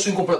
Esto es incompleto.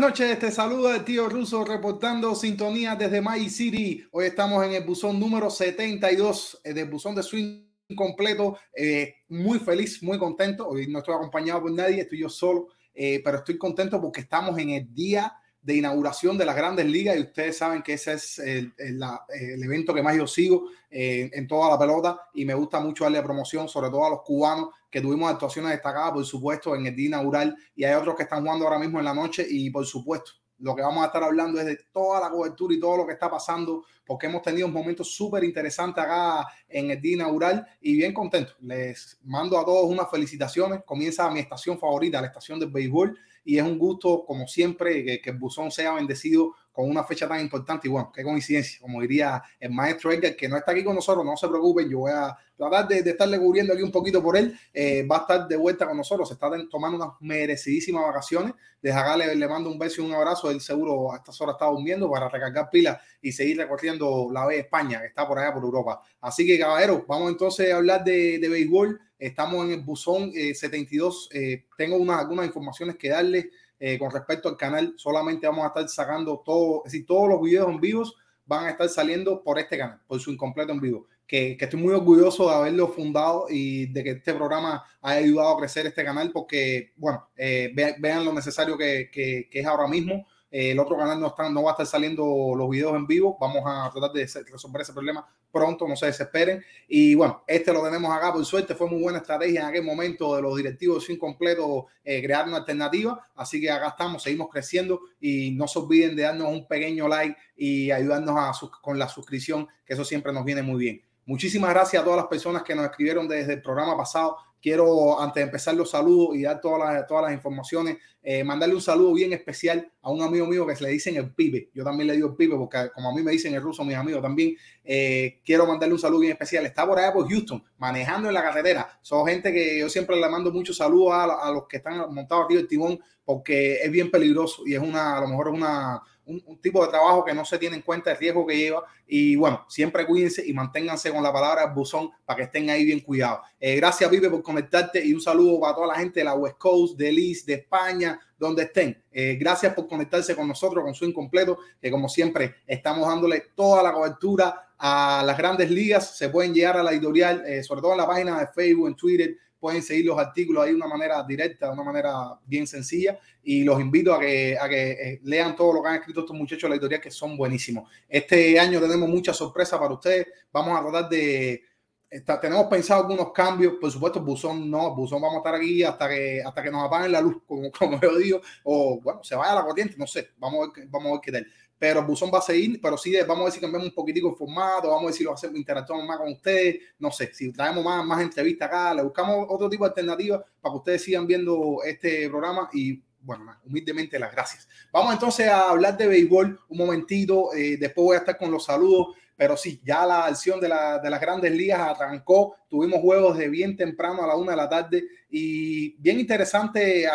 Buenas noches, te saluda el tío Ruso reportando sintonía desde My City. Hoy estamos en el buzón número 72 eh, del buzón de swing completo. Eh, muy feliz, muy contento. Hoy no estoy acompañado por nadie, estoy yo solo, eh, pero estoy contento porque estamos en el día de inauguración de las grandes ligas y ustedes saben que ese es el, el- la- el evento que más yo sigo eh, en toda la pelota y me gusta mucho darle promoción, sobre todo a los cubanos que tuvimos actuaciones destacadas, por supuesto, en el día inaugural y hay otros que están jugando ahora mismo en la noche y por supuesto. Lo que vamos a estar hablando es de toda la cobertura y todo lo que está pasando, porque hemos tenido un momento súper interesante acá en el día inaugural y bien contento. Les mando a todos unas felicitaciones. Comienza mi estación favorita, la estación del béisbol, y es un gusto, como siempre, que, que el buzón sea bendecido con una fecha tan importante. Y bueno, qué coincidencia, como diría el maestro Edgar, que no está aquí con nosotros, no se preocupen, yo voy a tratar de, de estarle cubriendo aquí un poquito por él. Eh, va a estar de vuelta con nosotros, se está tomando unas merecidísimas vacaciones. Desde acá le, le mando un beso y un abrazo. Él seguro a estas horas está durmiendo para recargar pilas y seguir recorriendo la B de España, que está por allá por Europa. Así que, caballeros, vamos entonces a hablar de, de béisbol. Estamos en el buzón eh, 72. Eh, tengo una, algunas informaciones que darles eh, con respecto al canal. Solamente vamos a estar sacando todo, es decir, todos los videos en vivos van a estar saliendo por este canal, por su incompleto en vivo. Que, que estoy muy orgulloso de haberlo fundado y de que este programa haya ayudado a crecer este canal porque, bueno, eh, vean, lo necesario que, que, que es ahora mismo. Eh, el otro canal no, está, no va a estar saliendo los videos en vivo. Vamos a tratar de resolver ese problema pronto, no se desesperen. Y bueno, este lo tenemos acá por suerte. Fue muy buena estrategia en aquel momento de los directivos sin completo eh, crear una alternativa. Así que acá estamos, seguimos creciendo y no se olviden de darnos un pequeño like y ayudarnos a con la suscripción, que eso siempre nos viene muy bien. Muchísimas gracias a todas las personas que nos escribieron desde el programa pasado. Quiero, antes de empezar los saludos y dar todas las, todas las informaciones, eh, mandarle un saludo bien especial a un amigo mío que se le dicen el pibe. Yo también le digo el pibe porque como a mí me dicen el ruso, mis amigos también, eh, quiero mandarle un saludo bien especial. Está por allá por Houston, manejando en la carretera. Son gente que yo siempre le mando muchos saludos a, a los que están montados aquí el timón porque es bien peligroso y es una, a lo mejor una, un, un, tipo de trabajo que no se tiene en cuenta el riesgo que lleva. Y bueno, siempre cuídense y manténganse con la palabra buzón para que estén ahí bien cuidados. Eh, gracias, Pipe, por conectarte y un saludo para toda la gente de la West Coast, de Liz, de España, donde estén. Eh, gracias por conectarse con nosotros, con su incompleto, que como siempre estamos dándole toda la cobertura a las grandes ligas. Se pueden llegar a la editorial, eh, sobre todo en la página de Facebook, en Twitter, pueden seguir los artículos ahí de una manera directa, de una manera bien sencilla. Y los invito a que, a que eh, lean todo lo que han escrito estos muchachos de la editorial, que son buenísimos. Este año tenemos muchas sorpresas para ustedes. Vamos a tratar de Está, tenemos pensado algunos cambios, por supuesto, Buzón no, Buzón vamos a estar aquí hasta que, hasta que nos apaguen la luz, como, como yo digo, o bueno, se vaya la corriente, no sé, vamos a ver, vamos a ver qué tal. Pero Buzón va a seguir, pero sí, vamos a ver si cambiamos un poquitico el formato, vamos a ver si lo hacemos, interactuamos más con ustedes, no sé, si traemos más, más entrevistas acá, le buscamos otro tipo de alternativa para que ustedes sigan viendo este programa y bueno, humildemente las gracias. Vamos entonces a hablar de béisbol un momentito, eh, después voy a estar con los saludos pero sí, ya la acción de, la, de las grandes ligas arrancó, tuvimos juegos de bien temprano a la una de la tarde y bien interesante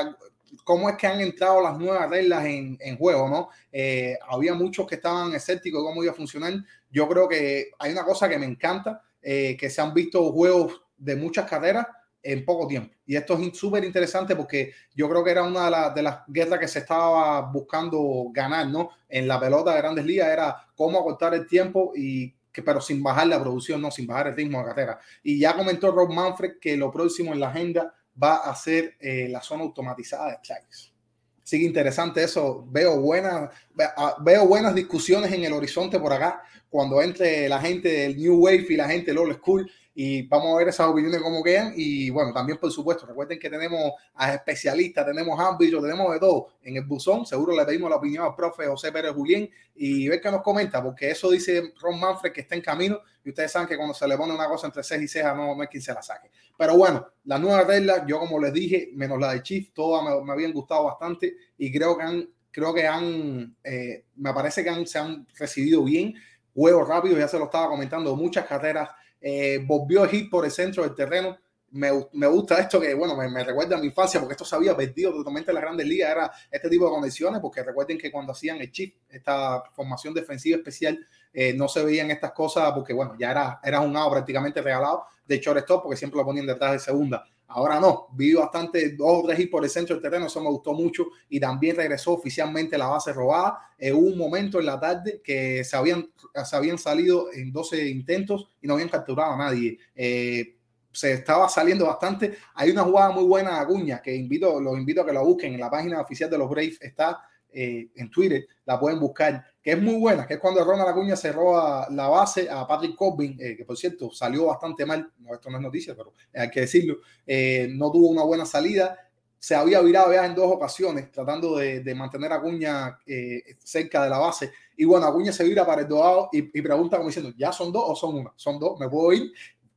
cómo es que han entrado las nuevas reglas en, juego, ¿no? Eh, había muchos que estaban escépticos de cómo iba a funcionar. Yo creo que hay una cosa que me encanta, eh, que se han visto juegos de muchas carreras en poco tiempo. Y esto es súper interesante porque yo creo que era una de, de, las guerras que se estaba buscando ganar, ¿no? En la pelota de grandes ligas era cómo acortar el tiempo y que, pero sin bajar la producción, no, sin bajar el ritmo de carrera. Y ya comentó Rob Manfred que lo próximo en la agenda va a ser eh, la zona automatizada de strikes. Sigue interesante eso. Veo buenas, ah, veo buenas discusiones en el horizonte por acá cuando entre la gente del New Wave y la gente del Old School y vamos a ver esas opiniones cómo quedan. Y bueno, también por supuesto, recuerden que tenemos a especialistas, tenemos ámbitos, tenemos de todo en el buzón. Seguro le pedimos la opinión al profe José Pérez Julián y ver qué nos comenta, porque eso dice Ron Manfred que está en camino y ustedes saben que cuando se le pone una cosa entre ceja y ceja no, no es quien se la saque. Pero bueno, las nuevas reglas, yo como les dije, menos la de Chief, todas me, me habían gustado bastante y creo que han, creo que han, eh, me parece que han, se han recibido bien. Juegos rápidos, ya se lo estaba comentando, muchas carreras eh, volvió hit por el centro del terreno. Me, me, gusta esto que, bueno, me, me, recuerda a mi infancia porque esto se había perdido totalmente en las grandes ligas, era este tipo de condiciones, porque recuerden que cuando hacían el chip, esta formación defensiva especial, eh, no se veían estas cosas porque, bueno, ya era, era un lado prácticamente regalado de shortstop porque siempre lo ponían detrás de segunda. Ahora no, vi bastante dos o tres por el centro del terreno, eso me gustó mucho y también regresó oficialmente la base robada. Eh, hubo un momento en la tarde que se habían, se habían salido en 12 intentos y no habían capturado a nadie. Eh, se estaba saliendo bastante. Hay una jugada muy buena de Acuña que invito, los invito a que la busquen en la página oficial de los Braves. Está eh, en Twitter, la pueden buscar, que es muy buena, que es cuando Ronald Acuña se roba la base a Patrick Corbin, eh, que por cierto salió bastante mal, no, esto no es noticia, pero hay que decirlo, eh, no tuvo una buena salida, se había virado ya en dos ocasiones tratando de, de mantener a Acuña eh, cerca de la base, y bueno, Acuña se vira para el doado y, y pregunta como diciendo, ¿ya son dos o son una? Son dos, me puedo ir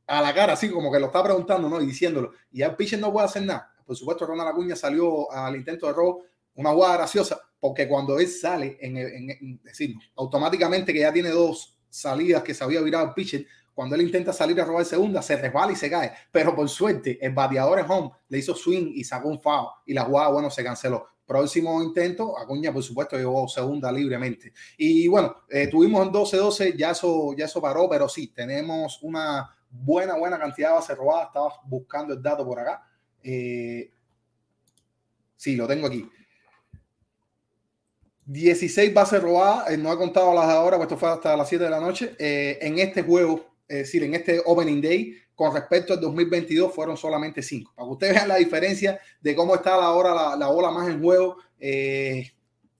a la cara, así como que lo está preguntando, ¿no? Y diciéndolo, y ya el pitcher no puede hacer nada. Por supuesto, Ronald Acuña salió al intento de robo, una jugada graciosa, porque cuando él sale, en, en, en decir, automáticamente que ya tiene dos salidas que se había virado el pitcher, cuando él intenta salir a robar segunda, se resbala y se cae. Pero por suerte, el bateador en home le hizo swing y sacó un foul y la jugada, bueno, se canceló. Próximo intento, Acuña, por supuesto, llevó segunda libremente. Y bueno, eh, tuvimos en 12-12, ya eso, ya eso paró, pero sí, tenemos una buena, buena cantidad de bases robadas. Estaba buscando el dato por acá. Eh, sí, lo tengo aquí. 16 bases robadas, eh, no he contado las de ahora, pues esto fue hasta las 7 de la noche. Eh, en este juego, es decir, en este Opening Day, con respecto al 2022, fueron solamente 5. Para que ustedes vean la diferencia de cómo está la hora, la, la bola más en juego. Eh,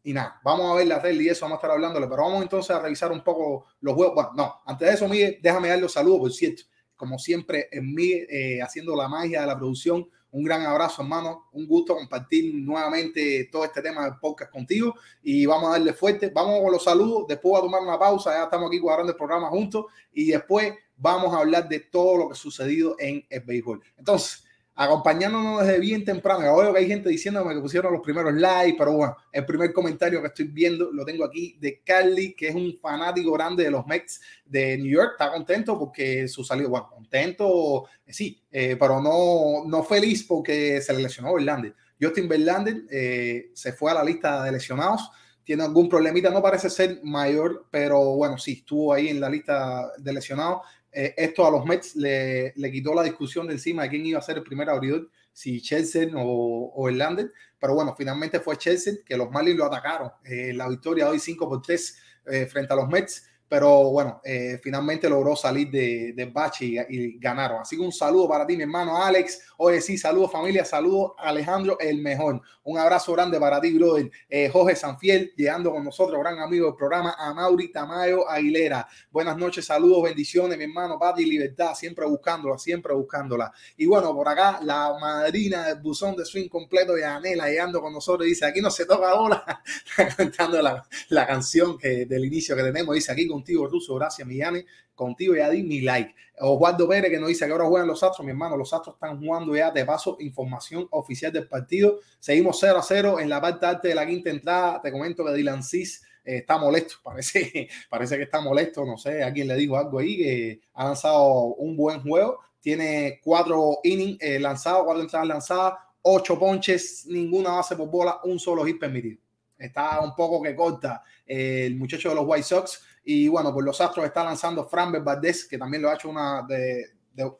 y nada, vamos a ver la regla y eso vamos a estar hablándole, pero vamos entonces a revisar un poco los juegos. Bueno, no, antes de eso, Miguel, déjame dar los saludos, por cierto. Como siempre, en mí, eh, haciendo la magia de la producción, un gran abrazo, hermano. Un gusto compartir nuevamente todo este tema del podcast contigo y vamos a darle fuerte. Vamos con los saludos. Después voy a tomar una pausa. Ya estamos aquí cuadrando el programa juntos y después vamos a hablar de todo lo que ha sucedido en el béisbol. Entonces, acompañándonos desde bien temprano. Veo que hay gente diciéndome que pusieron los primeros likes, pero bueno, el primer comentario que estoy viendo lo tengo aquí de Carly, que es un fanático grande de los Mets de New York. Está contento porque su salida, bueno, contento, eh, sí, eh, pero no, no feliz porque se le lesionó Verlander. Justin Verlander eh, se fue a la lista de lesionados. Tiene algún problemita, no parece ser mayor, pero bueno, sí, estuvo ahí en la lista de lesionados eh, esto a los Mets le, le, quitó la discusión de encima de quién iba a ser el primer abridor, si Chelsea o, o Lander, Pero bueno, finalmente fue Chelsea, que los Marlins lo atacaron. Eh, la victoria hoy 5 por 3 eh, frente a los Mets. Pero bueno, eh, finalmente logró salir de, de bache y, ganaron. Así que un saludo para ti, mi hermano Alex. Oye, sí, saludos familia, saludos Alejandro, el mejor. Un abrazo grande para ti, brother. Eh, Jorge Sanfiel, llegando con nosotros, gran amigo del programa, a Tamayo Aguilera. Buenas noches, saludos, bendiciones, mi hermano, paz y libertad, siempre buscándola, siempre buscándola. Y bueno, por acá, la madrina del buzón de swing completo de Anela, llegando con nosotros, dice, aquí no se toca bola, cantando la, la canción que del inicio que tenemos, dice, aquí contigo, Ruso, gracias, Millane, contigo ya di mi like. Osvaldo Pérez que nos dice que ahora juegan los Astros, mi hermano, los Astros están jugando ya, de paso, información oficial del partido. Seguimos 0 a 0 en la parte alta de la quinta entrada. Te comento que Dylan Cis eh, está molesto, parece, parece que está molesto, no sé, a quién le dijo algo ahí, que ha lanzado un buen juego, tiene cuatro innings eh, lanzados, cuatro entradas lanzadas, ocho ponches, ninguna base por bola, un solo hit permitido. Está un poco que corta eh, el muchacho de los White Sox. Y bueno, por los Astros está lanzando Framber Valdez, que también lo ha hecho una de. de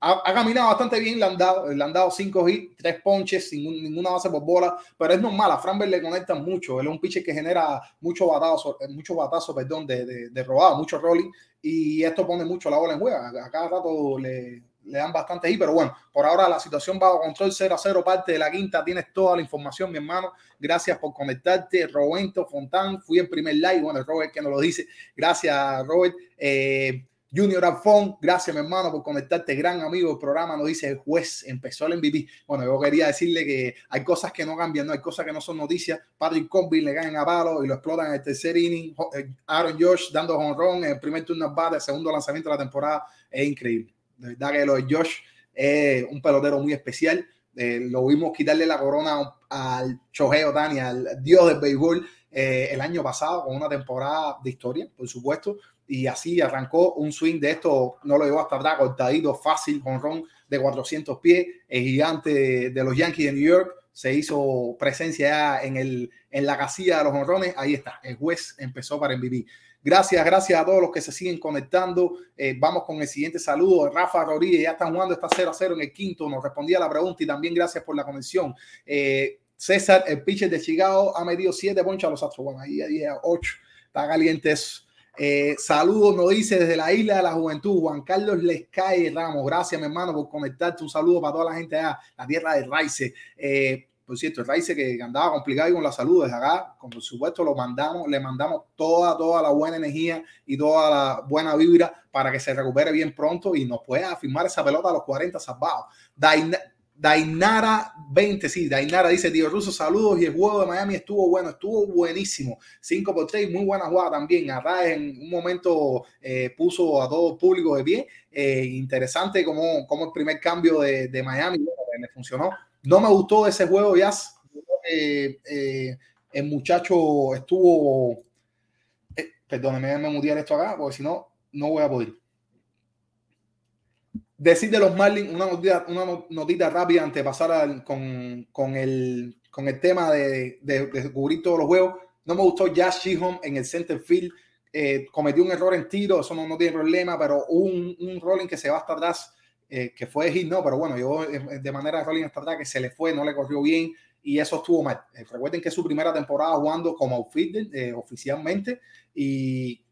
ha, ha, caminado bastante bien, le han dado, le han dado cinco hits, tres ponches, sin ninguna base por bola, pero es normal, a Framber le conectan mucho. Él es un pitcher que genera mucho batazo, mucho batazo, perdón, de, de, de robado, mucho rolling, y esto pone mucho la bola en juego. A, a cada rato le, le dan bastante ahí, pero bueno, por ahora la situación a control 0 a 0, parte de la quinta, tienes toda la información, mi hermano, gracias por conectarte, Roberto Fontán, fui en primer live, bueno, Robert que nos lo dice, gracias Robert, eh, Junior Alfon, gracias mi hermano por conectarte, gran amigo del programa, nos dice el juez, empezó el MVP, bueno, yo quería decirle que hay cosas que no cambian, no hay cosas que no son noticias, Patrick Corbin le ganan a palo y lo explotan en el tercer inning, Aaron Josh dando honrón en el primer turno al bate, el segundo lanzamiento de la temporada, es increíble de verdad que lo de Josh es un pelotero muy especial. Eh, lo vimos quitarle la corona al Shohei Otani, al dios del béisbol, eh, el año pasado con una temporada de historia, por supuesto. Y así arrancó un swing de esto, no lo llevó hasta atrás, cortadito, fácil, con ron de 400 pies. El gigante de, los Yankees de New York se hizo presencia en, el, en la casilla de los honrones. Ahí está, el juez empezó para MVP. Gracias, gracias a todos los que se siguen conectando. Eh, vamos con el siguiente saludo. Rafa Rodríguez ya están jugando, está 0 a 0 en el quinto. Nos respondía la pregunta y también gracias por la conexión. Eh, César, el pitcher de Chicago, ha medido 7 ponchas a los Astros. Bueno, ahí, ahí 8. Está caliente eso. Eh, saludos, nos dice desde la isla de la juventud, Juan Carlos Lescae Ramos. Gracias, mi hermano, por conectarte. Un saludo para toda la gente allá, la tierra de Raice. Eh, por cierto, el Raice que andaba complicado con la salud desde acá, con por supuesto lo mandamos, le mandamos toda, toda la buena energía y toda la buena vibra para que se recupere bien pronto y nos pueda firmar esa pelota a los 40 salvados. Daina, Dainara 20, sí, Dainara dice, tío Ruso, saludos y el juego de Miami estuvo bueno, estuvo buenísimo. 5 por 3, muy buena jugada también. Arraez en un momento eh, puso a todo el público de pie. Eh, interesante como, como el primer cambio de, de Miami le funcionó no me gustó ese juego, Jazz. Eh, eh, el muchacho estuvo. Eh, perdóneme, me mutear esto acá, porque si no, no voy a poder. Decir de los Marlins, una notita, una notita rápida antes pasar con, con, el, con el tema de, de, de, cubrir todos los juegos. No me gustó Jazz Shihom en el center field. Eh, cometió un error en tiro, eso no, no tiene problema, pero un, un rolling que se va hasta atrás eh, que fue hit, no, pero bueno, yo eh, de manera de que se le fue, no le corrió bien y eso estuvo mal. Eh, recuerden que su primera temporada jugando como outfielder eh, oficialmente y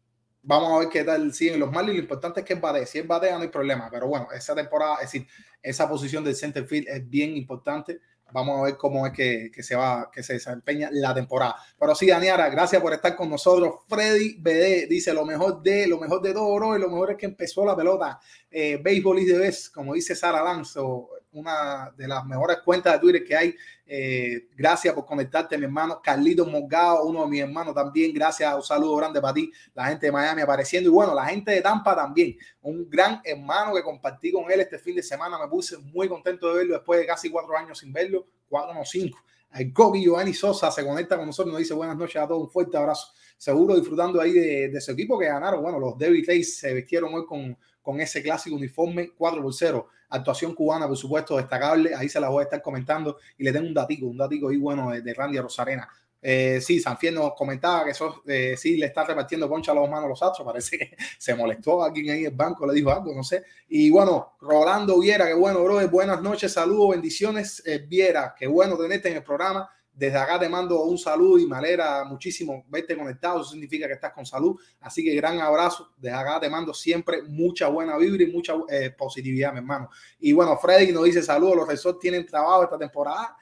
vamos a ver qué tal siguen los Marlins. Lo importante es que bate, si es batea no hay problema, pero bueno, esa temporada, es decir, esa posición del center field es bien importante. Vamos a ver cómo es que, que, se va, que se desempeña la temporada. Pero sí, Daniara, gracias por estar con nosotros. Freddy BD dice lo mejor de, lo mejor de todo, bro, y lo mejor es que empezó la pelota. Eh, Béisbol y de vez, como dice Sara Lanzo, una de las mejores cuentas de Twitter que hay. Eh, gracias por conectarte, mi hermano. Carlito Morgado, uno de mis hermanos también. Gracias, un saludo grande para ti. La gente de Miami apareciendo. Y bueno, la gente de Tampa también. Un gran hermano que compartí con él este fin de semana. Me puse muy contento de verlo después de casi cuatro años sin verlo. Cuatro, no cinco. El Kobe Giovanni Sosa se conecta con nosotros, nos dice buenas noches a todos, un fuerte abrazo. Seguro disfrutando ahí de, su equipo que ganaron. Bueno, los David Rays se vistieron hoy con, con ese clásico uniforme 4 por 0. Actuación cubana, por supuesto, destacable. Ahí se la voy a estar comentando y le tengo un datico, un datico ahí bueno de, de Randy Rosarena. Eh, sí, Sanfiel nos comentaba que eso eh, sí le está repartiendo poncha a los manos a los astros. Parece que se molestó a alguien ahí en el banco, le dijo algo, no sé. Y bueno, Rolando Viera, qué bueno, bro. Buenas noches, saludos, bendiciones. Eh, Viera, qué bueno tenerte en el programa. desde acá te mando un saludo y me alegra muchísimo verte conectado. Eso significa que estás con salud. Así que gran abrazo. Desde acá te mando siempre mucha buena vibra y mucha eh, positividad, mi hermano. Y bueno, Freddy nos dice saludos. Los Resorts tienen trabajo esta temporada.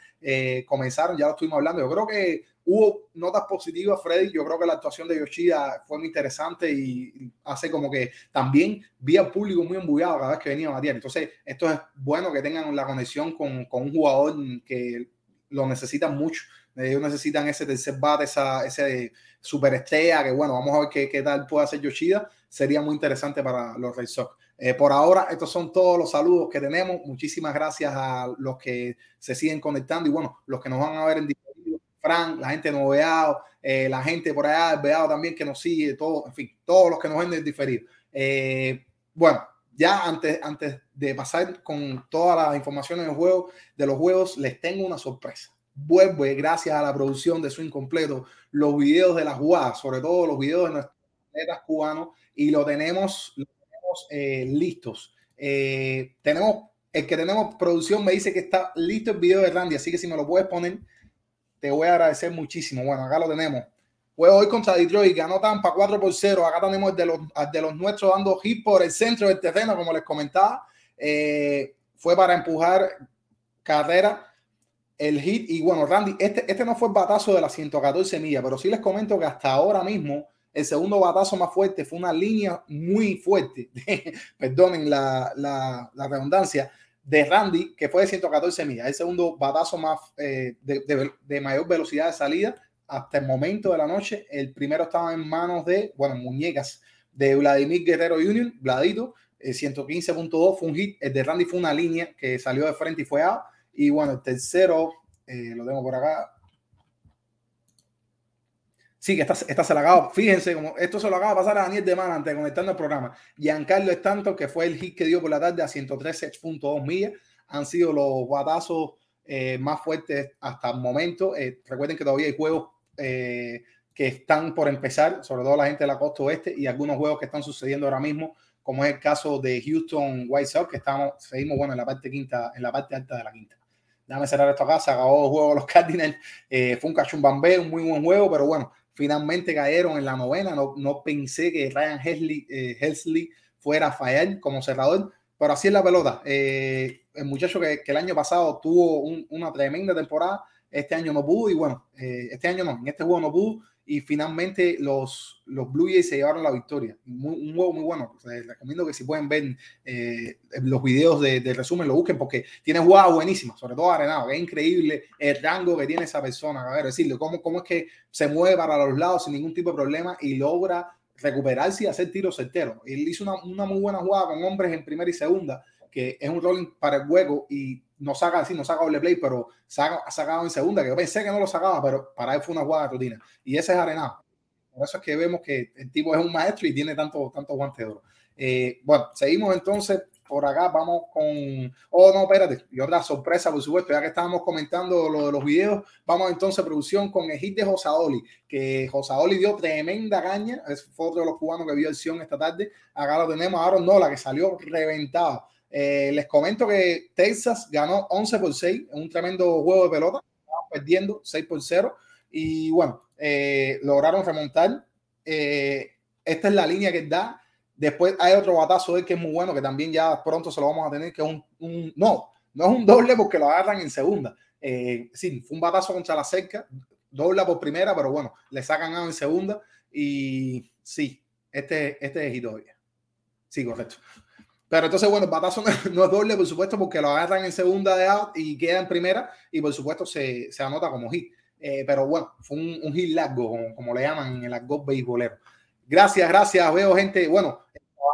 Comenzaron, ya lo estuvimos hablando. Yo creo que hubo notas positivas, Freddy. Yo creo que la actuación de Yoshida fue muy interesante y hace como que también vi al público muy embullado cada vez que venía a batear. Entonces, esto es bueno que tengan la conexión con, con un jugador que lo necesitan mucho. Ellos necesitan ese tercer bate, esa, ese superestrella, que bueno, vamos a ver qué, qué tal puede hacer Yoshida. Sería muy interesante para los Red Sox. Eh, por ahora, estos son todos los saludos que tenemos. Muchísimas gracias a los que se siguen conectando y bueno, los que nos van a ver en diferido. Frank, la gente de Noveado, eh, la gente por allá Veado también que nos sigue, todo, en fin, todos los que nos ven en diferido. Eh, bueno, ya antes, antes de pasar con todas las informaciones del juego, de los juegos, les tengo una sorpresa. Vuelvo gracias a la producción de su incompleto los videos de las jugadas, sobre todo los videos de nuestros atletas cubanos, y lo tenemos, lo tenemos eh, listos. Eh, tenemos, el que tenemos producción me dice que está listo el video de Randy, así que si me lo puedes poner, te voy a agradecer muchísimo. Bueno, acá lo tenemos. Juego hoy contra Detroit, ganó Tampa 4 por 0. Acá tenemos de los, de los nuestros dando hit por el centro del terreno, como les comentaba. Eh, fue para empujar carrera el hit. Y bueno, Randy, este, este no fue el batazo de las 114 millas, pero sí les comento que hasta ahora mismo el segundo batazo más fuerte fue una línea muy fuerte, perdonen la, la, redundancia, de Randy, que fue de 114 millas. El segundo batazo más eh, de, de, de mayor velocidad de salida hasta el momento de la noche, el primero estaba en manos de, bueno, muñecas de Vladimir Guerrero Union, Vladito, 115.2 fue un hit, el de Randy fue una línea que salió de frente y fue a, y bueno, el tercero, eh, lo tengo por acá. Sí, que esta, esta se la acaba, fíjense, como esto se lo acaba de pasar a Daniel de Man antes de conectarnos al programa. Giancarlo Estanto, que fue el hit que dio por la tarde a 113.2 millas, han sido los batazos eh, más fuertes hasta el momento. Eh, recuerden que todavía hay juegos eh, que están por empezar, sobre todo la gente de la costa oeste y algunos juegos que están sucediendo ahora mismo, como es el caso de Houston White Sox, que estamos, seguimos bueno, en la parte quinta, en la parte alta de la quinta. Déjame cerrar esto acá, se acabó el juego de los Cardinals, eh, fue un cachumbambé, un muy buen juego, pero bueno, finalmente cayeron en la novena, no, no pensé que Ryan Helsley, eh, fuera a fallar como cerrador, pero así es la pelota. Eh, el muchacho que, el año pasado tuvo un, una tremenda temporada, este año no pudo y bueno, eh, este año no, en este juego no pudo y finalmente los, los Blue Jays se llevaron la victoria. un juego muy bueno. les recomiendo que si pueden ver eh, los videos de, resumen, lo busquen porque tiene jugadas buenísimas, sobre todo Arenado, es increíble el rango que tiene esa persona. A ver, decirle cómo, cómo es que se mueve para los lados sin ningún tipo de problema y logra recuperarse y hacer tiros certeros. Él hizo una, una muy buena jugada con hombres en primera y segunda, que es un rolling para el hueco y no saca así, no saca doble play, pero saca, ha sacado en segunda, que yo pensé que no lo sacaba, pero para él fue una jugada de rutina. Y ese es Arenado. Por eso es que vemos que el tipo es un maestro y tiene tanto, tanto guante de oro. Eh, bueno, seguimos entonces por acá, vamos con... Oh, no, espérate. Y otra sorpresa, por supuesto, ya que estábamos comentando lo de los videos, vamos entonces a producción con el hit de Josaoli, que Josaoli dio tremenda caña, fue otro de los cubanos que vio acción esta tarde. Acá lo tenemos a Aaron Nola, que salió reventado eh, les comento que Texas ganó 11 por 6 en un tremendo juego de pelota, perdiendo 6 por 0 y bueno, eh, lograron remontar. Eh, esta es la línea que da. Después hay otro batazo de que es muy bueno, que también ya pronto se lo vamos a tener, que es un, un no, no es un doble porque lo agarran en segunda. Eh, sí, fue un batazo contra la cerca, dobla por primera, pero bueno, le sacan a en segunda y sí, este, este es Hitoria. Sí, correcto. Pero entonces, bueno, el batazo no es doble, por supuesto, porque lo agarran en segunda de out y queda en primera y por supuesto se, se anota como hit. Eh, pero bueno, fue un, un hit largo, como, como, le llaman en el argot beisbolero. Gracias, gracias. Veo gente, bueno,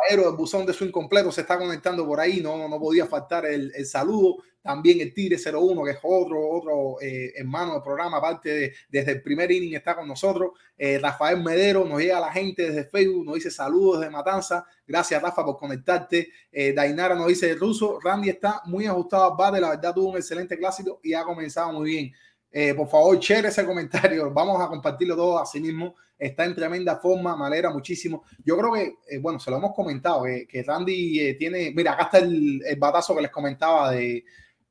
el del buzón de su incompleto se está conectando por ahí, no, no podía faltar el, el saludo. También el Tigre 01, que es otro, otro eh, hermano del programa, aparte de, desde el primer inning está con nosotros. Eh, Rafael Medero nos llega a la gente desde Facebook, nos dice saludos de Matanza. Gracias, Rafa, por conectarte. Eh, Dainara nos dice, Ruso, Randy está muy ajustado al bate, la verdad tuvo un excelente clásico y ha comenzado muy bien. Eh, por favor, share ese comentario. Vamos a compartirlo todo así mismo. Está en tremenda forma, me alegra muchísimo. Yo creo que, eh, bueno, se lo hemos comentado, que Randy eh, tiene, mira, acá está el, el, batazo que les comentaba de,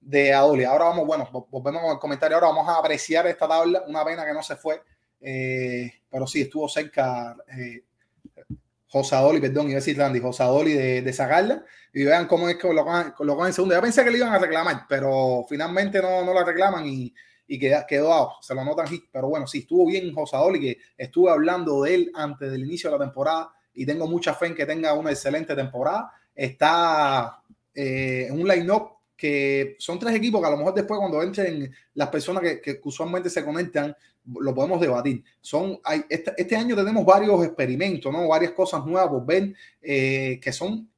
de Adoli. Ahora vamos, bueno, volvemos con el comentario. Ahora vamos a apreciar esta tabla. Una pena que no se fue, eh, pero sí estuvo cerca eh, José Adoli, perdón, iba a decir José Adoli de, de, sacarla. Y vean cómo es que lo van en segundo. Ya pensé que le iban a reclamar, pero finalmente no, no la reclaman y, y quedó, quedó Se lo notan hit. Pero bueno, sí, estuvo bien José Adoli, que estuve hablando de él antes del inicio de la temporada y tengo mucha fe en que tenga una excelente temporada. Está eh, en un line-up que son tres equipos que a lo mejor después cuando entren las personas que, que usualmente se conectan, lo podemos debatir. Son, hay, este, este, año tenemos varios experimentos, ¿no? varias cosas nuevas por ver eh, que son,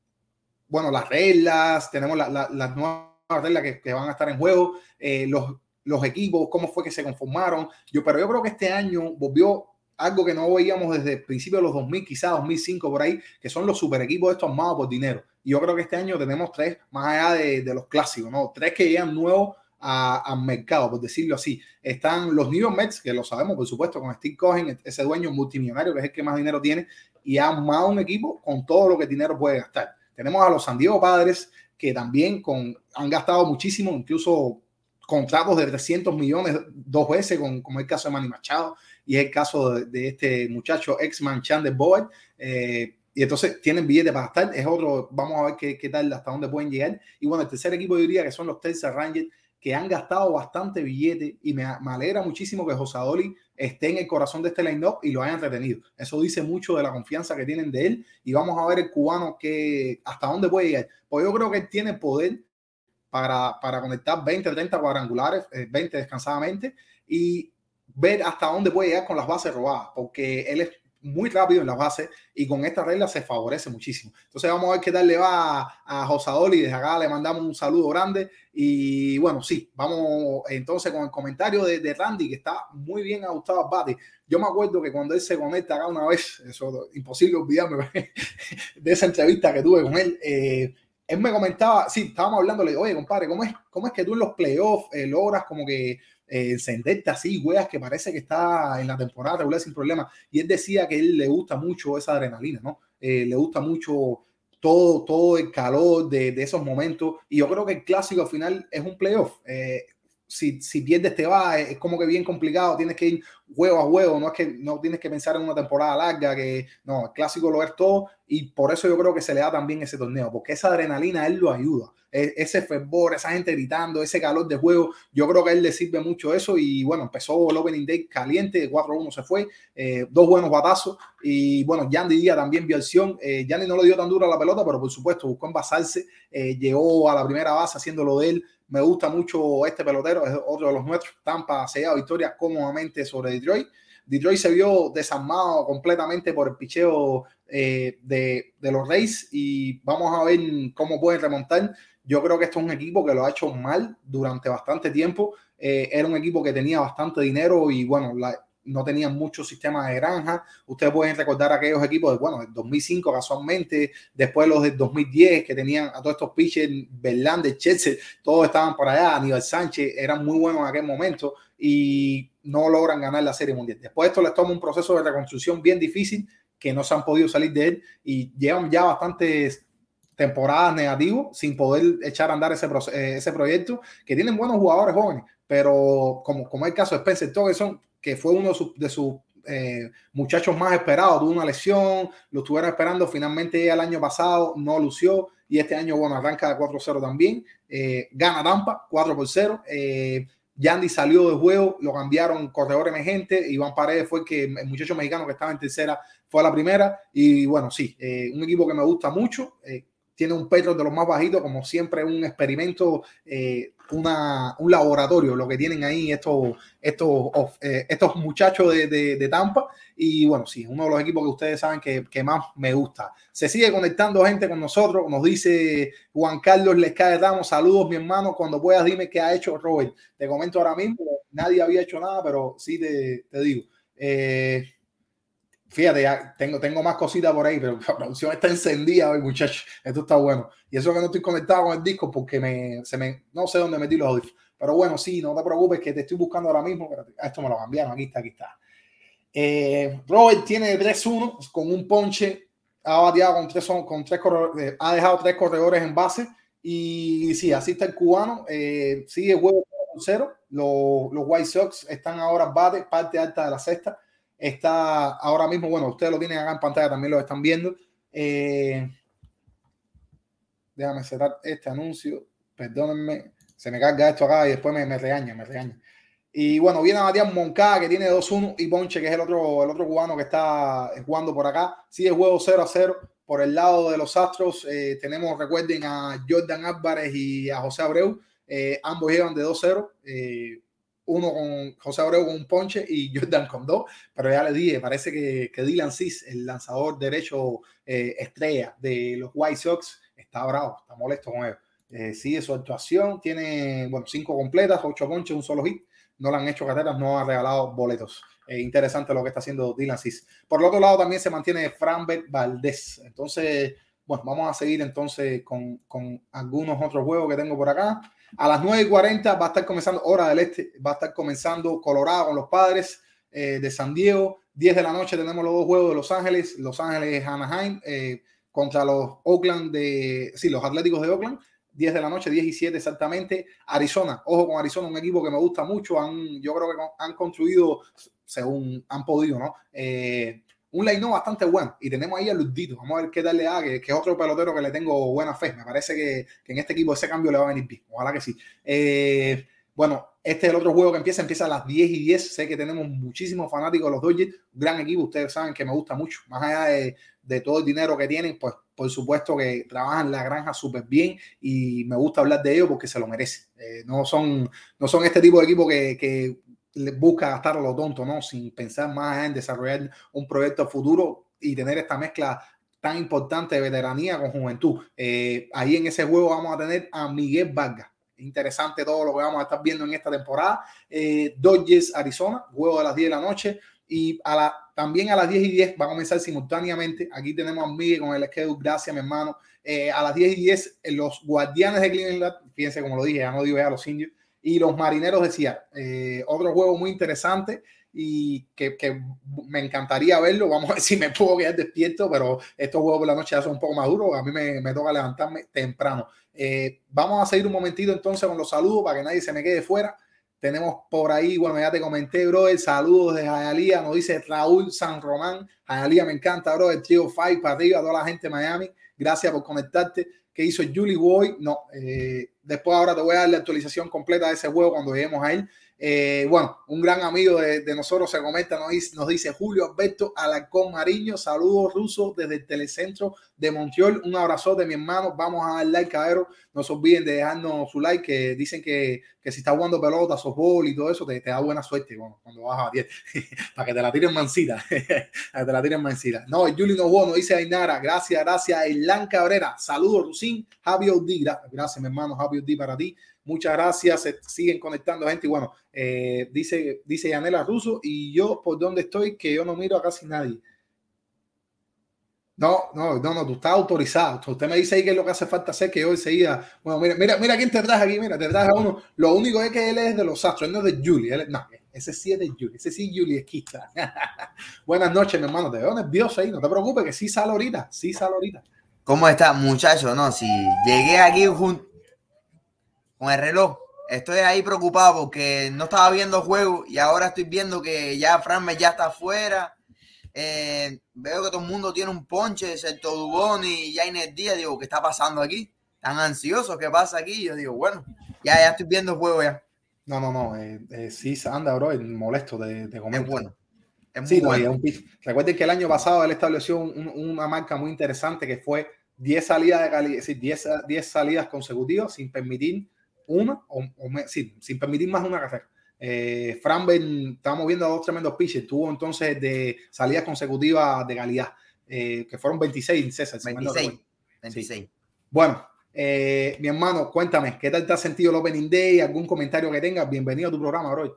bueno, las reglas, tenemos la, la, las nuevas reglas que, que, van a estar en juego, eh, los, los equipos, cómo fue que se conformaron. Yo, pero yo creo que este año volvió algo que no veíamos desde el principio de los 2000, quizás 2005 por ahí, que son los super equipos estos armados por dinero. Yo creo que este año tenemos tres, más allá de, los clásicos, ¿no? Tres que llegan nuevos al mercado, por decirlo así. Están los New York Mets, que lo sabemos, por supuesto, con Steve Cohen, ese dueño multimillonario que es el que más dinero tiene, y ha armado un equipo con todo lo que dinero puede gastar. Tenemos a los San Diego Padres, que también con, han gastado muchísimo, incluso contratos de 300 millones dos veces, con, como el caso de Manny Machado y el caso de, este muchacho ex-man Chandler Boyd. Eh, y entonces tienen billetes para gastar. Es otro, vamos a ver qué, qué, tal, hasta dónde pueden llegar. Y bueno, el tercer equipo diría que son los Texas Rangers, que han gastado bastante billete y me, alegra muchísimo que José Adoli esté en el corazón de este line-up y lo hayan retenido. Eso dice mucho de la confianza que tienen de él y vamos a ver el cubano que hasta dónde puede llegar. Pues yo creo que él tiene poder para, para conectar 20, 30 cuadrangulares, 20 eh, descansadamente y ver hasta dónde puede llegar con las bases robadas, porque él es muy rápido en las bases y con esta regla se favorece muchísimo. Entonces vamos a ver qué tal le va a, a Josadoli. Desde acá le mandamos un saludo grande y bueno, sí, vamos entonces con el comentario de, de Randy que está muy bien ajustado al bate. Yo me acuerdo que cuando él se conecta acá una vez, eso imposible olvidarme de esa entrevista que tuve con él. Eh, él me comentaba, sí, estábamos hablándole, oye, compadre, ¿cómo es, cómo es que tú en los playoffs eh, logras como que eh, así, weas, que parece que está en la temporada regular sin problema? Y él decía que él le gusta mucho esa adrenalina, ¿no? Eh, le gusta mucho todo, todo el calor de, de, esos momentos. Y yo creo que el clásico al final es un playoff. Eh, si, si pierdes te va, es como que bien complicado, tienes que ir huevo a huevo, no es que no tienes que pensar en una temporada larga, que no, el clásico lo es todo. Y por eso yo creo que se le da también ese torneo, porque esa adrenalina él lo ayuda, e, ese fervor, esa gente gritando, ese calor de juego, yo creo que a él le sirve mucho eso. Y bueno, empezó el Opening Day caliente, 4-1 se fue, eh, dos buenos batazos. Y bueno, Yandy Díaz también vio acción, eh, Yandy no le dio tan duro a la pelota, pero por supuesto buscó envasarse, eh, llegó a la primera base haciéndolo de él, me gusta mucho este pelotero, es otro de los nuestros. Tampa se lleva victoria cómodamente sobre Detroit. Detroit se vio desarmado completamente por el picheo eh, de, de, los Rays y vamos a ver cómo pueden remontar. Yo creo que esto es un equipo que lo ha hecho mal durante bastante tiempo. Eh, era un equipo que tenía bastante dinero y bueno, la, no tenían muchos sistemas de granja. Ustedes pueden recordar aquellos equipos de, bueno, del 2005 casualmente, después los del 2010 que tenían a todos estos pitchers, Verlander, Chelsea, todos estaban por allá, Aníbal Sánchez, eran muy buenos en aquel momento y no logran ganar la Serie Mundial. Después esto les toma un proceso de reconstrucción bien difícil que no se han podido salir de él y llevan ya bastantes temporadas negativos sin poder echar a andar ese, eh, ese proyecto, que tienen buenos jugadores jóvenes, pero como, como el caso de Spencer Torgerson, que fue uno de sus, eh, muchachos más esperados, tuvo una lesión, lo estuvieron esperando, finalmente el año pasado no lució y este año, bueno, arranca de 4-0 también, eh, gana Tampa 4 por 0. Eh, Yandy salió de juego, lo cambiaron corredor emergente, Iván Paredes fue el, que, el muchacho mexicano que estaba en tercera, fue a la primera y bueno, sí, eh, un equipo que me gusta mucho, tiene un petro de los más bajitos, como siempre un experimento, eh, una, un laboratorio, lo que tienen ahí estos, estos, eh, estos muchachos de, de, de, Tampa. Y bueno, sí, uno de los equipos que ustedes saben que, que, más me gusta. Se sigue conectando gente con nosotros, nos dice Juan Carlos Lescae Ramos, saludos mi hermano, cuando puedas dime qué ha hecho Robert. Te comento ahora mismo, nadie había hecho nada, pero sí te, te digo. Eh, Fíjate, tengo, tengo más cositas por ahí, pero la producción está encendida hoy, muchachos. Esto está bueno. Y eso que no estoy conectado con el disco porque me, se me, no sé dónde metí los audios. Pero bueno, sí, no te preocupes que te estoy buscando ahora mismo. Esto me lo cambiaron. Aquí está, aquí está. Eh, Robert tiene 3-1 con un ponche. Ha bateado con tres, con tres corredores, eh, ha dejado tres corredores en base Y sí, así está el cubano. Eh, sigue juego cero. Los, los White Sox están ahora bate, parte alta de la sexta. Está ahora mismo, bueno, ustedes lo tienen acá en pantalla, también lo están viendo. Eh, déjame cerrar este anuncio. Perdónenme, se me carga esto acá y después me, me regaña, me regaña. Y bueno, viene Matías Moncada, que tiene 2-1, y Ponche, que es el otro, el otro cubano que está jugando por acá. Sigue juego 0-0. Por el lado de los Astros, eh, tenemos, recuerden, a Jordan Álvarez y a José Abreu. Eh, ambos llevan de 2-0. Eh, uno con José Abreu con un ponche y Jordan con dos. Pero ya le dije, parece que, que Dylan Cis, el lanzador derecho estrella de los White Sox, está bravo, está molesto con ellos. sigue su actuación, tiene, bueno, cinco completas, ocho ponches, un solo hit no le han hecho carreras, no ha regalado boletos. interesante lo que está haciendo Dylan Cis. Por el otro lado también se mantiene Franbert Valdés. Entonces, bueno, vamos a seguir entonces con, con, algunos otros juegos que tengo por acá. A las 9.40 va a estar comenzando, hora del este, va a estar comenzando Colorado con los padres eh, de San Diego. 10 de la noche tenemos los dos juegos de Los Ángeles, Los Ángeles Anaheim eh, contra los Oakland de, sí, los Atléticos de Oakland. 10 de la noche, 10 y 7 exactamente. Arizona, ojo con Arizona, un equipo que me gusta mucho. Han, yo creo que han construido, según han podido, ¿no? Eh, un line bastante bueno. Y tenemos ahí a Ludito. Vamos a ver qué tal le da, que, es otro pelotero que le tengo buena fe. Me parece que, en este equipo ese cambio le va a venir bien. Ojalá que sí. Eh, bueno, este es el otro juego que empieza, empieza a las 10 y 10. Sé que tenemos muchísimos fanáticos de los Dodgers. Gran equipo, ustedes saben que me gusta mucho. Más allá de, todo el dinero que tienen, pues por supuesto que trabajan la granja súper bien y me gusta hablar de ellos porque se lo merecen. Eh, no, son, no son este tipo de equipo que busca gastar a lo tonto, ¿no? Sin pensar más en desarrollar un proyecto futuro y tener esta mezcla tan importante de veteranía con juventud. Eh, ahí en ese juego vamos a tener a Miguel Vargas. Interesante todo lo que vamos a estar viendo en esta temporada. Eh, Dodgers, Arizona, juego de las 10 de la noche. Y a la, también a las 10 y 10 va a comenzar simultáneamente. Aquí tenemos a Miguel con el schedule. Gracias, mi hermano. Eh, a las 10 y 10, eh, los guardianes de Cleveland, fíjense como lo dije, ya no digo ya los indios, y los marineros de Seattle. Eh, otro juego muy interesante y que, que, me encantaría verlo. Vamos a ver si me puedo quedar despierto, pero estos juegos por la noche ya son un poco más duros. A mí me, me toca levantarme temprano. vamos a seguir un momentito entonces con los saludos para que nadie se me quede fuera. Tenemos por ahí, bueno, ya te comenté, bro, el saludo de Jayalía, nos dice Raúl San Román. Jayalía me encanta, bro, el Five para arriba, toda la gente de Miami. Gracias por conectarte. ¿Qué hizo Julie Boy? No, eh, después ahora te voy a dar la actualización completa de ese juego cuando lleguemos a él. Eh, bueno, un gran amigo de, nosotros se comenta, nos dice, nos dice Julio Alberto Alarcón Mariño, saludos rusos desde el telecentro de Montreal, un abrazo de mi hermano, vamos a dar like, cabrón, no se olviden de dejarnos su like, que dicen que, que si está jugando pelota, softball y todo eso, te, te da buena suerte bueno, cuando vas a 10, para que te la tiren mancita, para te la tiren mancita. No, Julio no jugó, nos dice Ainara, gracias, gracias, Elan Cabrera, saludos Rusín, Javier Odi, gracias mi hermano, Javier Odi para ti, Muchas gracias, se siguen conectando gente. Y bueno, eh, dice, dice Yanela Russo, y yo por donde estoy, que yo no miro a casi nadie. No, no, no, no, tú estás autorizado. Usted me dice ahí que es lo que hace falta hacer, que yo enseguida. Bueno, mira, mira, mira quién te traje aquí, mira, te traje a uno. Lo único es que él es de los astros, él no es de Julie. No, ese sí es de Julie, ese sí Julie es quista. Buenas noches, mi hermano, te veo nervioso ahí, no te preocupes, que sí sale ahorita, sí sale ahorita. ¿Cómo está, muchacho? No, si llegué aquí junto con el reloj. Estoy ahí preocupado porque no estaba viendo juego y ahora estoy viendo que ya Fran ya está afuera. Eh, veo que todo el mundo tiene un ponche, excepto Dubón y Jainer Díaz. Digo, ¿qué está pasando aquí? Tan ansiosos, ¿qué pasa aquí? Yo digo, bueno, ya, ya estoy viendo juego ya. No, no, no. Eh, eh, sí, anda, bro, es molesto de, de comer. Es bueno. Es sí, bueno. un Recuerden que el año pasado él estableció un, una marca muy interesante que fue 10 salidas de calidad, sí, 10, 10 salidas consecutivas sin permitir una, o, o sí, sin permitir más de una carrera. Eh, Fran estamos viendo a dos tremendos pitches, tuvo entonces de salidas consecutivas de calidad, eh, que fueron 26, César. 26. 26. Bueno, eh, mi hermano, cuéntame, ¿qué tal te has sentido el Opening Day? ¿Algún comentario que tengas? Bienvenido a tu programa, Roy.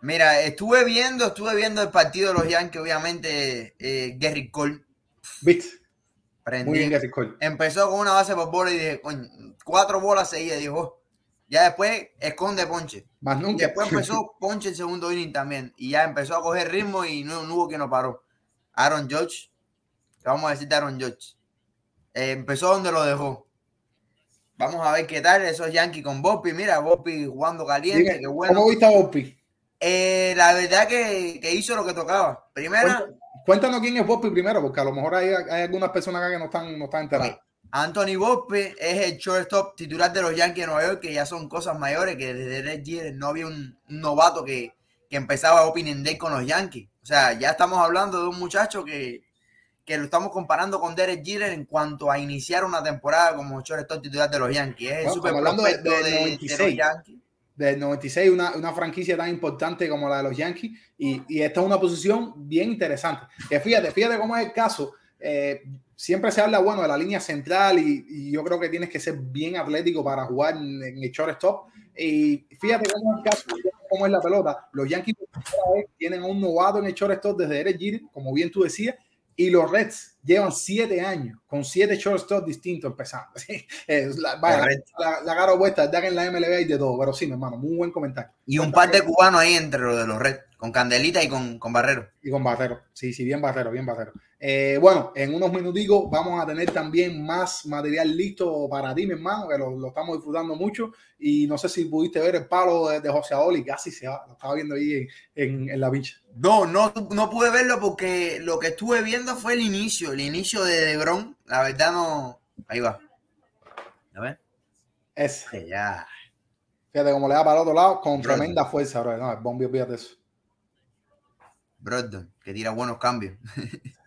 Mira, estuve viendo, estuve viendo el partido de los Yankees, obviamente, eh, Gary Cole. ¿Viste? Muy bien, Gary Cole. Empezó con una base por bola y dije, coño, cuatro bolas seguidas, dijo, ya después esconde Ponche. Más nunca. Y después empezó Ponche el segundo inning también. Y ya empezó a coger ritmo y no, no hubo quien lo paró. Aaron Judge, vamos a decir de Aaron Judge, eh, empezó donde lo dejó. Vamos a ver qué tal esos Yankees con Boppi. Mira, Boppi jugando caliente, Dime, qué bueno. ¿Cómo viste a Boppi? Eh, la verdad que, que hizo lo que tocaba. Primera, Cuéntanos, quién es Boppi primero, porque a lo mejor hay, hay algunas personas acá que no están, no están enteradas. Anthony Boppi es el shortstop titular de los Yankees de Nueva York, que ya son cosas mayores, que desde Red Jeter no había un, un novato que, que empezaba Opening Day con los Yankees. O sea, ya estamos hablando de un muchacho que, que lo estamos comparando con Derek Jeter en cuanto a iniciar una temporada como shortstop titular de los Yankees. Es el Bueno, super estamos hablando de- de de, de 96. los Yankees. Del 96, una, una franquicia tan importante como la de los Yankees, y, y esta es una posición bien interesante. Que fíjate, fíjate cómo es el caso. eh, siempre se habla, bueno, de la línea central, y, yo creo que tienes que ser bien atlético para jugar en, en el shortstop. Y fíjate cómo es la pelota. Los Yankees tienen a un novato en el shortstop desde Derek Jeter, como bien tú decías, y los Reds llevan siete años con siete shortstops distintos empezando. Sí, es la, vaya, la, la cara opuesta, que en la MLB hay de todo, pero sí, mi hermano, muy buen comentario. Y un par de cubanos ahí entre los de los Red, con Candelita y con, con Barrero. Y con Barrero, sí, sí, bien Barrero, bien Barrero. Eh, bueno, en unos minuticos vamos a tener también más material listo para ti, mi hermano, que lo, lo estamos disfrutando mucho. Y no sé si pudiste ver el palo de, de José Adoli, casi se va, lo estaba viendo ahí en, en, en la pincha. No, no, no pude verlo porque lo que estuve viendo fue el inicio, el inicio de Degron. La verdad no. Ahí va. A ver. Ese. Que ya. Fíjate cómo le da para el otro lado con Brother. tremenda fuerza, bro. No, el bombi, olvídate eso. Brogdon, que tira buenos cambios.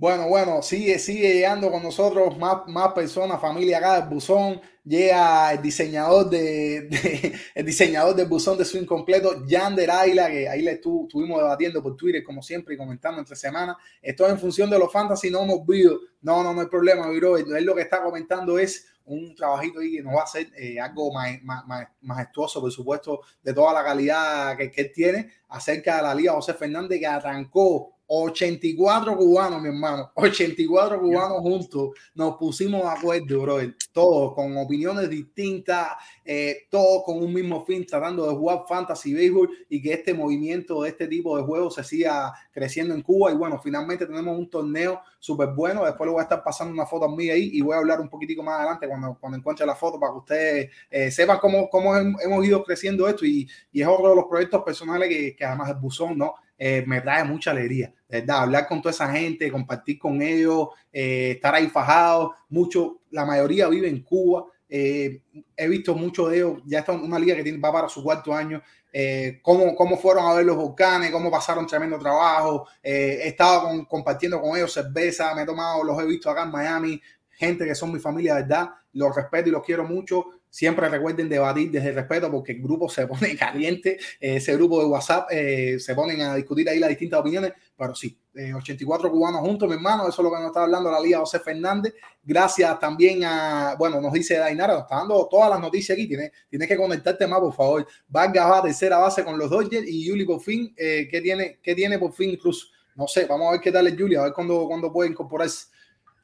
Bueno, bueno, sigue, sigue llegando con nosotros más, más personas, familia acá del buzón. Llega el diseñador de, de- el diseñador del buzón de swing completo, Yander Ayla, que ahí le estu- estuvimos debatiendo por Twitter, como siempre, y comentando entre semanas. Esto es en función de los fantasy, no hemos visto. No, no, no hay problema, bro. Él lo que está comentando es un trabajito ahí que nos va a hacer eh, algo ma- ma- majestuoso, por supuesto, de toda la calidad que, que él tiene acerca de la Liga José Fernández, que arrancó 84 cubanos, mi hermano, 84 cubanos juntos, nos pusimos de acuerdo, brother, todos con opiniones distintas, eh, todos con un mismo fin, tratando de jugar fantasy béisbol y que este movimiento de este tipo de juegos se siga creciendo en Cuba. Y bueno, finalmente tenemos un torneo súper bueno. Después le voy a estar pasando una foto a mí ahí y voy a hablar un poquitico más adelante cuando, cuando encuentre la foto para que ustedes eh, sepan cómo, cómo hem- hemos ido creciendo esto. Y, y es otro de los proyectos personales que, que además el buzón, ¿no? Eh, me trae mucha alegría, ¿verdad? Hablar con toda esa gente, compartir con ellos, eh, estar ahí fajados. Mucho, la mayoría vive en Cuba. Eh, he visto muchos de ellos, ya está una liga que tiene, va para su cuarto año. Eh, cómo, cómo fueron a ver los volcanes, cómo pasaron tremendo trabajo. Eh, he estado con- compartiendo con ellos cerveza, me he tomado, los he visto acá en Miami, gente que son mi familia, ¿verdad? Los respeto y los quiero mucho. Siempre recuerden debatir desde el respeto porque el grupo se pone caliente, eh, ese grupo de WhatsApp eh, se ponen a discutir ahí las distintas opiniones, pero sí, eh, 84 cubanos juntos, mi hermano, eso es lo que nos está hablando la Liga José Fernández. Gracias también a, bueno, nos dice Dainara, nos está dando todas las noticias aquí, tienes, tienes que conectarte más, por favor. Vargas va a tercera base con los Dodgers y Yuli por fin, eh, ¿qué, tiene, ¿qué tiene por fin incluso? No sé, vamos a ver qué tal es Yuli, a ver cuándo, cuándo puede incorporarse.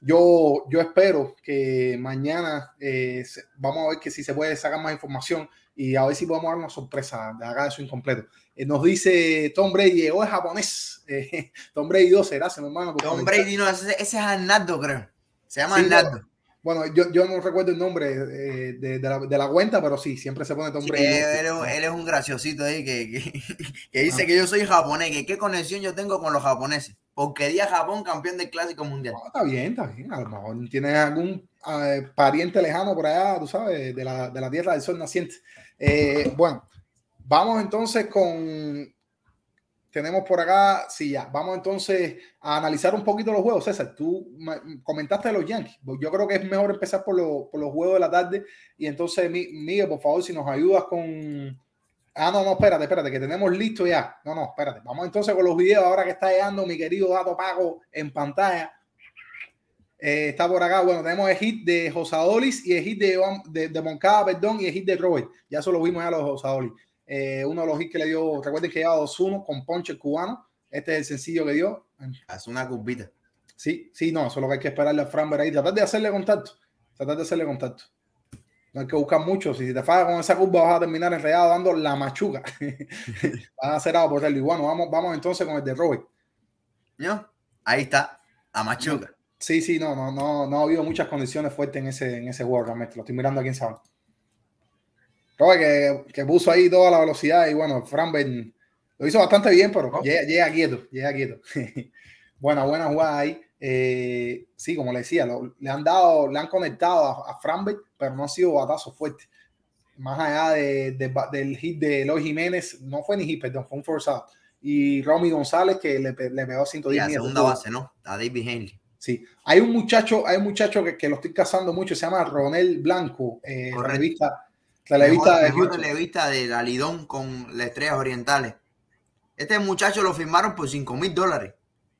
Yo, yo espero que mañana eh, vamos a ver que si se puede sacar más información y a ver si podemos dar una sorpresa de acá de su incompleto. Eh, nos dice Tom Brady, llegó es japonés. Eh, Tom Brady 12, gracias, mi hermano. Tom comentar. Brady, no, ese, ese es Arnaldo, creo. Se llama Sí, Arnaldo. Bueno, yo, yo no recuerdo el nombre eh, de, de la, de la cuenta, pero sí, siempre se pone Tom Sí, Brady. él, es- él es un graciosito ahí que, que, que dice Ah. que yo soy japonés, que qué conexión yo tengo con los japoneses. Porque Japón campeón del clásico mundial. Está bien, está bien. A lo mejor tienes algún eh, pariente lejano por allá, tú sabes, de la, de la tierra del sol naciente. Eh, bueno, vamos entonces con. Tenemos por acá, sí, ya. Vamos entonces a analizar un poquito los juegos. César, tú comentaste de los Yankees. Yo creo que es mejor empezar por, los- por los juegos de la tarde. Y entonces, Mi- Miguel, por favor, si nos ayudas con. Ah, no, no, espérate, espérate, que tenemos listo ya. No, no, espérate. Vamos entonces con los videos ahora que está llegando mi querido Dato Pago en pantalla. Eh, está por acá. Bueno, tenemos el hit de Josadolis y el hit de, de, de Moncada, perdón, y el hit de Robert. Ya eso lo vimos ya los Josadolis. Eh, uno de los hits que le dio, recuerden que lleva 2-1 con Ponche cubano. Este es el sencillo que dio. Hace una curvita. Sí, sí, no, eso es lo que hay que esperarle a Framber ahí. Tratar de hacerle contacto. Tratar de hacerle contacto. No hay que buscar mucho. Si te fallas con esa curva, vas a terminar enredado dando la machuca. Van a hacer algo por él. Y bueno, vamos, vamos entonces con el de Robert. ¿No? Ahí está, a Machuca. Sí, sí, no, no, no, no ha habido muchas condiciones fuertes en ese, en ese juego, realmente. Lo estoy mirando aquí en Saban. Que, que puso ahí toda la velocidad y bueno, Framberg lo hizo bastante bien, pero Oh. llega, llega quieto, llega quieto. buena, buena jugada ahí. Eh, sí, como le decía, lo- le han dado, le han conectado a, a pero no ha sido batazo fuerte. Más allá de, de- del hit de Eloy Jiménez, no fue ni hit, perdón, fue un forzado. Y Romy González que le, le pegó Y 110 la millas. segunda base, ¿no? A David Henley. Sí, hay un muchacho, hay un muchacho que, que lo estoy cazando mucho, se llama Ronel Blanco, eh, relevista, relevista mejor, de mejor Houston. relevista de la Lidón con las estrellas orientales. Este muchacho lo firmaron por 5 mil dólares.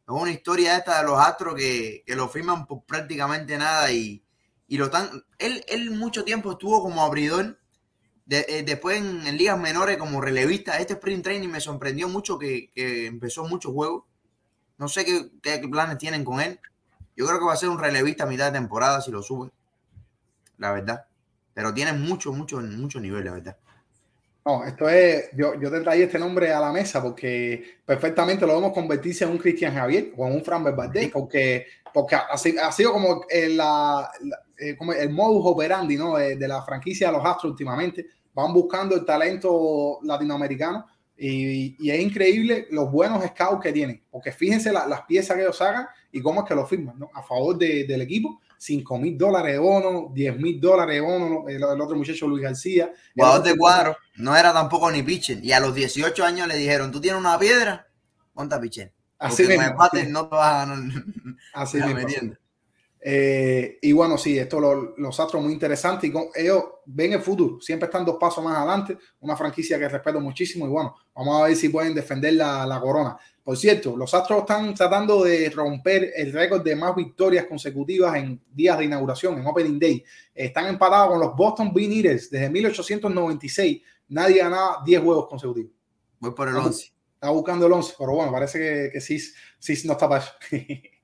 Es una historia esta de los astros que, que lo firman por prácticamente nada y, y lo están. Él, él mucho tiempo estuvo como abridor. Eh, después en, ligas menores como relevista. Este sprint training me sorprendió mucho que, que empezó muchos juegos. No sé qué, qué planes tienen con él. Yo creo que va a ser un relevista a mitad de temporada si lo suben. La verdad. Pero tiene mucho, mucho, mucho nivel, la verdad. No, esto es, yo, yo te traía este nombre a la mesa porque perfectamente lo vamos a convertirse en un Cristian Javier o en un Fran Valdez, porque, porque ha, ha sido como el, la- la- eh, como el modus operandi ¿no? de, de la franquicia de los Astros últimamente. Van buscando el talento latinoamericano y, y es increíble los buenos scouts que tienen, porque fíjense la- las piezas que ellos sacan y cómo es que lo firman, ¿no? A favor de- del equipo, 5 mil dólares de bono, 10 mil dólares de bono, ¿no? el, el otro muchacho Luis García. Jugador de cuadro, no era tampoco ni pitcher. Y a los 18 años le dijeron, tú tienes una piedra, ponte a pitcher. Así Porque con mismo, el bate sí. no te vas a ganar. Así mismo. Eh, y bueno, sí, esto lo- los Astros muy interesante y con, ellos ven el futuro, siempre están dos pasos más adelante, una franquicia que respeto muchísimo y bueno, vamos a ver si pueden defender la, la corona. Por cierto, los Astros están tratando de romper el récord de más victorias consecutivas en días de inauguración, en Opening Day. Están empatados con los Boston Bean Eaters desde 1896. Nadie ganaba 10 juegos consecutivos. Voy por el Ojo. 11. Está buscando el 11, pero bueno, parece que, que sí no está para eso.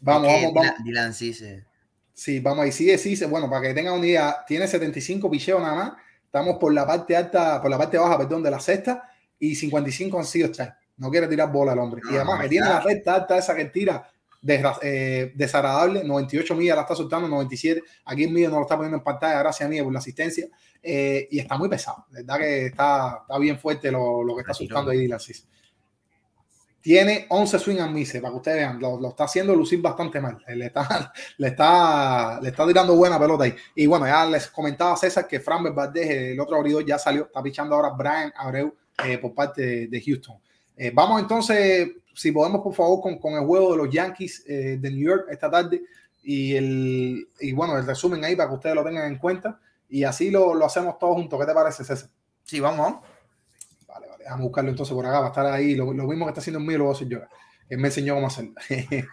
vamos, vamos, vamos. Dylan- Dylan sí vamos ahí. Sigue, sí, bueno, para que tengan una idea, tiene 75 picheos nada más. Estamos por la parte alta, por la parte baja, perdón, de la sexta y 55 han sido strike. No quiere tirar bola el hombre. y además, que tiene la recta alta esa que tira desgra- eh, desagradable. 98 millas la está soltando, 97. Aquí en medio no lo está poniendo en pantalla, gracias a mí por la asistencia. Eh, y está muy pesado. La verdad que está, está bien fuerte lo, lo que está soltando ahí Dylan Cis. Tiene 11 swing and miss, para que ustedes vean. Lo, lo está haciendo lucir bastante mal. Le está, le está, le está tirando buena pelota ahí. Y bueno, ya les comentaba César que Fran Valdez, el otro abridor, ya salió. Está pichando ahora Brian Abreu eh, por parte de Houston. Eh, vamos entonces, si podemos, por favor, con, con el juego de los Yankees eh, de New York esta tarde. Y, el, y bueno, el resumen ahí para que ustedes lo tengan en cuenta. Y así lo, lo hacemos todos juntos. ¿Qué te parece, César? Sí, vamos, Déjame buscarlo entonces por acá. Va a estar ahí. Lo, lo mismo que está haciendo el mío lo voy a hacer yo. Él me enseñó cómo hacerlo.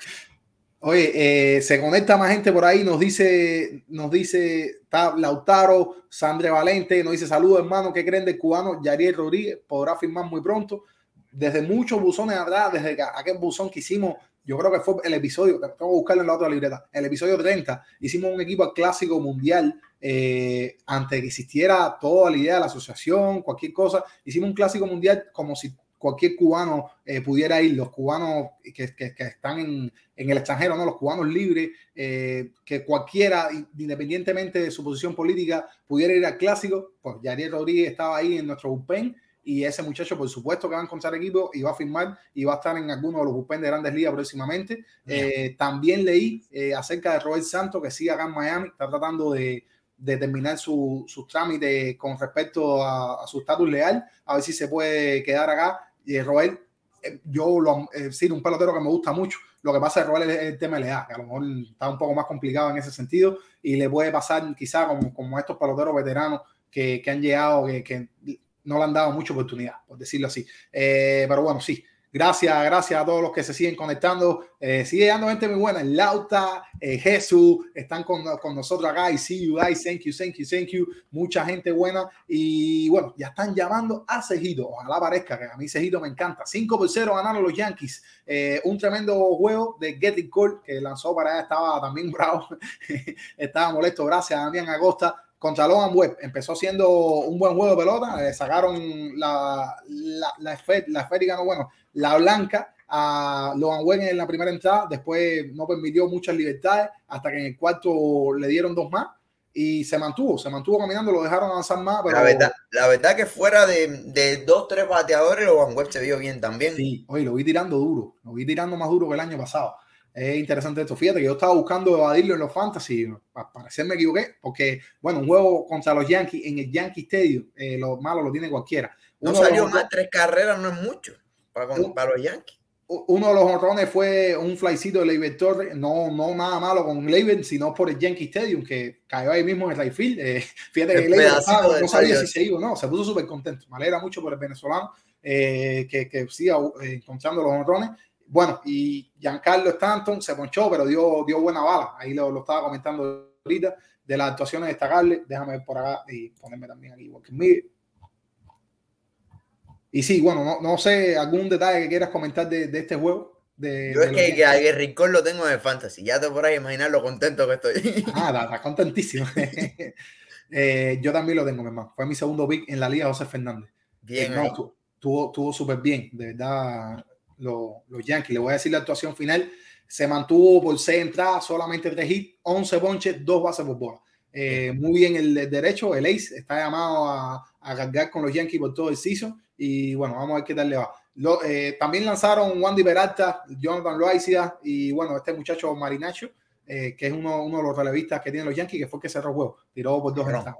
Oye, eh, se conecta más gente por ahí. Nos dice, nos dice, está Lautaro, Sandre Valente. Nos dice saludos, hermano. ¿Qué creen del cubano Yariel Rodríguez? Podrá firmar muy pronto. Desde muchos buzones atrás, desde que- aquel buzón que hicimos, yo creo que fue el episodio, tengo que buscarlo en la otra libreta, el episodio 30, hicimos un equipo clásico mundial eh, antes que existiera toda la idea de la asociación, cualquier cosa, hicimos un clásico mundial como si cualquier cubano eh, pudiera ir, los cubanos que, que- que están en, en el extranjero, ¿no? los cubanos libres, eh, que cualquiera, independientemente de su posición política, pudiera ir al clásico, pues Yariel Rodríguez estaba ahí en nuestro bullpen y ese muchacho, por supuesto, que va a encontrar equipo y va a firmar y va a estar en alguno de los bullpen de grandes ligas próximamente. Eh, también leí eh, acerca de Robert Santos, que sigue acá en Miami, está tratando de, de terminar su- sus trámites con respecto a, a su estatus legal, a ver si se puede quedar acá. Y eh, Robert, eh, yo lo eh, sí, un pelotero que me gusta mucho. Lo que pasa es Robert es el tema la que a lo mejor está un poco más complicado en ese sentido y le puede pasar quizá como, como estos peloteros veteranos que, que han llegado, que, que no le han dado mucha oportunidad, por decirlo así. Eh, pero bueno, sí, Gracias, gracias a todos los que se siguen conectando. Eh, sigue llegando gente muy buena. Lauta, eh, Jesús, están con, con, nosotros acá. Y see you guys, thank you, thank you, thank you. Mucha gente buena. Y bueno, ya están llamando a Cejito. Ojalá parezca que a mí Cejito me encanta. 5 por 0 ganaron los Yankees. Eh, un tremendo juego de Getting Call que lanzó para allá. Estaba también bravo. estaba molesto. Gracias a Damián Agosta contra Logan Webb. Empezó siendo un buen juego de pelota. Le sacaron la, la, la, esfer, la esférica, no, bueno, la blanca a Logan Wayne en la primera entrada, después no permitió muchas libertades, hasta que en el cuarto le dieron dos más y se mantuvo, se mantuvo caminando, lo dejaron avanzar más. Pero... La, verdad, la verdad que fuera de, de dos, tres bateadores, Logan Webb se vio bien también. Sí, oye, lo vi tirando duro, lo vi tirando más duro que el año pasado. Es interesante esto. Fíjate que yo estaba buscando evadirlo en los fantasy, para parecer me equivoqué, porque, bueno, un juego contra los Yankees en el Yankee Stadium, eh, lo malo lo tiene cualquiera. Uno no salió más, tres carreras no es mucho para, para los Yankees uno de los honrones fue un flycito de Leiber Torres, no, no nada malo con Leiber, sino por el Yankee Stadium, que cayó ahí mismo en el right eh, fíjate que Leiber no sabía si se iba o no, se puso súper contento. Me alegra mucho por el venezolano eh, que, que siga eh, encontrando los honrones. Bueno, y Giancarlo Stanton se ponchó, pero dio, dio buena bala. Ahí lo, lo estaba comentando ahorita de las actuaciones destacables. Déjame ver por acá y ponerme también aquí. Y sí, bueno, no, no, sé, algún detalle que quieras comentar de, de este juego. De, Yo es que, que a Guerricón lo tengo de fantasy, ya te ahí imaginar lo contento que estoy. Ah, está, contentísimo. eh, yo también lo tengo, mi hermano. Fue mi segundo pick en la liga, José Fernández. Bien. Eh, no, tuvo, tuvo súper bien, de verdad, los, los Yankees. Le voy a decir la actuación final. Se mantuvo por seis entradas, solamente tres hits, 11 ponches, dos bases por bola. Eh, muy bien el, el, derecho, el ace está llamado a, a cargar con los Yankees por todo el season y bueno, vamos a ver qué tal le va. Lo, eh, también lanzaron Wandy Peralta, Jonathan Loaiza y bueno, este muchacho Marinacho, eh, que es uno, uno, de los relevistas que tienen los Yankees, que fue el que cerró el juego, tiró por dos entradas.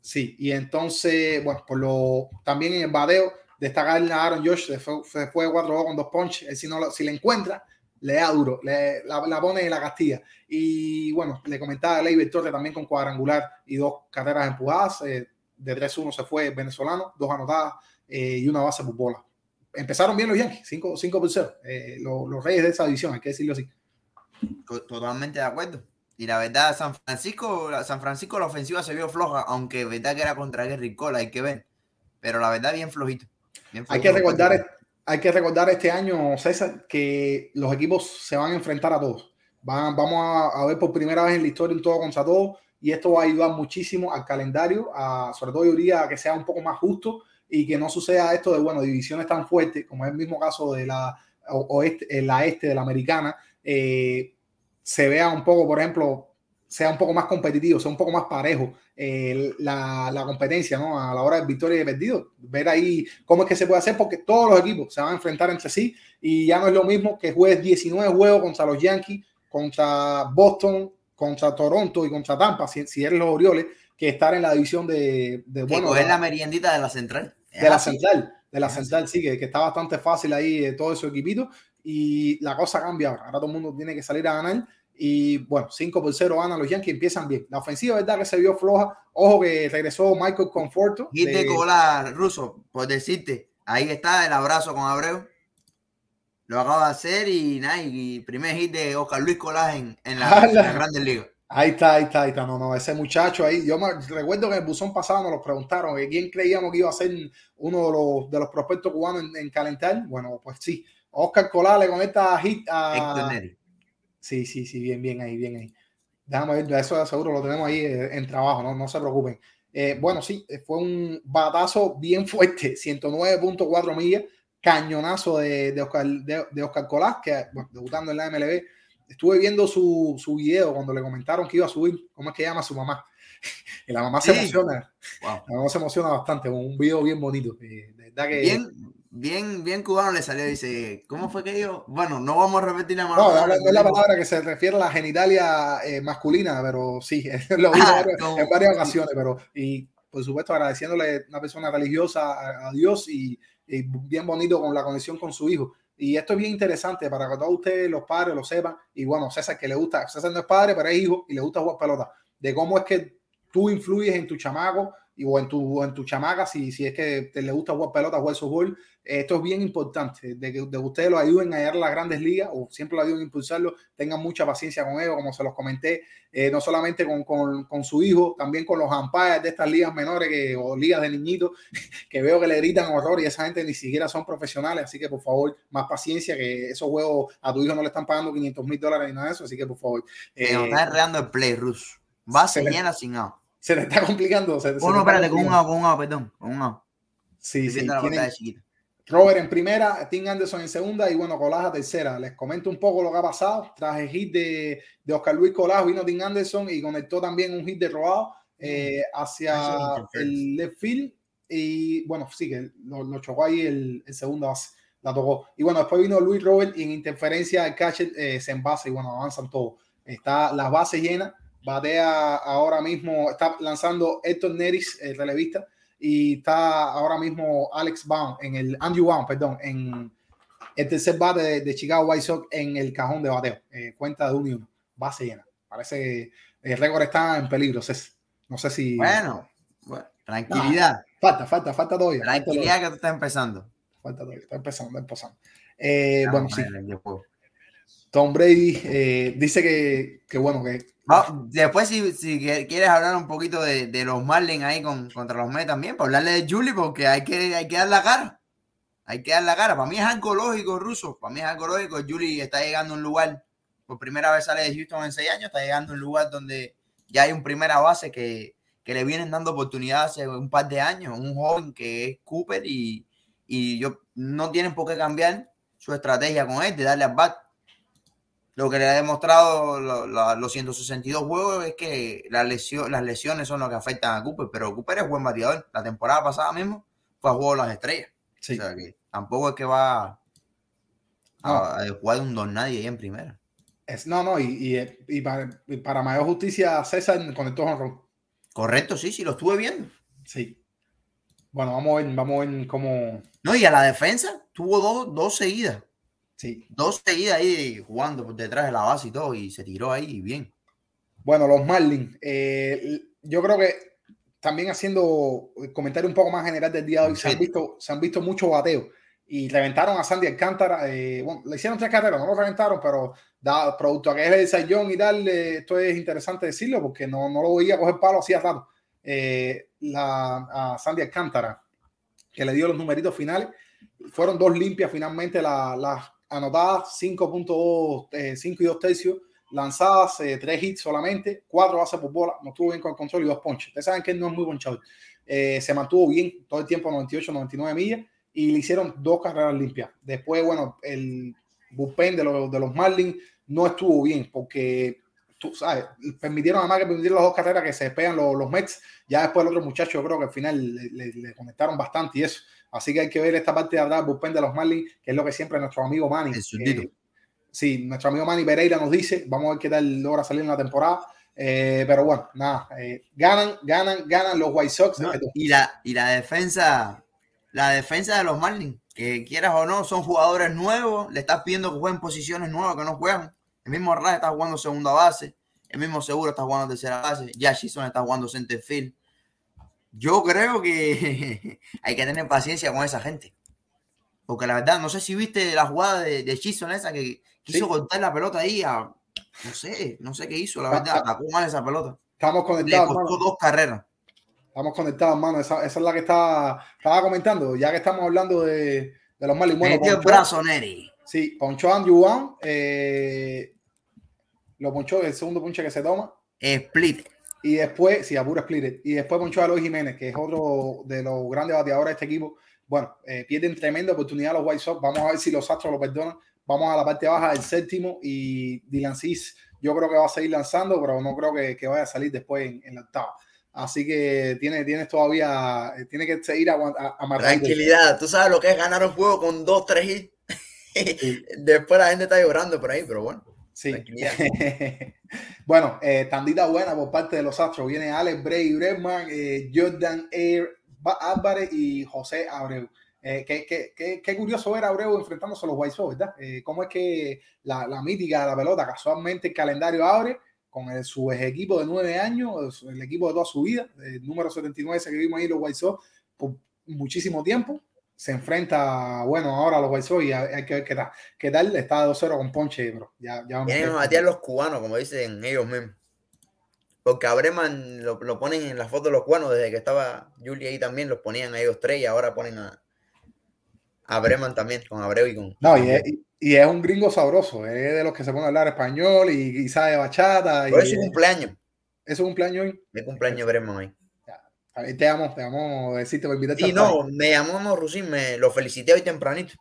Sí, y entonces, bueno, por lo también en el badeo, destacar a Aaron Josh, fue, se fue cuatro con dos punches, si, no, si le encuentra, le da duro, le, la, pone en la castilla. Y bueno, le comentaba a Leiber Torre también con cuadrangular y dos carreras empujadas. Eh, de 3-1 se fue venezolano, dos anotadas eh, y una base por. Empezaron bien los Yankees, 5, 5 por 0. Eh, los, reyes de esa división, hay que decirlo así. Totalmente de acuerdo. Y la verdad, San Francisco, San Francisco la ofensiva se vio floja, aunque verdad que era contra Gary Cole, hay que ver. Pero la verdad, bien flojito. Hay, que recordar, hay que recordar este año, César, que los equipos se van a enfrentar a todos. Van, vamos a, a, ver por primera vez en la historia un todo contra todo y esto va a ayudar muchísimo al calendario, a, sobre todo yo diría que sea un poco más justo y que no suceda esto de, bueno, divisiones tan fuertes, como es el mismo caso de la oeste, la este de la americana, eh, se vea un poco, por ejemplo, sea un poco más competitivo, sea un poco más parejo eh, la, la, competencia, ¿no? A la hora de victoria y de perdido. Ver ahí cómo es que se puede hacer, porque todos los equipos se van a enfrentar entre sí y ya no es lo mismo que juegues 19 juegos contra los Yankees, contra Boston, contra Toronto y contra Tampa, si, si eres los Orioles, que estar en la división de, de bueno, de la meriendita de la central. De la central, de la central, sí, que, que, está bastante fácil ahí eh, todo ese equipito y la cosa cambia ahora. Ahora todo el mundo tiene que salir a ganar y bueno, 5 por 0 ganan los Yankees, empiezan bien. La ofensiva, verdad que se vio floja. Ojo que regresó Michael Conforto. Y te de... cola, Ruso, por decirte, ahí está el abrazo con Abreu. Lo acaba de hacer y nada, y primer hit de Oscar Luis Colás en, en, la, en la Grandes Ligas. Ahí está, ahí está, ahí está. No, no, ese muchacho ahí. Yo me recuerdo que en el buzón pasado nos lo preguntaron que quién creíamos que iba a ser uno de los, de los prospectos cubanos en, en calentar. Bueno, pues sí. Oscar Colá le conecta hit a. Sí, sí, sí, bien, bien ahí, bien ahí. Déjame ver, eso seguro lo tenemos ahí en trabajo, no, no se preocupen. Eh, bueno, sí, fue un batazo bien fuerte, 109.4 millas, cañonazo de, de, Oscar, de, de Oscar Colás, que bueno, debutando en la MLB estuve viendo su, su video cuando le comentaron que iba a subir, ¿cómo es que llama su mamá? Y la mamá se sí. emociona, wow. la mamá se emociona bastante, un video bien bonito. De verdad que... Bien, bien, bien cubano le salió, dice, ¿cómo fue que dijo? Bueno, no vamos a repetir la No, no, es la palabra que se refiere a la genitalia eh, masculina, pero sí, lo vi ah, no. en varias ocasiones, pero y por supuesto agradeciéndole a una persona religiosa a, a Dios y, y bien bonito con la conexión con su hijo. Y esto es bien interesante para que todos ustedes, los padres, lo sepan. Y bueno, César, que le gusta, César no es padre, pero es hijo y le gusta jugar pelota. De cómo es que tú influyes en tu chamaco y, o en tu, en tu chamaca, si, si es que te le gusta jugar pelota, jugar softball. Esto es bien importante, de que, de que ustedes lo ayuden a llegar a las grandes ligas o siempre lo ayuden a impulsarlo. Tengan mucha paciencia con ellos, como se los comenté, eh, no solamente con, con, con, su hijo, también con los umpires de estas ligas menores que, o ligas de niñitos, que veo que le gritan horror y esa gente ni siquiera son profesionales. Así que por favor, más paciencia, que esos juegos a tu hijo no le están pagando 500 mil dólares ni nada de eso. Así que por favor. Eh, no está el play, Rus. Va a ser llena sin out se le está complicando. Se, oh, no, espérate, con un A, con un A, perdón, con un. Sí, sí. La tienen, Robert en primera, Tim Anderson en segunda y bueno, Colaja tercera. Les comento un poco lo que ha pasado. Tras el hit de, de Oscar Luis Colaja, vino Tim Anderson y conectó también un hit de robado eh, hacia el left field. Y bueno, sí, que lo, lo chocó ahí el, el segundo base, la tocó. Y bueno, después vino Luis Robert y en interferencia el catcher eh, se envasa y bueno, avanzan todos. Está las bases llenas, batea ahora mismo, está lanzando Héctor Neris, el relevista y está ahora mismo Alex Baum en el Andrew Baum, perdón, en el tercer bate de, de Chicago White Sox en el cajón de bateo. Eh, cuenta de un y uno, base llena. Parece que el récord está en peligro, César. No sé si. Bueno, bueno tranquilidad. falta, falta, falta todavía. Tranquilidad falta que tú estás empezando. Falta todavía, está empezando, está empezando. Eh, bueno, sí. madre. Tom Brady eh, dice que, que bueno, que después, si, si quieres hablar un poquito de, los Marlins ahí con, contra los Mets también, para hablarle de Julie, porque hay que, hay que dar la cara. Hay que dar la cara. Para mí es algo lógico, Ruso. Para mí es algo lógico. Julie está llegando a un lugar, por primera vez sale de Houston en seis años, está llegando a un lugar donde ya hay un primera base que, que le vienen dando oportunidad hace un par de años. Un joven que es Cooper y, y yo, no tienen por qué cambiar su estrategia con él, de darle al bat. Lo que le ha demostrado lo- lo- los 162 juegos es que la lesión, las lesiones son lo que afectan a Cooper, pero Cooper es buen bateador. La temporada pasada mismo fue a juego de las estrellas. sí. O sea que tampoco es que va a, No. a jugar un don nadie ahí en primera. Es, no, no, y, y, y para, y para mayor justicia, César conectó honrón. Correcto, sí, sí, lo estuve viendo. Sí. Bueno, vamos a ver, vamos a ver cómo. No, y a la defensa tuvo dos, dos seguidas. Sí. Dos seguidas ahí jugando por detrás de la base y todo, y se tiró ahí bien. Bueno, los Marlins. eh, yo creo que también haciendo el comentario un poco más general del día de hoy, se han visto, se han visto muchos bateos y reventaron a Sandy Alcántara. eh, bueno, le hicieron tres carreras, no lo reventaron, pero da, producto a que es el sayón y tal, eh, esto es interesante decirlo porque no, no lo veía coger palo hacía rato. Eh, la, a Sandy Alcántara, que le dio los numeritos finales, fueron dos limpias finalmente la- las anotadas, 5.2, eh, 5 y 2 tercios lanzadas, eh, tres hits solamente, cuatro bases por bola, no estuvo bien con el control y dos ponches. Ustedes saben que él no es muy ponchador. Eh, se mantuvo bien todo el tiempo, 98, 99 millas, y le hicieron dos carreras limpias. Después, bueno, el bullpen de los, de los Marlins no estuvo bien porque, tú sabes, permitieron además que permitieron las dos carreras que se despegan los, los Mets. Ya después el otro muchacho, yo creo que al final le, le- le conectaron bastante y eso. Así que hay que ver esta parte de atrás, bullpen de los Marlins, que es lo que siempre nuestro amigo Manny. Eh, sí, nuestro amigo Manny Pereira nos dice. Vamos a ver qué tal logra salir en la temporada. Eh, pero bueno, nada, eh, ganan, ganan, ganan los White Sox. No, y la, y la defensa, la defensa de los Marlins, que quieras o no, son jugadores nuevos, le estás pidiendo que jueguen posiciones nuevas que no juegan. El mismo Raj está jugando segunda base, el mismo Seguro está jugando tercera base, ya Shison está jugando center field. Yo creo que hay que tener paciencia con esa gente. Porque la verdad, no sé si viste la jugada de, de esa que quiso Sí. cortar la pelota ahí a, no sé, no sé qué hizo, la verdad, atacó mal esa pelota. Estamos Le conectados, costó hermano. dos carreras. Estamos conectados, hermano. Esa, esa es la que está, estaba comentando, ya que estamos hablando de, de los Marlins. Bueno, el brazo, Neri. Sí, ponchó a Andrew Wan, eh, lo ponchó el segundo ponche que se toma. Split. Y después, sí, a puro split. Y después ponchó a Luis Jiménez, que es otro de los grandes bateadores de este equipo. Bueno, eh, pierden tremenda oportunidad los White Sox. Vamos a ver si los Astros lo perdonan. Vamos a la parte baja del séptimo y Dylan Cis, yo creo que va a seguir lanzando, pero no creo que, que vaya a salir después en, en la octava. Así que tiene, tienes todavía, eh, tiene que seguir amarrando. Tranquilidad. Tú sabes lo que es ganar un juego con dos, tres hits. Después la gente está llorando por ahí, pero bueno. Sí. Bueno, eh, tandita buena por parte de los Astros. Viene Alex Bray Bregman, eh, Jordan Air Álvarez y José Abreu. Eh, qué, qué- qué- qué curioso ver a Abreu enfrentándose a los White Sox, ¿verdad? Eh, cómo es que la, la mítica de la pelota, casualmente el calendario abre con el, su equipo de nueve años, el equipo de toda su vida, el número 79 ese que vimos ahí los White Sox por muchísimo tiempo. Se enfrenta, bueno, ahora a los White Sox y hay, que ver qué tal. ¿Qué tal? Está 2-0 con Ponche, bro. Ya, ya vamos Vienen a batear los cubanos, como dicen ellos mismos. Porque a Breman lo, lo ponen en la foto de los cubanos, desde que estaba Julia ahí también, los ponían a ellos tres y ahora ponen a, a Breman también, con Abreu y con. No, y es, y- es un gringo sabroso, es de los que se pone a hablar español y, y sabe bachata. Y Por eso es cumpleaños. es un cumpleaños hoy. De cumpleaños Breman ahí. Te amo, te amo decirte por invitarte. Y no, me llamó no, Rusín, me lo felicité hoy tempranito.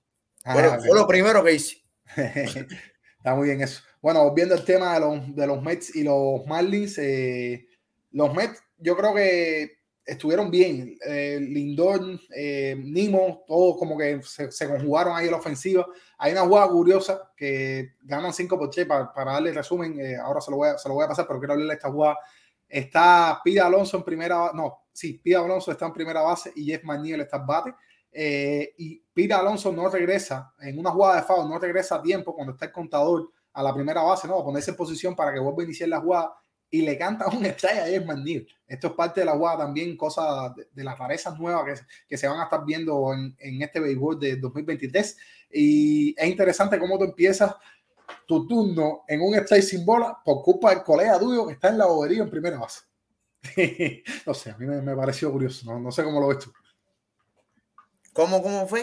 Ah, Fue- lo primero que hice. Está muy bien eso. Bueno, volviendo al tema de los, de los Mets y los Marlins, eh, los Mets yo creo que estuvieron bien. Eh, Lindor, eh, Nimo, todos como que se, se conjugaron ahí en la ofensiva. Hay una jugada curiosa que ganan 5 por 3 para, para darle resumen. eh, ahora se lo, voy a, se lo voy a pasar, pero quiero hablarle de esta jugada. Está Pide Alonso en primera no, sí, Pide Alonso está en primera base y Jeff McNeil está en bate. Eh, y Pide Alonso no regresa en una jugada de foul, no regresa a tiempo cuando está el contador a la primera base, ¿no? A ponerse en posición para que vuelva a iniciar la jugada y le canta un strike a Jeff McNeil. Esto es parte de la jugada también, cosas de, de las rarezas nuevas que, que se van a estar viendo en, en este béisbol de 2023. Y es interesante cómo tú empiezas tu turno en un strike sin bola por culpa del colega tuyo que está en la bobería en primera base. no sé, a mí me, me pareció curioso, no, no sé cómo lo ves tú. ¿Cómo, cómo fue?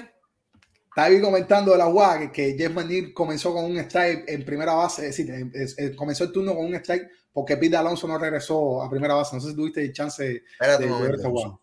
Estaba ahí comentando de la jugada que, que Jeff McNeil comenzó con un strike en primera base, es decir, es- es- comenzó el turno con un strike porque Pete Alonso no regresó a primera base. No sé si tuviste el chance Espérate de ver esta jugada.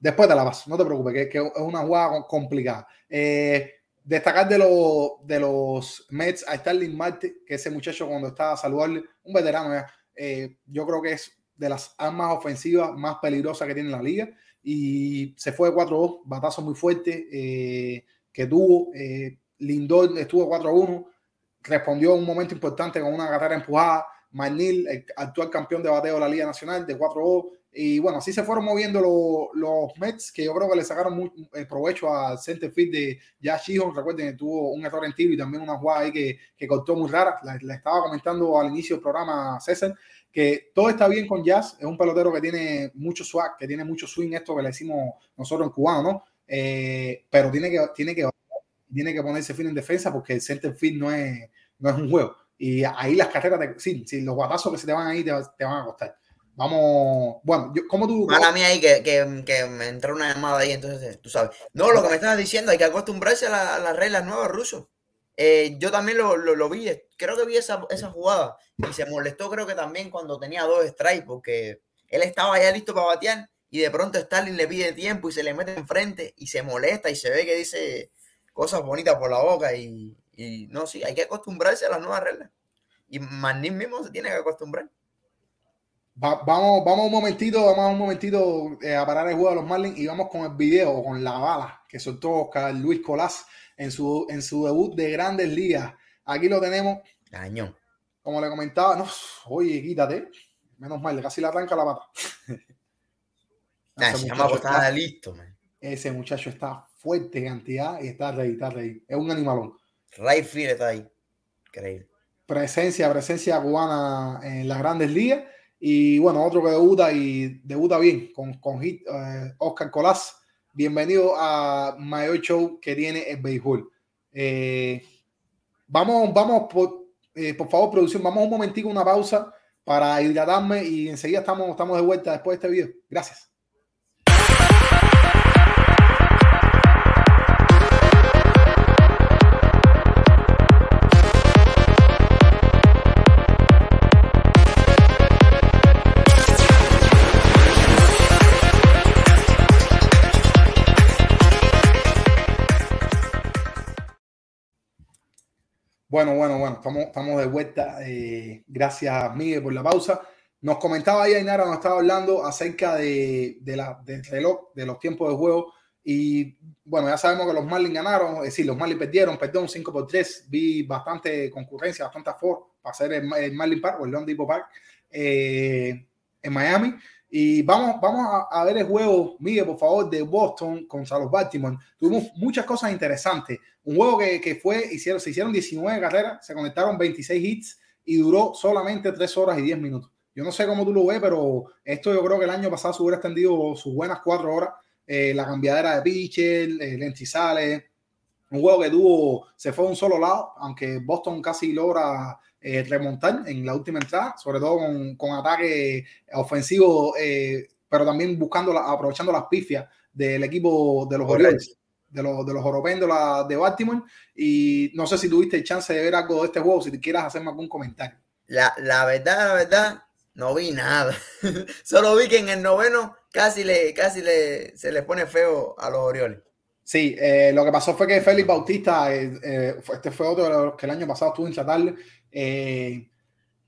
Después de la base, no te preocupes, que, que es una jugada complicada. Eh, destacar de, los de los Mets a Starling Marte, que ese muchacho cuando estaba saludable, un veterano eh, yo creo que es de las armas ofensivas más peligrosas que tiene la liga. Y se fue de 4-2, batazo muy fuerte eh, que tuvo. Eh, Lindor estuvo 4-1, respondió en un momento importante con una carrera empujada. Manil, el actual campeón de bateo de la Liga Nacional, de 4-2. Y bueno, así se fueron moviendo lo- los Mets, que yo creo que le sacaron muy, eh, provecho al center field de Josh Sheehan. Recuerden que tuvo un error en tiro y también una jugada ahí que, que cortó muy rara. La, la estaba comentando al inicio del programa César, que todo está bien con Jazz. Es un pelotero que tiene mucho swag, que tiene mucho swing, esto que le decimos nosotros en cubano, ¿no? Eh, pero tiene que, tiene, que, tiene que ponerse fin en defensa porque el center field no es, no es un juego. Y ahí las carreras, te- sí, sí, los guatazos que se te van ahí te, te van a costar. Vamos, bueno, yo, ¿cómo tú? Mala mía ahí que, que, que me entró una llamada ahí, entonces tú sabes. No, lo que me estabas diciendo, hay que acostumbrarse a, la- a las reglas nuevas rusos. Eh, yo también lo, lo, lo vi, creo que vi esa, esa jugada y se molestó, creo que también cuando tenía dos strikes, porque él estaba ya listo para batear y de pronto Stalin le pide tiempo y se le mete enfrente y se molesta y se ve que dice cosas bonitas por la boca y, y no, sí, hay que acostumbrarse a las nuevas reglas. Y Manín mismo se tiene que acostumbrar. Va- vamos, vamos un momentito, vamos un momentito eh, a parar el juego de los Marlins y vamos con el video, con la bala que soltó Oscar Luis Colás en su, en su debut de Grandes Ligas. Aquí lo tenemos, Cañón. como le comentaba, no, oye, quítate, menos mal, casi le arranca la pata. Nah, Ese muchacho está- listo, man. ese muchacho está fuerte en cantidad y está ready, está ready. Es un animalón. Right field está ahí. Increíble. presencia, presencia cubana en las grandes ligas. Y bueno, otro que debuta y debuta bien con, con hit, eh, Oscar Colás. Bienvenido a Mayor Show que tiene el béisbol. Eh, vamos, vamos por, eh, por favor, producción, vamos un momentico, una pausa para hidratarme y enseguida estamos, estamos de vuelta después de este video. Gracias. Bueno, bueno, bueno, estamos, estamos de vuelta. Eh, gracias, Miguel, por la pausa. Nos comentaba ahí Ainara, nos estaba hablando acerca de, de la, del reloj, de los tiempos de juego. Y bueno, ya sabemos que los Marlins ganaron, es decir, los Marlins perdieron, perdón, 5 por 3. Vi bastante concurrencia, bastante aforo para hacer el, el Marlin Park o el Lone Depot Park eh, en Miami. Y vamos, vamos a, a ver el juego, Miguel, por favor, de Boston contra los Baltimore. Tuvimos muchas cosas interesantes. Un juego que, que fue, hicieron, se hicieron 19 carreras, se conectaron 26 hits y duró solamente 3 horas y 10 minutos. Yo no sé cómo tú lo ves, pero esto yo creo que el año pasado se hubiera extendido sus buenas 4 horas. Eh, la cambiadera de pitcher, eh, Lentizales, un juego que tuvo, se fue a un solo lado, aunque Boston casi logra eh, remontar en la última entrada, sobre todo con, con ataque ofensivo, eh, pero también buscando, la, aprovechando las pifias del equipo de los. Orioles, de los, de los Oropendos la- de Baltimore. Y no sé si tuviste chance de ver algo de este juego, si te quieras hacerme algún comentario. La, la verdad, la verdad, no vi nada. Solo vi que en el noveno casi le, casi le, se les pone feo a los Orioles. Sí, eh, lo que pasó fue que Félix Bautista, eh, eh, este fue otro de los que el año pasado estuvo en tratarle, eh,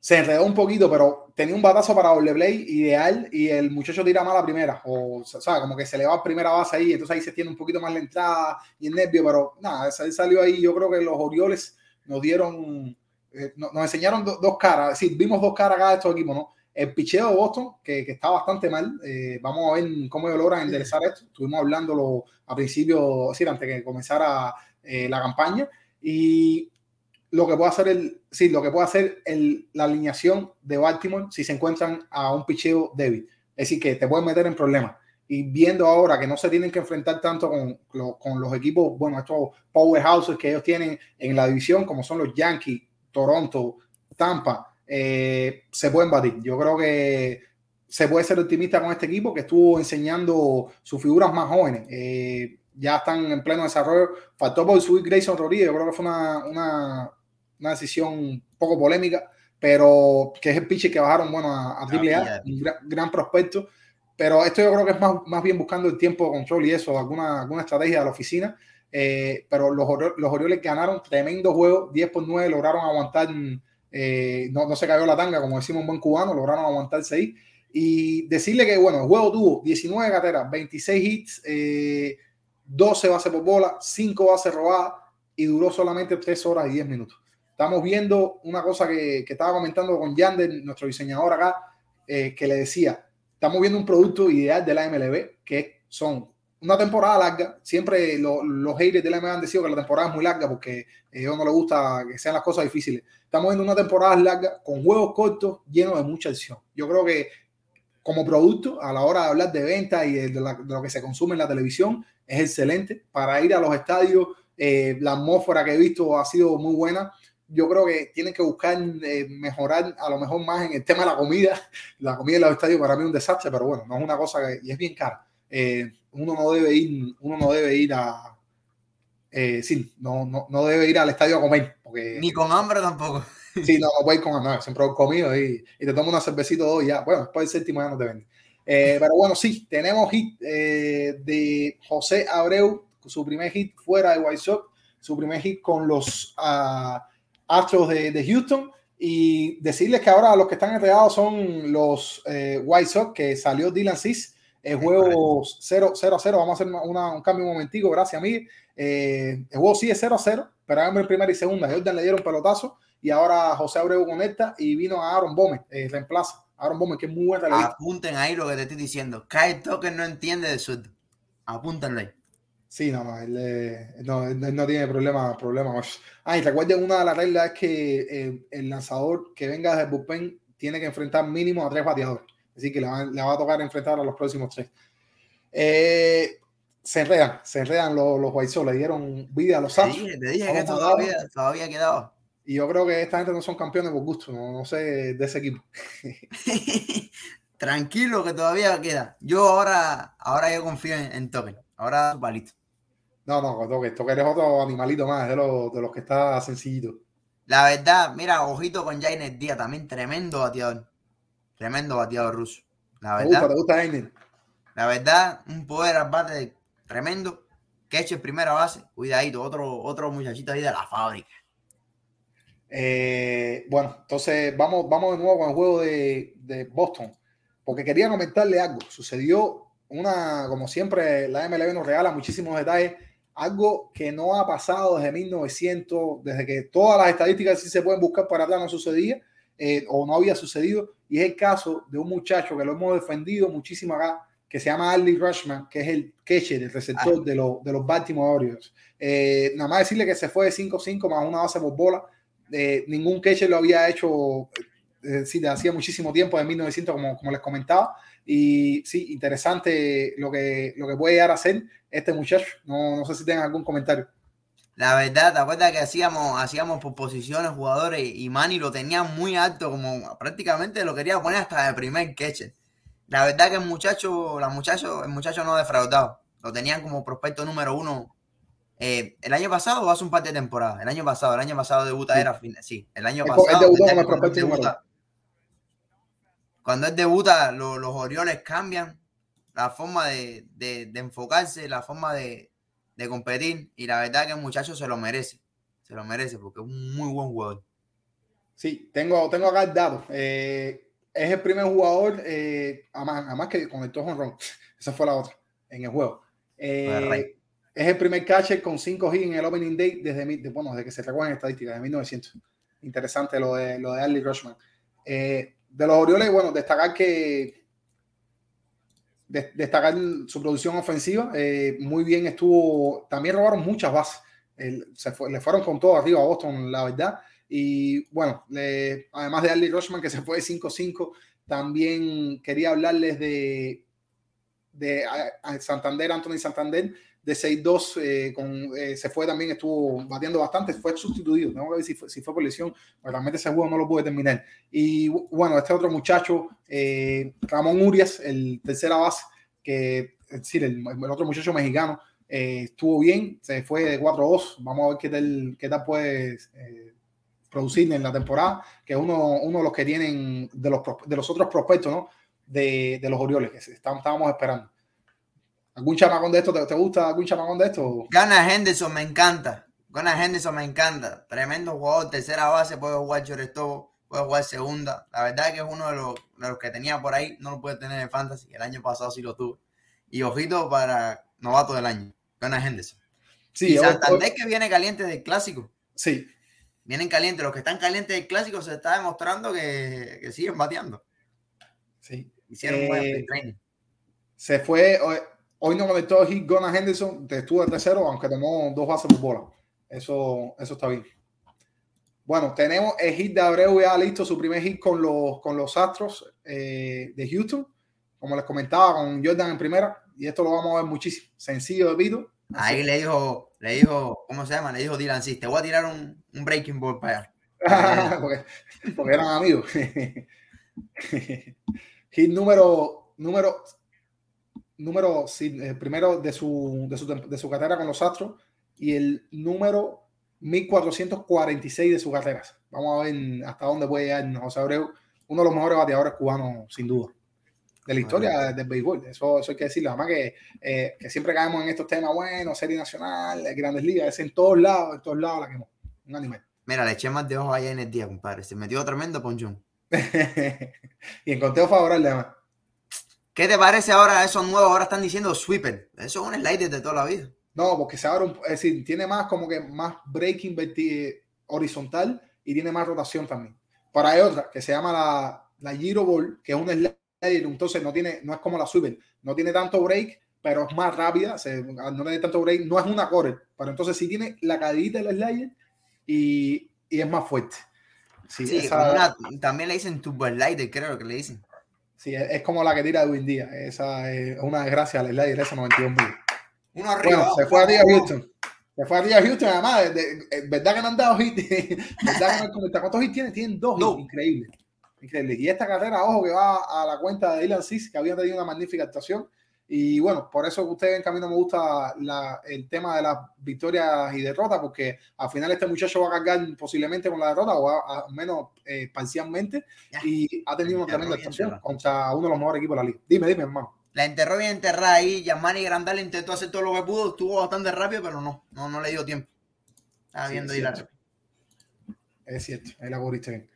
se enredó un poquito, pero tenía un batazo para doble play ideal y el muchacho tira mal la primera, o, o sea, como que se le va a primera base ahí, entonces ahí se tiene un poquito más la entrada y el nervio, pero nada, él salió ahí, yo creo que los Orioles nos dieron, eh, no- nos enseñaron do- dos caras, es decir, vimos dos caras acá de estos equipos, ¿no? El picheo de Boston, que, que está bastante mal, eh, vamos a ver cómo logran enderezar esto, estuvimos hablándolo a principio, decir, antes que comenzara eh, la campaña, y lo que puede hacer el, sí, lo que puede hacer el, la alineación de Baltimore si se encuentran a un picheo débil. Es decir, que te pueden meter en problemas. Y viendo ahora que no se tienen que enfrentar tanto con, con los equipos, bueno, estos powerhouses que ellos tienen en la división, como son los Yankees, Toronto, Tampa, eh, se pueden batir. Yo creo que se puede ser optimista con este equipo que estuvo enseñando sus figuras más jóvenes. Eh, ya están en pleno desarrollo. Faltó por subir Grayson Rodríguez. Yo creo que fue una, una, una decisión poco polémica, pero que es el pitcher que bajaron bueno, a, a Triple A, un gran, gran, prospecto. Pero esto yo creo que es más, más bien buscando el tiempo de control y eso, alguna, alguna estrategia de la oficina. Eh, pero los, los Orioles ganaron tremendo juego, 10 por 9, lograron aguantar, eh, no, no se cayó la tanga, como decimos un buen cubano, lograron aguantar 6 y decirle que, bueno, el juego tuvo 19 carreras, 26 hits, eh, 12 bases por bola, 5 bases robadas y duró solamente 3 horas y 10 minutos. Estamos viendo una cosa que, que estaba comentando con Yander, nuestro diseñador acá, eh, que le decía, estamos viendo un producto ideal de la MLB, que son una temporada larga. Siempre lo, los haters de la MLB han decidido que la temporada es muy larga porque a ellos no les gusta que sean las cosas difíciles. Estamos viendo una temporada larga con juegos cortos llenos de mucha acción. Yo creo que como producto, a la hora de hablar de venta y de, lo que se consume en la televisión, es excelente. Para ir a los estadios, eh, la atmósfera que he visto ha sido muy buena. Yo creo que tienen que buscar eh, mejorar a lo mejor más en el tema de la comida. La comida en los estadios para mí es un desastre, pero bueno, no es una cosa que y es bien cara. Eh, uno no debe ir, uno no debe ir a, eh, sí, no, no, no, debe ir al estadio a comer. Porque, Ni con hambre tampoco. Sí, no, no puede ir con hambre, siempre he comido y, y, te tomo una cervecita o ya. Bueno, después del séptimo ya no te vende. Eh, pero bueno, sí, tenemos hit eh, de José Abreu, su primer hit fuera de White Sox, su primer hit con los uh, Astros de, de, Houston. Y decirles que ahora los que están entregados son los eh, White Sox, que salió Dylan Cis, el juego 0 a 0. Vamos a hacer una, un cambio un momentico, gracias, Miguel. Eh, el juego sí es 0 a 0, pero en primera y segunda. Jordan le dieron pelotazo y ahora José Abreu conecta y vino a Aaron Bomes, eh, reemplaza. Aaron Bomes, que es muy buen relevista. Apunten ahí lo que te estoy diciendo. Kyle Tucker no entiende de surdo. Apúntenlo ahí. Sí, no, no, él, eh, no, él no tiene problema. problema. Ah, y recuerden, una de las reglas es que el lanzador que venga desde el bullpen tiene que enfrentar mínimo a tres bateadores. Así que le va, le va a tocar enfrentar a los próximos tres. Eh, se enredan, se enredan los, los White Sox, le dieron vida a los Astros. Te dije, te dije que todavía, todavía quedaba. Y yo creo que esta gente no son campeones por gusto, no, no sé de ese equipo. Tranquilo que todavía queda. Yo ahora, ahora yo confío en, en Token. Ahora su palito. No, no, Token, Token es otro animalito más de los, de los que está sencillito. La verdad, mira, ojito con Jainer Díaz, también tremendo bateador. Tremendo bateador ruso. La verdad. ¿Te gusta, gusta? La verdad, un poder al bate tremendo. Que eche primera base. Cuidadito, otro, otro muchachito ahí de la fábrica. Eh, bueno, entonces vamos, vamos de nuevo con el juego de, de, Boston, porque quería comentarle algo. Sucedió una, como siempre, la MLB nos regala muchísimos detalles, algo que no ha pasado desde 1900, desde que todas las estadísticas sí se pueden buscar para atrás, no sucedía eh, o no había sucedido, y es el caso de un muchacho que lo hemos defendido muchísimo acá, que se llama Arlie Rushman, que es el catcher, el receptor ah. de, lo, de los Baltimore Orioles. Eh, nada más decirle que se fue de 5-5 más una base por bola. Eh, ningún catcher lo había hecho eh, sí, hacía muchísimo tiempo, de 1900, como, como les comentaba. Y sí, interesante lo que, lo que puede llegar a hacer este muchacho. No, no sé si tengan algún comentario. La verdad, ¿te acuerdas que hacíamos, hacíamos por posiciones jugadores y Manny lo tenía muy alto, como prácticamente lo quería poner hasta de primer catcher? La verdad que el muchacho, la muchacho, el muchacho no defraudado. Lo tenían como prospecto número uno eh, el año pasado o hace un par de temporadas. El año pasado, el año pasado debuta Sí. era fin. Sí, el año él pasado. como cuando él debuta, cuando él debuta, lo- los Orioles cambian la forma de, de- de enfocarse, la forma de, de competir. Y la verdad que el muchacho se lo merece. Se lo merece porque es un muy buen jugador. Sí, tengo, tengo acá el dato. Eh, es el primer jugador, eh, además, además que conectó home run. Esa fue la otra en el juego. Eh, es el primer catcher con 5 hits en el opening day desde, de- bueno, desde que se recogen estadísticas, de 1900. Interesante lo de, lo de Arlie Rushman. Eh, de los Orioles, bueno, destacar que de- destacar su producción ofensiva. eh, muy bien estuvo. También robaron muchas bases. Se le fueron con todo arriba a Boston, la verdad. Y bueno, además de Arlie Rushman, que se fue de 5-5, también quería hablarles de, de Santander, Anthony Santander, de 6-2, eh, eh, se fue también, estuvo batiendo bastante, fue sustituido. Tengo que ver si fue, si fue por lesión, pero realmente ese juego no lo pude terminar. Y bu- bueno, este otro muchacho, eh, Ramón Urias, el tercera base, que es decir, el, el otro muchacho mexicano, eh, estuvo bien, se fue de 4-2. Vamos a ver qué tal, qué tal puede producir en la temporada, que es uno, uno de los que tienen de los, de los otros prospectos, ¿no? De, de los Orioles, que estábamos esperando. ¿Algún chamacón de esto? ¿Te, te gusta algún chamacón de esto? Gana Henderson me encanta. Gana Henderson me encanta. Tremendo jugador, tercera base, puede jugar shortstop, puede jugar segunda. La verdad que es uno de los, de los que tenía por ahí. No lo puede tener en fantasy. El año pasado sí lo tuve. Y ojito para novato del año. Gana Henderson. Sí, y Santander hoy- que viene caliente del clásico. sí, Vienen calientes. Los que están calientes del clásico se está demostrando que, que siguen bateando. sí. Hicieron un Eh, buen sprint training. Se fue, hoy, no conectó el hit Gona Henderson, te estuvo de tercero, aunque tomó dos bases por bola. Eso, eso está bien. Bueno, tenemos el hit de Abreu ya listo, su primer hit con los, con los Astros eh, de Houston. Como les comentaba, con Jordan en primera. Y esto lo vamos a ver muchísimo. Sencillo de Pito. Ahí le dijo, le dijo, ¿cómo se llama? Le dijo Dylan Cis, te voy a tirar un, un breaking ball para allá. porque, porque eran amigos. Hit número, número, número, el primero de su, de su, de su carrera con los Astros y el número 1446 de sus carreras. Vamos a ver hasta dónde puede llegar José Abreu, uno de los mejores bateadores cubanos, sin duda, de la historia del béisbol. Eso, eso hay que decirlo. Además que, eh, que siempre caemos en estos temas, bueno, serie nacional, grandes ligas, es en todos lados, en todos lados la quemó. Un animal. Mira, le eché más de ojo allá en el día, compadre. Se metió tremendo ponchón. y en conteo favorable además. ¿Qué te parece ahora esos nuevos? Ahora están diciendo sweeper. Eso es un slider de toda la vida. No, porque se abre un, es decir, tiene más como que más breaking horizontal y tiene más rotación también. Pero hay otra que se llama la, la Giro Ball, que es un slider, entonces no tiene, no es como la Swivel, no tiene tanto break, pero es más rápida, se, no tiene tanto break, no es una core, pero entonces sí tiene la cadenita del slider y, y es más fuerte. Sí, Sí, esa- como una- también le dicen turbo slider, creo que le dicen. Sí, es, es como la que tira Edwin Díaz. Esa es una desgracia al slider, esa 92 mil. Uno arriba. Bueno, se fue arriba Houston. Se fue arriba Houston, además. De, de- eh, ¿Verdad que no han dado hit? ¿Verdad que no han? ¿Cuántos hits tienen? Tienen dos hits. No. Increíble. Increíble. Y esta carrera, ojo, que va a la cuenta de Dylan Cis, que había tenido una magnífica actuación. Y bueno, por eso que ustedes ven que a mí no me gusta la- el tema de las victorias y derrotas, porque al final este muchacho va a cargar posiblemente con la derrota, o a- al menos eh, parcialmente, Ya. y ha tenido una tremenda actuación contra uno de los mejores equipos de la liga. Dime, dime, hermano. La enterró bien enterrada ahí. Yamani Grandal intentó hacer todo lo que pudo. Estuvo bastante rápido, pero no. No, no le dio tiempo. Estaba Sí, viendo es ahí la. Es cierto, ahí la cubriste bien.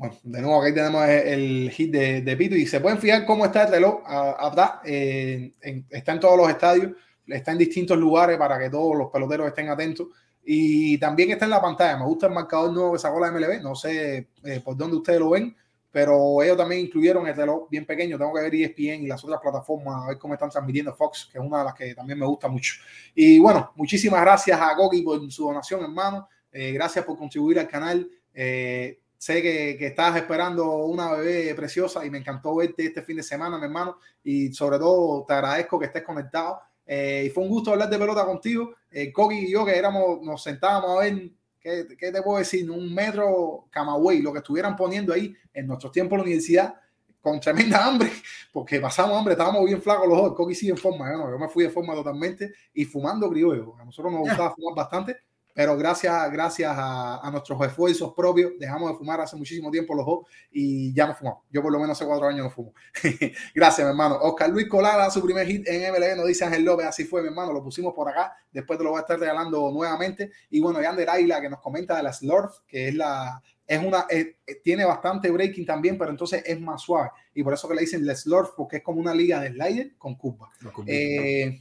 Bueno, de nuevo aquí tenemos el hit de, de Pito y se pueden fijar cómo está el reloj atrás. eh, en- está en todos los estadios, está en distintos lugares para que todos los peloteros estén atentos. Y también está en la pantalla. Me gusta el marcador nuevo que sacó la MLB. No sé eh, por dónde ustedes lo ven, pero ellos también incluyeron el reloj bien pequeño. Tengo que ver ESPN y las otras plataformas a ver cómo están transmitiendo Fox, que es una de las que también me gusta mucho. Y bueno, muchísimas gracias a Goki por su donación, hermano. Eh, gracias por contribuir al canal. Eh, sé que, que estabas esperando una bebé preciosa y me encantó verte este fin de semana, mi hermano. Y sobre todo te agradezco que estés conectado. Eh, y fue un gusto hablar de pelota contigo. Eh, Coqui y yo, que éramos, nos sentábamos a ver, ¿qué, qué te puedo decir? Un metro Camagüey, lo que estuvieran poniendo ahí en nuestros tiempos en la universidad, con tremenda hambre, porque pasamos hambre, estábamos bien flacos los dos. Coqui sigue en forma, yo, no, yo me fui de forma totalmente y fumando criollo. A nosotros nos gustaba fumar bastante, pero gracias, gracias a, a, nuestros esfuerzos propios, dejamos de fumar hace muchísimo tiempo los dos y ya no fumamos. Yo por lo menos hace cuatro años no fumo. gracias, mi hermano. Oscar Luis Colada, su primer hit en MLB, nos dice Ángel López, así fue, mi hermano, lo pusimos por acá, después te lo voy a estar regalando nuevamente. Y bueno, Yander Aila, que nos comenta de la Slurf, que es la, es una, eh, tiene bastante breaking también, pero entonces es más suave. Y por eso que le dicen la Slurf, porque es como una liga de slider con curva. Eh,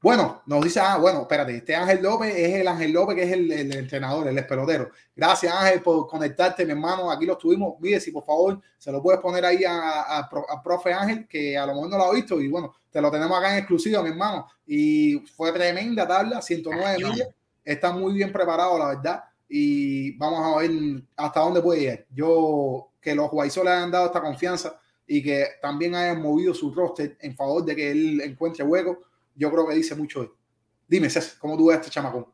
bueno, nos dice, ah, bueno, espérate, este Ángel López es el Ángel López, que es el, el entrenador, el pelotero. Gracias, Ángel, por conectarte, mi hermano. Aquí lo estuvimos. Mire, si por favor se lo puedes poner ahí a, a, a, profe Ángel, que a lo mejor no lo ha visto, y bueno, te lo tenemos acá en exclusiva, mi hermano. Y fue tremenda tabla, 109 millas. Está muy bien preparado, la verdad. Y vamos a ver hasta dónde puede ir. Yo, que los Guaysos le hayan dado esta confianza y que también hayan movido su roster en favor de que él encuentre hueco yo creo que dice mucho. Dime, César, ¿cómo tú ves a este chamacón?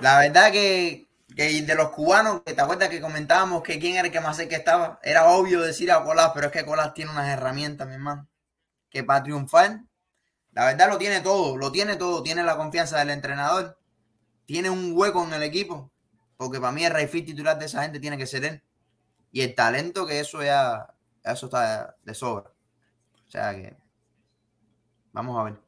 La verdad que, que, de los cubanos, que te acuerdas que comentábamos que quién era el que más que estaba, era obvio decir a Colas, pero es que Colas tiene unas herramientas, mi hermano, que para triunfar, la verdad lo tiene todo, lo tiene todo, tiene la confianza del entrenador, tiene un hueco en el equipo, porque para mí el Rayfield titular de esa gente tiene que ser él, y el talento que eso ya, eso está de sobra. O sea que, vamos a ver.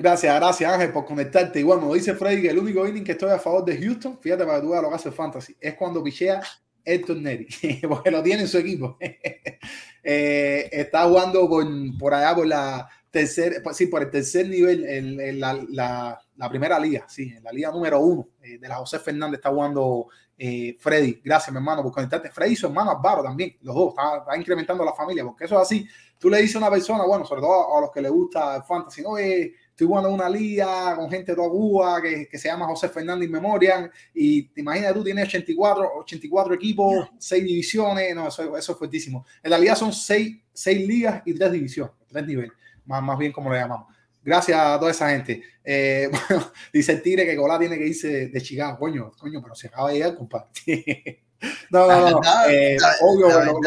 Gracias, gracias Ángel por conectarte. Igual me dice Freddy que el único inning que estoy a favor de Houston, fíjate para que tú veas lo que hace Fantasy, es cuando pichea Héctor Neri, porque lo tiene en su equipo. eh, está jugando por, por, allá por la tercera, sí, por el tercer nivel en, la, primera liga, sí, en la liga número uno eh, de la José Fernández está jugando eh, Freddy. Gracias, mi hermano, por conectarte. Freddy y su hermano Álvaro también, los dos, está, está, incrementando la familia, porque eso es así. Tú le dices a una persona, bueno, sobre todo a los que le gusta el fantasy, no, eh, estoy jugando una liga con gente de Cuba que, que, se llama José Fernández Memorial y te imaginas tú tienes 84, 84 equipos, 6 divisiones, no, eso, eso es fuertísimo. En la liga son 6, 6 ligas y 3 divisiones, 3 niveles, más, más bien como le llamamos. Gracias a toda esa gente. Eh, bueno, dice el Tigre que Colá tiene que irse de, de Chicago, coño, coño, pero se acaba de llegar, compadre. No, no, no. Eh, obvio, lo, lo,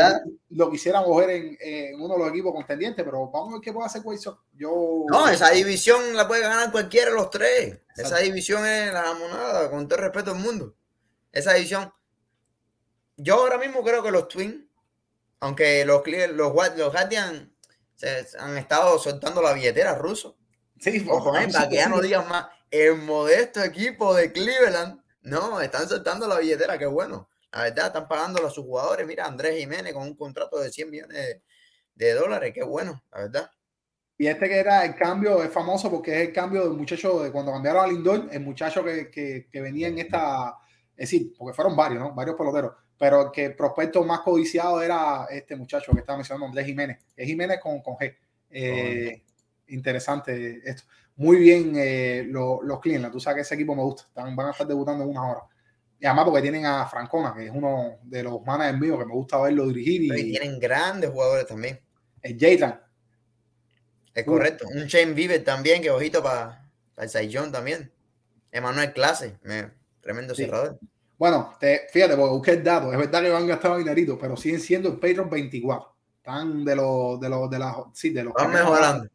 lo, quisieran coger en, en, uno de los equipos contendientes, pero vamos a ver qué puede hacer Wilson. Yo... No, esa división la puede ganar cualquiera de los tres. Exacto. Esa división es la monada, con todo el respeto del mundo. Esa división. Yo ahora mismo creo que los Twins, aunque los, los, los Guardians se han estado soltando la billetera ruso. Sí, Ojo, eh, para que ya no digan más. El modesto equipo de Cleveland, no, están soltando la billetera, qué bueno. La verdad, están pagando a sus jugadores. Mira, Andrés Jiménez con un contrato de 100 millones de, de, dólares. Qué bueno, la verdad. Y este que era el cambio es famoso porque es el cambio del muchacho de cuando cambiaron a Lindor, el muchacho que, que, que venía en esta, es decir, porque fueron varios, ¿no? Varios peloteros, pero que el prospecto más codiciado era este muchacho que estaba mencionando, Andrés Jiménez. Es Jiménez con, con G. Eh, oh. Interesante esto. Muy bien eh, los, los Cleveland. Tú sabes que ese equipo me gusta. Están, van a estar debutando en unas horas. Y además porque tienen a Francona, que es uno de los managers míos que me gusta verlo dirigir. Y, y tienen grandes jugadores también. El Jaylan. Es correcto. Un Shane Bieber también, que ojito para pa el Saiyón también. Emanuel Clase, me, tremendo sí. cerrador. Bueno, te, fíjate, porque busqué el dato. Es verdad que van gastado dinerito, pero siguen siendo el Patreon 24. Están de los, de los, de la, sí, de los. Están mejorando.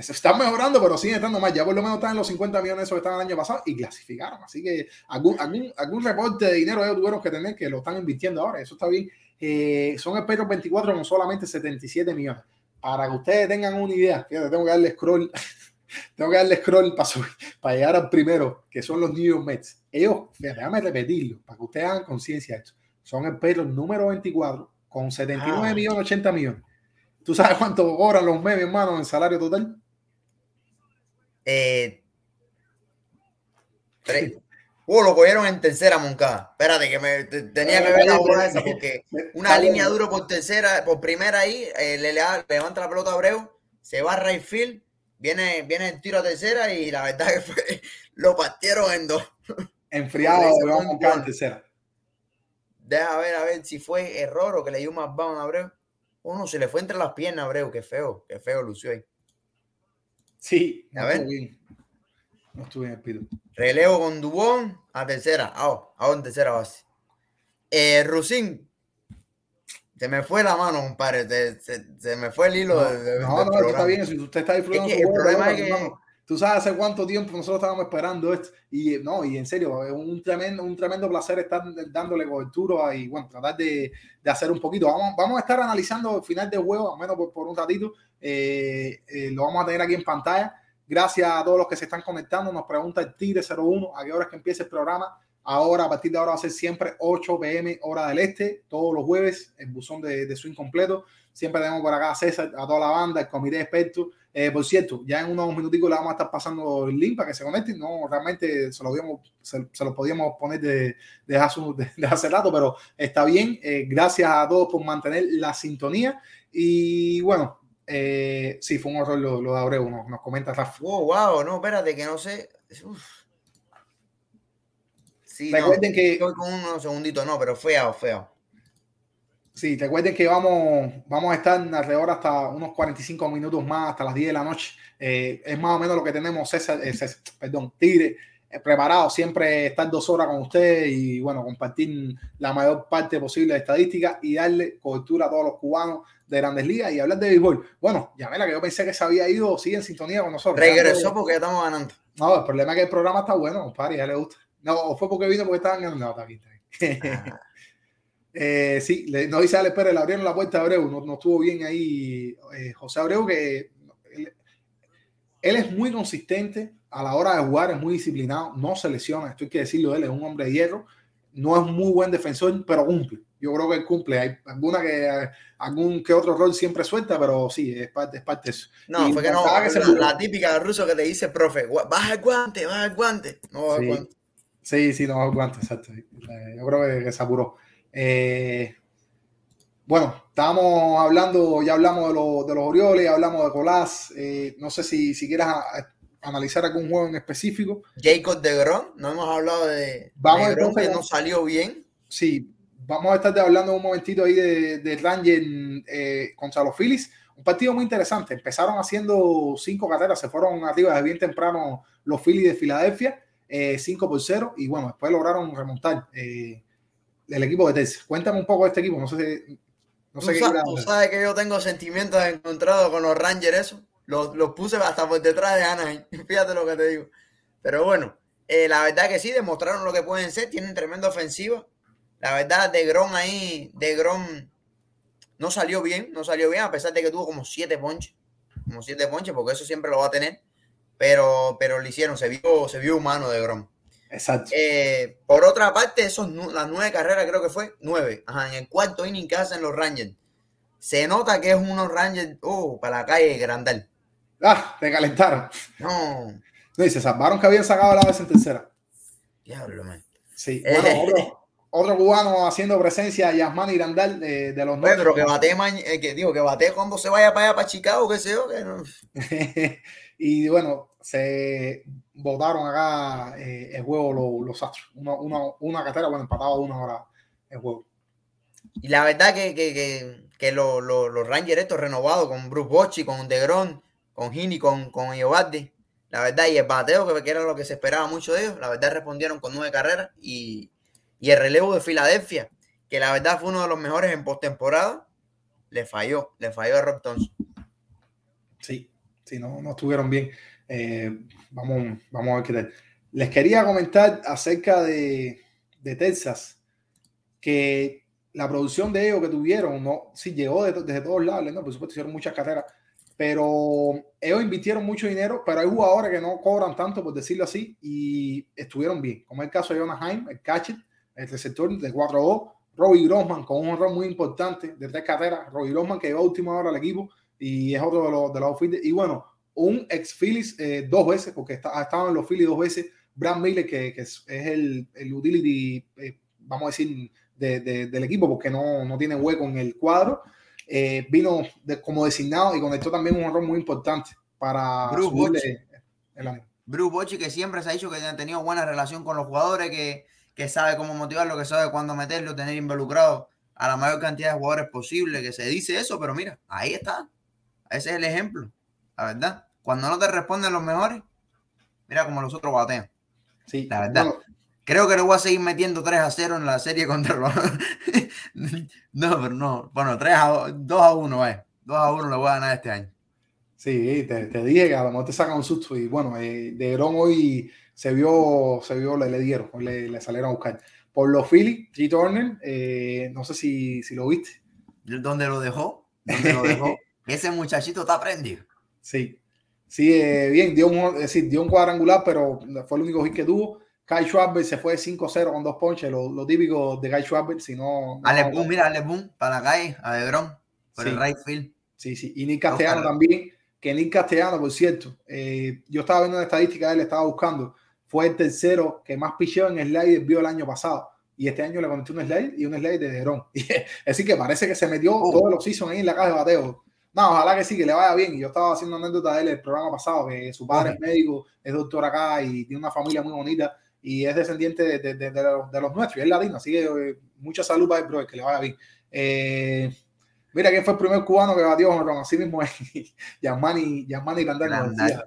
Se están mejorando, pero siguen estando más. Ya por lo menos están en los 50 millones esos que estaban el año pasado y clasificaron. Así que algún, algún, algún reporte de dinero ellos tuvieron que tener que lo están invirtiendo ahora. Eso está bien. Eh, son el Petro 24 con solamente 77 millones. Para que ustedes tengan una idea, fíjate, tengo que darle scroll. tengo que darle scroll para, subir, para llegar al primero, que son los New York Mets. Ellos, fíjate, déjame repetirlo, para que ustedes hagan conciencia de esto. Son el Petro número 24 con 79 ah. millones, 80 millones. ¿Tú sabes cuánto cobran los memes, hermano, en salario total? Eh, uh, lo cogieron en tercera, Moncada. Espérate, que me tenía que ver la bola esa porque una línea duro por tercera, por primera ahí, eh, le, le, levanta la pelota a Abreu, se va a right field, viene, viene el tiro a tercera y la verdad que fue, lo partieron en dos. Enfriado, le vamos a Moncada en tercera. Deja ver a ver si fue error o que le dio más bound a Abreu. Uno se le fue entre las piernas a Abreu, qué feo, qué feo lució ahí. Sí, a ver. Bien. No estuve en el pido. Relevo con Dubón a tercera. Ah, a en tercera base. Eh, Rusín. Se me fue la mano, compadre. Se, se, se me fue el hilo. No, de, no, no está bien. Si usted está disfrutando, es que el problema es que. Tú sabes hace cuánto tiempo nosotros estábamos esperando esto. Y no, y en serio, es un tremendo, un tremendo placer estar dándole cobertura y bueno, tratar de, de hacer un poquito. Vamos, vamos a estar analizando el final del juego, al menos por, por un ratito. Eh, eh, lo vamos a tener aquí en pantalla. Gracias a todos los que se están conectando. Nos pregunta el Tigre 01 a qué hora es que empieza el programa. Ahora, a partir de ahora, va a ser siempre 8 pm, hora del este, todos los jueves, el buzón de, de swing completo. Siempre tenemos por acá a César, a toda la banda, el comité de expertos. Eh, por cierto, ya en unos minuticos le vamos a estar pasando el link para que se conecten. No, realmente se lo, digamos, se, se lo podíamos poner de, de, hace, de, de, hace, rato, pero está bien. Eh, gracias a todos por mantener la sintonía. Y bueno, eh, sí, fue un horror lo, lo de Abreu, nos, nos comenta Rafa. Oh, wow, no, espérate, que no sé. Uf. Sí, recuerden no, que. Estoy con unos segunditos, no, pero feo, feo. Sí, recuerden que vamos, vamos a estar alrededor hasta unos 45 minutos más, hasta las 10 de la noche. Eh, es más o menos lo que tenemos, César, eh, César perdón, Tigre, eh, preparado. Siempre estar dos horas con usted y, bueno, compartir la mayor parte posible de estadísticas y darle cobertura a todos los cubanos de Grandes Ligas y hablar de béisbol. Bueno, ya la que yo pensé que se había ido, sigue en sintonía con nosotros. Regresó porque ya estamos ganando. No, el problema es que el programa está bueno, compadre, ya le gusta. No, fue porque vino porque estaban ganando. No, está aquí, está aquí. Ah. Eh, sí, le, no dice Alex Pérez, le abrieron la puerta a Abreu, no, no estuvo bien ahí eh, José Abreu, que él, él, es muy consistente a la hora de jugar, es muy disciplinado, no se lesiona, esto hay que decirlo, él es un hombre de hierro, no es muy buen defensor, pero cumple. Yo creo que él cumple. Hay alguna que algún que otro rol siempre suelta, pero sí, es parte, es parte de eso. No, y fue que no, que la, la, típica de ruso que te dice, profe, baja el guante, baja el guante. No baja sí. el guante. Sí, sí, no baja el guante, exacto. Yo creo que, que se apuró. Eh, bueno, estábamos hablando, ya hablamos de, lo, de los Orioles, hablamos de Colás. Eh, no sé si, si quieras a, a analizar algún juego en específico. Jacob de Gron, no hemos hablado de, Vamos de entonces, que no salió bien. Sí, vamos a estar hablando un momentito ahí de, de Ranger eh, contra los Phillies. Un partido muy interesante. Empezaron haciendo cinco carreras, se fueron arriba desde bien temprano los Phillies de Filadelfia, 5 eh, por 0, y bueno, después lograron remontar. Eh, el equipo de Texas. Cuéntame un poco de este equipo. No sé si. No sé tú, sabes, tú sabes que yo tengo sentimientos encontrados con los Rangers, eso. Los, los puse hasta por detrás de Anaheim. Fíjate lo que te digo. Pero bueno, eh, la verdad que sí, demostraron lo que pueden ser. Tienen tremenda ofensiva. La verdad, de Grom ahí, de Grom no salió bien, no salió bien, a pesar de que tuvo como siete ponches. Como siete ponches, porque eso siempre lo va a tener. Pero, pero lo hicieron, se vio, se vio humano de Grom. Exacto. Eh, por otra parte, esos las nueve carreras creo que fue nueve. Ajá, en el cuarto inning que hacen los Rangers. Se nota que es unos Rangers oh, para la calle Grandal. Ah, te calentaron. No. No, y se salvaron que habían sacado la vez en tercera. Diablo, man. Sí, bueno, otro, otro, cubano haciendo presencia, Yasmani Grandal de, de los nueve. Pero que bate, eh, que digo, que bate cuando se vaya para allá, para Chicago, que sé yo. Que no. y bueno, se votaron acá eh, el juego los, los Astros. Una, una, una carrera, bueno, empatado a una hora el juego. Y la verdad que, que, que, que los lo, lo Rangers estos renovados con Bruce Bochy, con DeGrom, con Gini, con, con Iobardi, la verdad, y el bateo, que, que era lo que se esperaba mucho de ellos, la verdad respondieron con nueve carreras y, y el relevo de Filadelfia, que la verdad fue uno de los mejores en postemporada, le falló, le falló a Rob Thompson. Sí, sí, no, no estuvieron bien. Eh, vamos, vamos a ver qué tal. Les quería comentar acerca de, de, Texas, que la producción de ellos que tuvieron, no, sí llegó de, desde todos lados, ¿no? por supuesto hicieron muchas carreras, pero ellos invirtieron mucho dinero, pero hay jugadores que no cobran tanto, por decirlo así, y estuvieron bien, como el caso de Jonas el catcher, el receptor de 4-2, Robbie Grossman con un error muy importante de tres carreras, Robbie Grossman que llegó a última hora al equipo y es otro de los, de los y bueno, un ex Phillies eh, dos veces, porque está, ha estado en los Phillies dos veces, Brad Miller, que, que es, es, el, el utility, eh, vamos a decir, de, de, del equipo, porque no, no, tiene hueco en el cuadro, eh, vino de, como designado y conectó también un error muy importante para Bruce Bochy. el. Bruce Bochy, que siempre se ha dicho que ha tenido buena relación con los jugadores, que, que sabe cómo motivarlo, que sabe cuándo meterlo, tener involucrado a la mayor cantidad de jugadores posible, que se dice eso, pero mira, ahí está. Ese es el ejemplo, la verdad. Cuando no te responden los mejores, mira como los otros batean. Sí, la verdad. No. Creo que le voy a seguir metiendo 3 a 0 en la serie contra los. no, pero no. Bueno, 3 a 2 a 1, vaya. 2 a 1 le voy a ganar este año. Sí, te, te dije que a lo mejor te sacan un susto. Y bueno, eh, de Gron hoy se vio, se vio, le, le dieron, le salieron a buscar. Por los Phillies, G. Turner, eh, no sé si, si lo viste. ¿Dónde lo dejó? ¿Dónde lo dejó? Ese muchachito está prendido. Sí, sí, eh, bien, dio un, es decir, dio un cuadrangular, pero fue el único hit que tuvo. Kyle Schwarber se fue 5-0 con dos ponches, lo, lo típico de Kyle Schwarber, si no... Ale Boom, mira, Ale Boom, para la calle, a Degrom, por Sí. el right field. Sí, sí. Y Nick Castellano también, que Nick Castellano, por cierto, eh, yo estaba viendo una estadística de él, estaba buscando, fue el tercero que más picheo en slider vio el año pasado. Y este año le conectó un slide y un slide de Derón. Así que parece que se metió Oh. todos los seasons ahí en la caja de bateo. No, ojalá que sí, que le vaya bien. Yo estaba haciendo anécdota de él el programa pasado, que su padre es médico, es doctor acá y tiene una familia muy bonita y es descendiente de, de- de- de los, nuestros, y es latino. Así que eh, mucha salud para el brother, que le vaya bien. Eh, mira quién fue el primer cubano que batió con así mismo es Grandal, como Grandal. decía,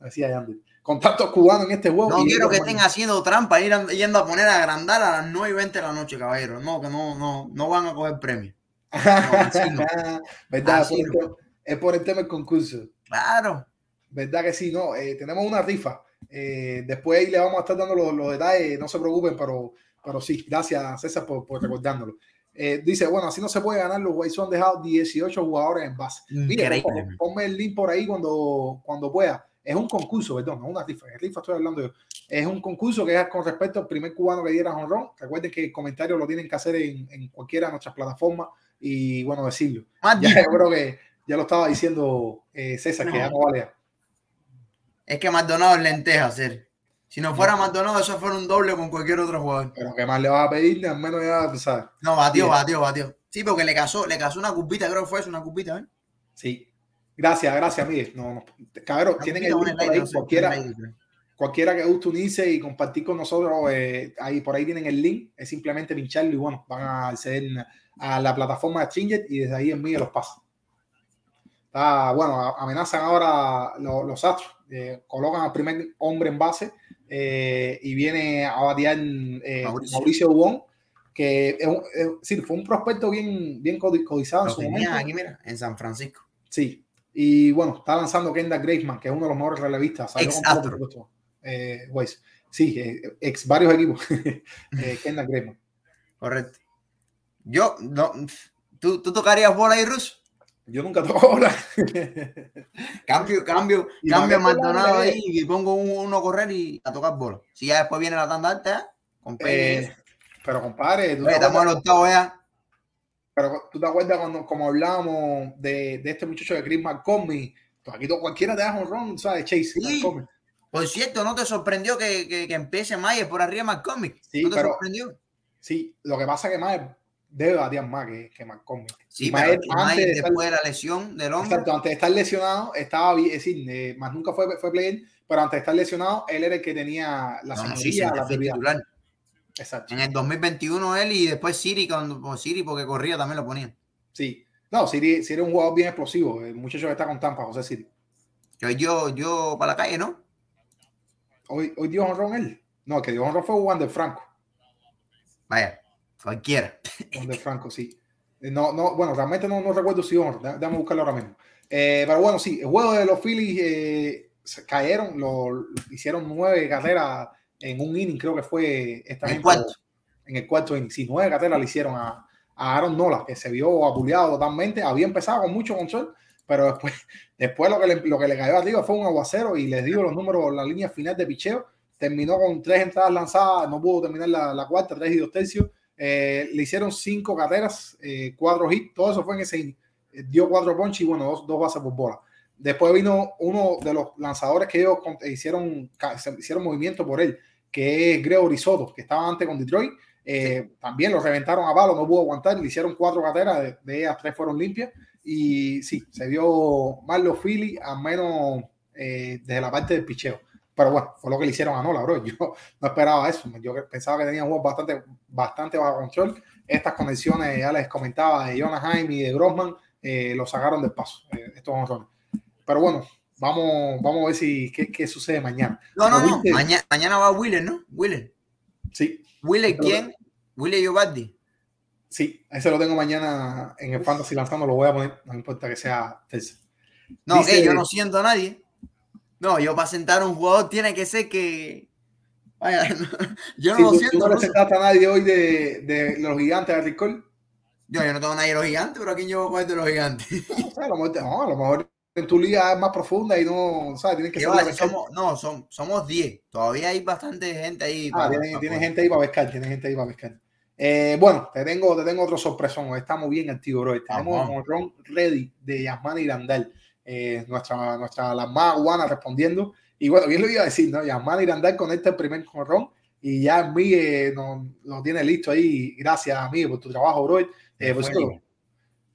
decía Yandy. Con tantos cubanos en este juego. No quiero que estén haciendo trampa, ir yendo a poner a agrandar a las 9 y 20 de la noche, caballero. No, que no, no, no van a coger premio. ¿Verdad? Así es, por el, te- es por el tema del concurso. Claro. ¿Verdad que sí? No, eh, tenemos una rifa. Eh, después ahí le vamos a estar dando los, los detalles, no se preocupen, pero, pero sí, gracias César por, por recordándolo. Eh, dice, bueno, así no se puede ganar, los White Sox han dejado 18 jugadores en base. Favor, ponme el link por ahí cuando, cuando pueda. Es un concurso, perdón, no una rifa, es rifa estoy hablando yo. Es un concurso que es con respecto al primer cubano que diera honrón. Recuerden que el comentario lo tienen que hacer en, en cualquiera de nuestras plataformas y bueno, decirlo. Ya difícil. yo creo que ya lo estaba diciendo eh, César, que No. ya no vale. Es que Maldonado es lenteja, hacer. Si no fuera Maldonado, eso fuera un doble con cualquier otro jugador. Pero ¿qué más le vas a pedir? Al menos ya, tú sabes. No, batió, batió, batió. Sí, porque le casó, le casó una cupita, creo que fue eso, una cupita, ¿eh? Sí. Gracias, gracias, Miguel. No, no. Cabrón, tienen el ahí, no cualquiera. Cualquiera que guste unirse y compartir con nosotros, eh, ahí por ahí tienen el link, es simplemente pincharlo y bueno, van a acceder a la plataforma de Chinget y desde ahí en Miguel los pasa. Está, bueno, amenazan ahora los, los Astros, eh, colocan al primer hombre en base eh, y viene a batear Mauricio. Mauricio que es un- es- sí, fue un prospecto bien, bien codi- codiciado en su tenían momento. aquí, mira, en San Francisco. Sí, y bueno, está lanzando Kendall Graceman, que es uno de los mejores relevistas. salió Ex con todo. Eh, Weiss. Sí, eh, ex varios equipos. eh, Kendall. Correcto. Yo, no, ¿tú, tú tocarías bola ahí, Rus? Yo nunca toco bola. Cambio, cambio, Y cambio a Maldonado ahí y pongo un- uno a correr y a tocar bola. Si ya después viene la tanda alta, ¿eh? Con. Eh, pero compadre, ¿tú Oye, te, estamos al acuerdas, octavo ya. pero tú te acuerdas cuando como hablábamos de, de este muchacho de Chris McCormick? Pues aquí to- cualquiera te da un ron, ¿sabes? Chase Sí. McCormick. Por cierto, ¿no te sorprendió que, que, que empiece Mayer por arriba de McCormick? Sí, ¿No te pero- sorprendió? Sí, lo que pasa es que más debe batear más que, que McCormick. Sí, pero Mayer, antes Mayer de estar- después de la lesión del hombro, Exacto, antes de estar lesionado, estaba bien, es decir, eh, más nunca fue, fue player, pero antes de estar lesionado, él era el que tenía la no, no, sí, la titular. Exacto, En el 2021 él y después Siri, cuando, por Siri porque corría también lo ponían. sí. No, Siri, Siri es un jugador bien explosivo, el muchacho que está con Tampa, José Siri. Yo, yo, yo para la calle, ¿no? Hoy, hoy dio honrón él. No, que dio honrón fue Wander Franco. Vaya, cualquiera. Wander Franco, sí. Eh, No, no, bueno, realmente no, no recuerdo si honrón, dé- déjame buscarlo ahora mismo. Eh, pero bueno, sí, el juego de los Phillies eh, se cayeron, lo, lo- hicieron nueve carreras en un inning, creo que fue esta En el gente- cuarto. en el cuarto inning. Sí, nueve carreras le hicieron a, a Aaron Nola, que se vio apuleado totalmente. Había empezado con mucho control, pero después, después lo, que le, lo que le cayó arriba fue un aguacero y les dio los números, la línea final de picheo. Terminó con tres entradas lanzadas, no pudo terminar la, la cuarta, tres y dos tercios. Eh, le hicieron cinco carreras, eh, cuatro hits, todo eso fue en ese. Eh, dio cuatro ponches y bueno, dos, dos bases por bola. Después vino uno de los lanzadores que ellos con- hicieron, hicieron movimiento por él, que es Gregory Soto, que estaba antes con Detroit. Eh, También lo reventaron a palo, no pudo aguantar, le hicieron cuatro carreras, de, de ellas tres fueron limpias. Y sí, se vio mal los Phillies, al menos eh, desde la parte del picheo. Pero bueno, fue lo que le hicieron a Nola, bro. Yo no esperaba eso. Yo pensaba que tenía juegos bastante, bastante bajo control. Estas conexiones, ya les comentaba, de Jonah Jaime y de Grossman, eh, lo sacaron del paso, eh, estos honrones. Pero bueno, vamos, vamos a ver si qué, qué sucede mañana. No, no, ¿Lo no. Mañana, mañana va Willer, ¿no? Willer. Sí, ¿Willer quién? Willer Giovardi. Sí, ese lo tengo mañana en el Fantasy lanzando, lo voy a poner, no importa que sea tercer. No, Dice- yo no siento a nadie. No, yo para sentar a un jugador tiene que ser que. Vaya, no, yo no Sí, lo tú- tú siento. no le sentaste a nadie hoy de, de los gigantes de Ricol. Yo, yo no tengo nadie de los gigantes, pero aquí yo voy a de los gigantes. O sea, a lo mejor, te- no, a lo mejor en tu liga es más profunda y no, ¿sabes? Tienes que ¿Qué salir va? a Si pescar. somos, no, son, somos 10. Todavía hay bastante gente ahí. Ah, para- tiene, para tiene gente ahí para pescar, tiene gente ahí para pescar. Eh, bueno, te tengo, te tengo otro sorpresón. Hoy Estamos bien activos, bro. Tenemos un ron ready de Yasmani Irandal, eh, nuestra, nuestra la más guana respondiendo. Y bueno, bien lo iba a decir, ¿no? Yasmani Irandal conecta el primer jonrón y ya Miguel no, lo tiene listo ahí. Gracias, Miguel, por tu trabajo, bro. Eh.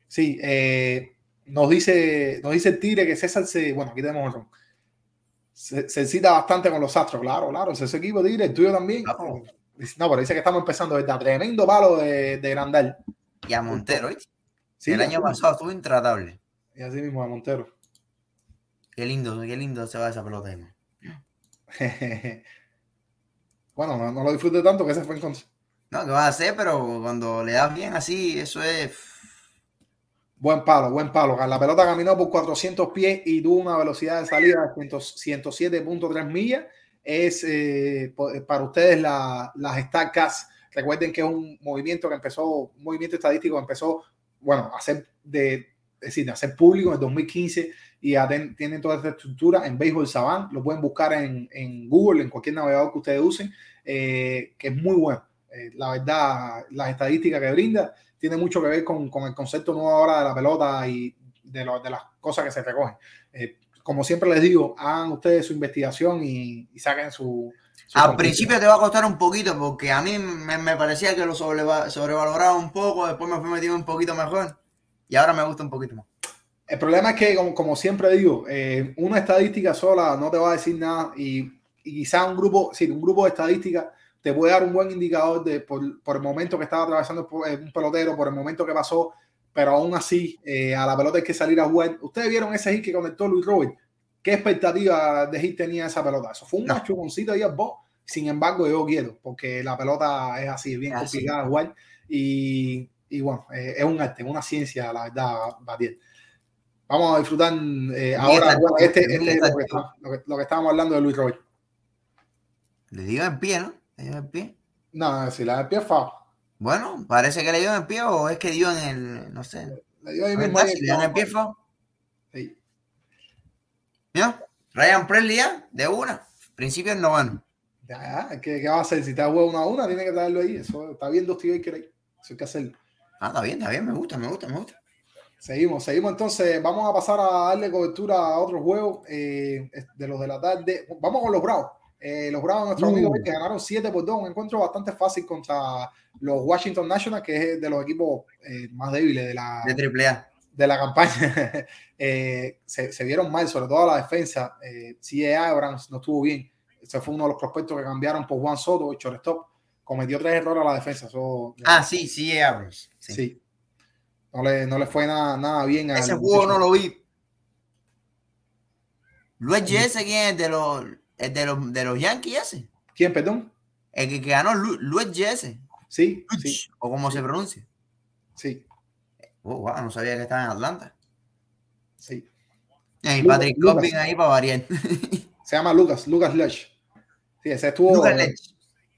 Sí, eh, nos dice, nos dice el Tigre que César se, bueno, aquí tenemos otro. Se, se cita bastante con los astros, claro, claro, ese equipo Tigre, el tuyo también. Claro. No, pero dice que estamos empezando, ¿verdad? Tremendo palo de, de Grandal. Y a Montero, ¿oíste? Sí, el año pasado estuvo intratable. Y así mismo a Montero. Qué lindo, qué lindo se va esa pelota bueno, no, no lo disfruté tanto que se fue en contra. No, ¿qué vas a hacer? Pero cuando le das bien así, eso es. Buen palo, buen palo. La pelota caminó por 400 pies y tuvo una velocidad de salida de 100 107.3 millas. Es eh, po- para ustedes la- las Stacks. Recuerden que es un movimiento que empezó, un movimiento estadístico que empezó, bueno, a ser de, decir, a ser público en el 2015 y tienen toda esta estructura en Baseball Savant. Lo pueden buscar en, en Google, en cualquier navegador que ustedes usen, eh, que es muy bueno. Eh, la verdad, las estadísticas que brinda tiene mucho que ver con, con el concepto nuevo ahora de la pelota y de, lo- de las cosas que se recogen. Eh, como siempre les digo, hagan ustedes su investigación y, y saquen su... su Al principio te va a costar un poquito porque a mí me, me parecía que lo sobreva- sobrevaloraba un poco, después me fui metiendo un poquito mejor y ahora me gusta un poquito más. El problema es que, como, como siempre digo, eh, una estadística sola no te va a decir nada y, y quizá un grupo, sí, un grupo de estadísticas te puede dar un buen indicador de por, por el momento que estaba atravesando un pelotero, por el momento que pasó, pero aún así eh, a la pelota hay que salir a jugar. Ustedes vieron ese hit que conectó Luis Robert. ¿Qué expectativa de hit tenía esa pelota? Eso fue un No. machuconcito ahí al box. Sin embargo, yo quiero, porque la pelota es así, bien así. complicada de jugar. Y, y bueno, eh, es un arte, una ciencia, la verdad, batir. Vamos a disfrutar eh, ahora bueno, este, este es lo que, está- lo, que, lo que estábamos hablando de Luis Robert. Le dio en pie, ¿no? Le dio en pie. No, si la del pie es foul. Bueno, parece que le dio en pie o es que dio en el, no sé. Le dio ahí mismo si le dio en el pie, fue. Sí. Mira, Ryan Presley ya, de una. Principio del noveno. Ya, ya, ¿qué, ¿qué va a hacer? Si te juega una a una, tiene que traerlo ahí. Eso está bien dos tíos Baker ahí. Eso hay que hacerlo. Ah, está bien, está bien, me gusta, me gusta, me gusta. Seguimos, seguimos entonces. Vamos a pasar a darle cobertura a otros juegos eh, de los de la tarde. Vamos con los Bravos. Eh, los Bravos, nuestros Uh. amigos que ganaron 7 por 2, un encuentro bastante fácil contra los Washington Nationals, que es de los equipos eh, más débiles de la, De A. de la campaña. Eh, se, se vieron mal, sobre todo la defensa. Eh, C.A. Abrams no estuvo bien. Ese fue uno de los prospectos que cambiaron por Juan Soto, el shortstop. Cometió tres errores a la defensa. Ah, sí, sí, Abrams. sí. Sí. No, le, no le fue nada, nada bien. Ese juego no lo vi. Luis Jesse, ¿quién es? De los, el de los, de los Yankees ese. ¿Quién, perdón? El que, que ganó Lu- Luis Jesse. Sí, sí, O como se pronuncia. sí, Oh, wow, no sabía que estaba en Atlanta. sí. Y Patrick. Corbin ahí para variar. Se llama Lucas, Lucas Lush. Sí, ese estuvo, Lucas Lech. ese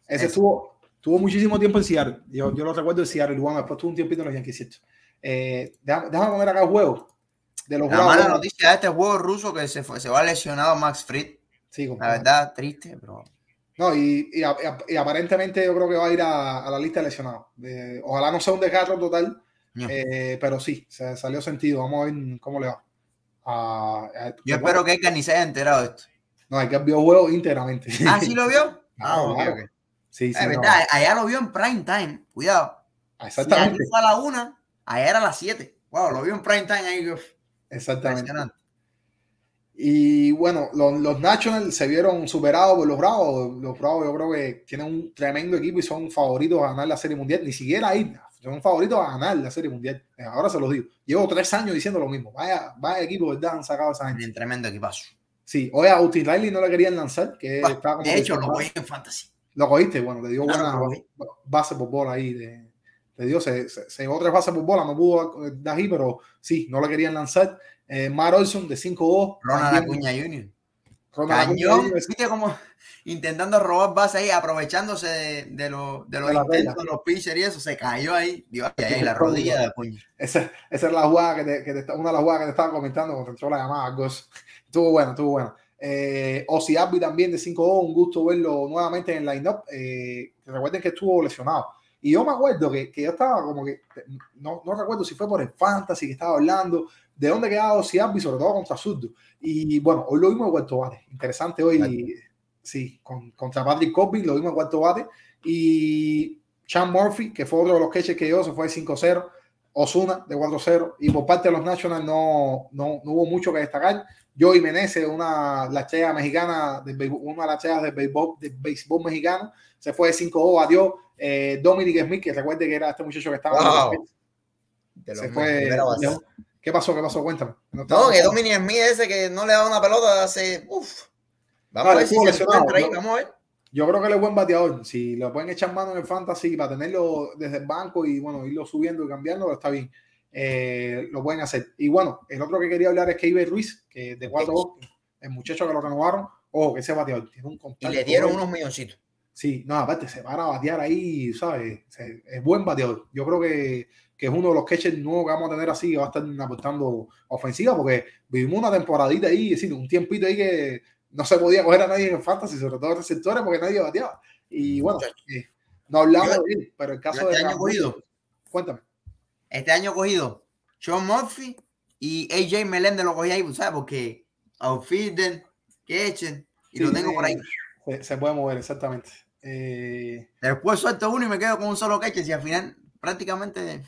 Ese. estuvo, tuvo muchísimo tiempo en Seattle. Yo, yo lo recuerdo en Seattle, igual después tuvo un tiempito en los Yankees. Eh, déjame, déjame poner acá el juego de los La mala noticia de este juego ruso que se, fue, se va lesionado Max Fried. Sí, La verdad, triste, pero No, y, y, aparentemente yo creo que va a ir a, a la lista de lesionados. Ojalá no sea un desgarro total, no. eh, pero sí, se salió sentido. Vamos a ver cómo le va. Yo espero que Edgar ni se haya enterado de esto. No, hay que vio juego íntegramente. Ah, ¿sí lo vio? Ah, Claro, ok, claro. ok. Sí, sí, Es no. allá lo vio en prime time. Cuidado. Si aquí Exactamente. fue a la una, allá era a las 7. Wow, lo vio en prime time ahí. Exactamente. Y bueno, los, los Nationals se vieron superados por los Bravos. Los Bravos yo creo que tienen un tremendo equipo y son favoritos a ganar la Serie Mundial. Ni siquiera ahí, son favoritos a ganar la Serie Mundial. Eh, Ahora se los digo. Llevo tres años diciendo lo mismo. Vaya, vaya equipo, ¿verdad? Han sacado esa gente. Tienen tremendo equipazo. Sí, hoy a Austin Riley no le querían lanzar, que Bah, estaba como de hecho, lo voy en fantasy. Lo cogiste, bueno, te dio Claro, buena cogí. base por bola ahí de, te dio, se, se, se llevó tres bases por bola, no pudo dar ahí, pero sí, no le querían lanzar. Eh, Mar Olson de 5-2. Ronald Acuña Jr. Ronald Acuña Cañón, viste como intentando robar base ahí, aprovechándose de, de, lo- de los De intentos de los pitchers y eso, se cayó ahí. Dios, ay, ay, la rodilla de Acuña. Esa, esa es la jugada que, te, que te una de las jugadas que te estaba comentando cuando entró la llamada. Gus. Estuvo bueno, estuvo bueno. Eh, Ozzy Albi también de 5-2, un gusto verlo nuevamente en el line-up. Eh, recuerden que estuvo lesionado. Y yo me acuerdo que, que yo estaba como que, no, no recuerdo si fue por el fantasy que estaba hablando, de dónde quedaba Ozzy Albi, sobre todo contra Zurdo. Y bueno, hoy lo vimos en cuarto bate. Interesante hoy, sí, con, contra Patrick Corbin, lo vimos en cuarto bate. Y Sean Murphy, que fue otro de los catchers que dio, se fue de 5-0. Osuna de 4-0 y por parte de los Nationals no, no, no hubo mucho que destacar. Joey Meneses, una la chea mexicana, de, béisbol- una de las cheas del béisbol, del béisbol mexicano, se fue de 5-2, batió. Eh, Dominic Smith, que recuerde que era este muchacho que estaba. Wow. Se fue. ¿Qué pasó? ¿Qué pasó? Cuéntame. No, que Dominic Smith ese que no le da una pelota hace. Uf. Vamos Ah, a ver si se encuentra ahí, ¿no? vamos a ver. Yo creo que él es buen bateador. Si lo pueden echar mano en el fantasy para tenerlo desde el banco y bueno, irlo subiendo y cambiando, está bien. Eh, lo pueden hacer. Y bueno, el otro que quería hablar es Keiber Ruiz, que de 4 el muchacho que lo renovaron, ojo, que ese bateador tiene un Y contacto. le dieron unos milloncitos. Sí, no, aparte se para a batear ahí, ¿sabes? Es buen bateador. Yo creo que, que es uno de los catchers nuevos que vamos a tener así, que va a estar aportando ofensiva, porque vivimos una temporadita ahí, es decir, un tiempito ahí que no se podía coger a nadie en fantasy, sobre todo receptores, porque nadie bateaba. Y bueno, eh, no hablamos de él, pero el caso este de año cogido. cuéntame. Este año cogido Sean Murphy y AJ Meléndez lo cogí ahí, ¿sabes? Porque outfielder, catcher, y lo tengo por ahí. Se, se puede mover, exactamente. Eh, Después suelto uno y me quedo con un solo catcher y al final prácticamente.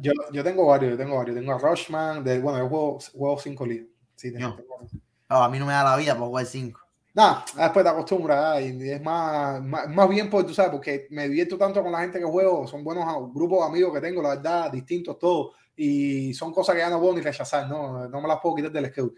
Yo, yo tengo varios, yo tengo varios. Tengo a Rushman, de, bueno, yo juego, juego cinco ligas. Sí, tengo- No. tengo- Ah, a mí no me da la vida para jugar 5. Nada, después te acostumbras ah, y es más, más, más bien porque tú sabes, porque me divierto tanto con la gente que juego, son buenos grupos de amigos que tengo, la verdad, distintos todos, y son cosas que ya no puedo ni rechazar, no, no me las puedo quitar del schedule.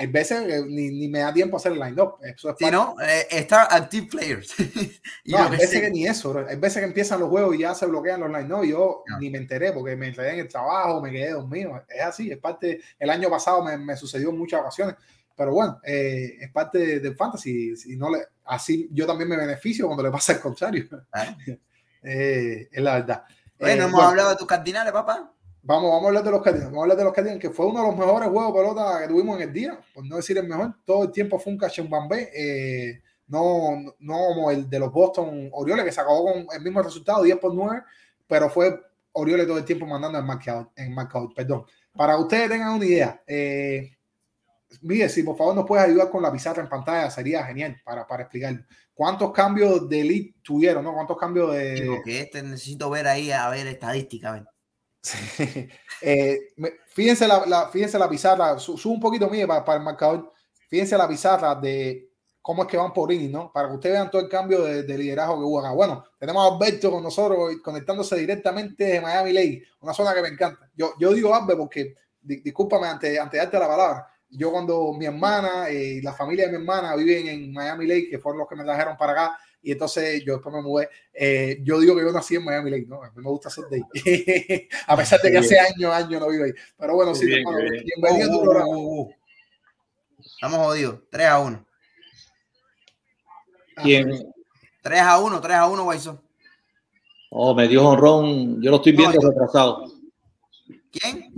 Hay veces que ni, ni me da tiempo a hacer el line-up, eso es Si no, eh, Star Active Players. y no, hay veces sé. que ni eso, hay veces que empiezan los juegos y ya se bloquean los line-up, yo No. ni me enteré porque me enredé en el trabajo, me quedé dormido, es así, es parte, el año pasado me, me sucedió en muchas ocasiones, pero bueno, eh, es parte de- del fantasy, si no le, así yo también me beneficio cuando le pasa el contrario. Eh, es la verdad. Bueno, Eh, hemos bueno, hablado de tus cardinales, papá. Vamos, vamos a hablar de los Cardinals. Vamos a hablar de los Cardinals, que fue uno de los mejores juegos de pelota que tuvimos en el día, por no decir el mejor. Todo el tiempo fue un catch and bambé. Eh, no, no como el de los Boston Orioles, que se acabó con el mismo resultado, 10 por 9, pero fue Orioles todo el tiempo mandando el marcador, en marcador, perdón. Para que ustedes tengan una idea, eh, Miguel, si por favor nos puedes ayudar con la pizarra en pantalla, sería genial para, para explicarlo. ¿Cuántos cambios de lead tuvieron? ¿no? ¿Cuántos cambios de, Digo que este necesito ver ahí, a ver estadística. Eh, fíjense, la, la- fíjense la pizarra, su- sube un poquito mire para, para el marcador. Fíjense la pizarra de cómo es que van por inning, ¿no? Para que ustedes vean todo el cambio de, de liderazgo que hubo acá. Bueno, tenemos a Alberto con nosotros conectándose directamente de Miami Lake, una zona que me encanta. Yo, yo digo Alberto porque, di- discúlpame ante, ante darte la palabra. Yo cuando mi hermana eh, y la familia de mi hermana viven en Miami Lake, que fueron los que me trajeron para acá, y entonces yo después me mudé. eh, yo digo que yo nací en Miami Lake, ¿no? A mí me gusta ser de ahí. a pesar de que hace años, años no vivo ahí. Pero bueno, sí, bien, hermano, bien. bienvenido a tu Uh, uh, programa. uh, uh. Estamos jodidos. 3 a 1. ¿Quién? 3 a 1, 3 a 1, Guayso. Oh, me dio honrón. Yo lo estoy viendo No, yo- retrasado. ¿Quién?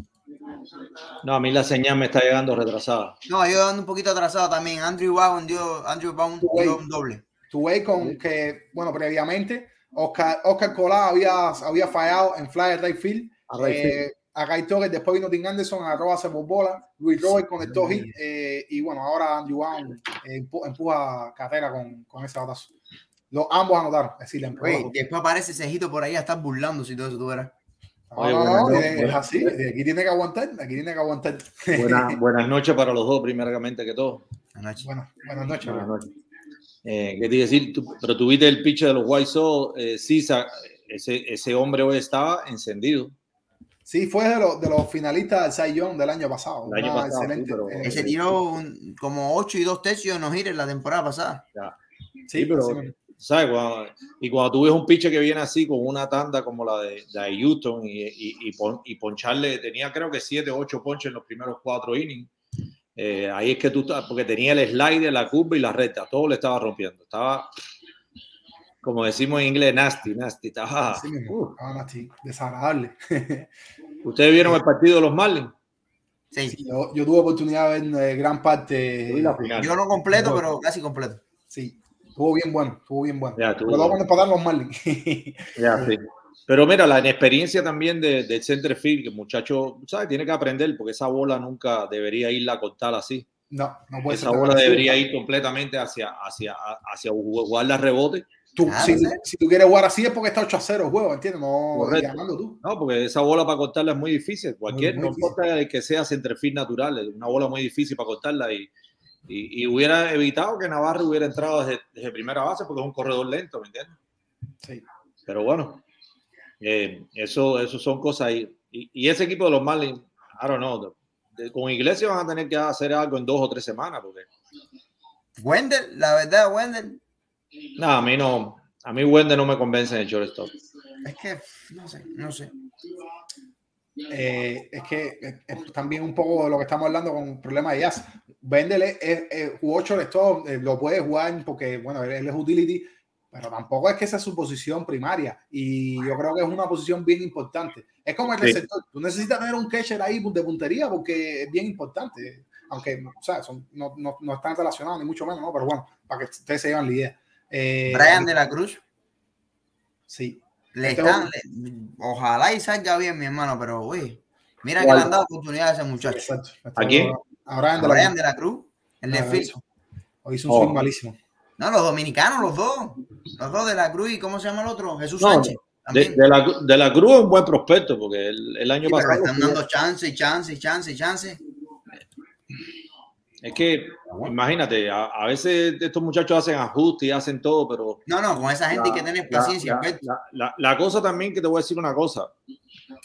No, a mí la señal me está llegando retrasada. No, yo ando un poquito atrasado también. Andrew Bowen dio, Andrew Bowen dio un doble. Tuve con que, bueno, previamente, Oscar, Oscar Colá había, había fallado en fly right field. A right Eh, a Guy después vino Tim Anderson, arroba se bola. Luis Robert conectó hit. eh, y bueno, ahora Andrew Brown eh, empu- empuja carrera con, con ese batazo. Los, ambos anotaron. Es decir. Oye, después aparece Cejito por ahí a estar burlando si todo eso tú verás. No, Oye, no, buenas no, noches, es buenas- así. Aquí tiene que aguantar. Aquí tiene que aguantar. Buenas, buenas noches para los dos, primeramente que todo. Anoche. Bueno, buenas noches. Buenas noches. Eh, ¿Qué te iba a decir? Tú- pero tuviste el pitch de los White Sox, eh, Sisa, ese, ese hombre hoy estaba encendido. Sí, fue de los, de los finalistas del Cy Young del año pasado. El año pasado, excelente. sí, pero- eh, Ese tiró un- como 8 y 2 tercios de no en la temporada pasada. Ya. sí, pero así mismo. ¿Sabes? Cuando- y cuando tú ves un pitcher que viene así con una tanda como la de, de Houston y, y, y, pon- y poncharle, tenía creo que 7 o 8 ponches en los primeros cuatro innings. Eh, ahí es que tú estás, porque tenía el slider, la curva y la recta, todo le estaba rompiendo. Estaba, como decimos en inglés, nasty, nasty. Estaba, uh. Desagradable. ¿Ustedes vieron el partido de los Marlins? Sí. Sí, yo, yo tuve oportunidad de ver eh, gran parte. Yo vi la final. Yo no completo, pero casi completo. Sí, estuvo bien bueno, estuvo bien bueno. Ya, estuvo cuando empataron los Marlins. Ya, sí. Pero mira, la inexperiencia también de- del center field, que el muchacho, ¿sabes? Tiene que aprender, porque esa bola nunca debería irla a cortar así. no, no puede Esa ser bola así. debería ir completamente hacia, hacia, hacia jugar la rebote. Tú, Claro, si, si tú quieres jugar así es porque está 8 a 0 el juego, ¿entiendes? No tú. No, porque esa bola para cortarla es muy difícil. Cualquier, Muy no difícil. importa el que sea centerfield natural, es una bola muy difícil para cortarla y, y, y hubiera evitado que Navarro hubiera entrado desde, desde primera base porque es un corredor lento, ¿me entiendes? Sí. Pero bueno, eh, eso, eso son cosas ahí. Y, y ese equipo de los Marlins, I don't know, de- con Iglesia van a tener que hacer algo en dos o tres semanas porque Wendell, la verdad, Wendell, nada, a mí no, a mí Wende no me convence en el shortstop. es que no sé, no sé. Eh, es que es, es también un poco de lo que estamos hablando con el problema de Jazz. Vendel es, es- es- jugó shortstop, eh, lo puede jugar porque, bueno, él es utility, pero tampoco es que esa es su posición primaria. Y yo creo que es una posición bien importante. Es como el Sí. receptor. Tú necesitas tener un catcher ahí de puntería porque es bien importante. Aunque, o sea, son- no, no, no están relacionados, ni mucho menos, ¿no? Pero bueno, para que ustedes se lleven la idea. Eh, Brian de la Cruz, Sí. le Este están, le- ojalá y salga bien, mi hermano, pero uy, mira que le han dado oportunidad a ese muchacho. Exacto. ¿A quién? A Brian A de la Brian de la Cruz, el de. Hoy hizo un Oh. swing malísimo. No, los dominicanos, los dos. Los dos de la Cruz y ¿cómo se llama el otro? Jesús No, Sánchez. De, la, de la Cruz es un buen prospecto porque el, el año Sí, pero pasado. están dando chance y chance y chance y chance. Es que, imagínate, a, a veces estos muchachos hacen ajustes y hacen todo, pero. No, no, con esa gente hay que tener paciencia. La, Alberto. la- la- cosa también que te voy a decir una cosa.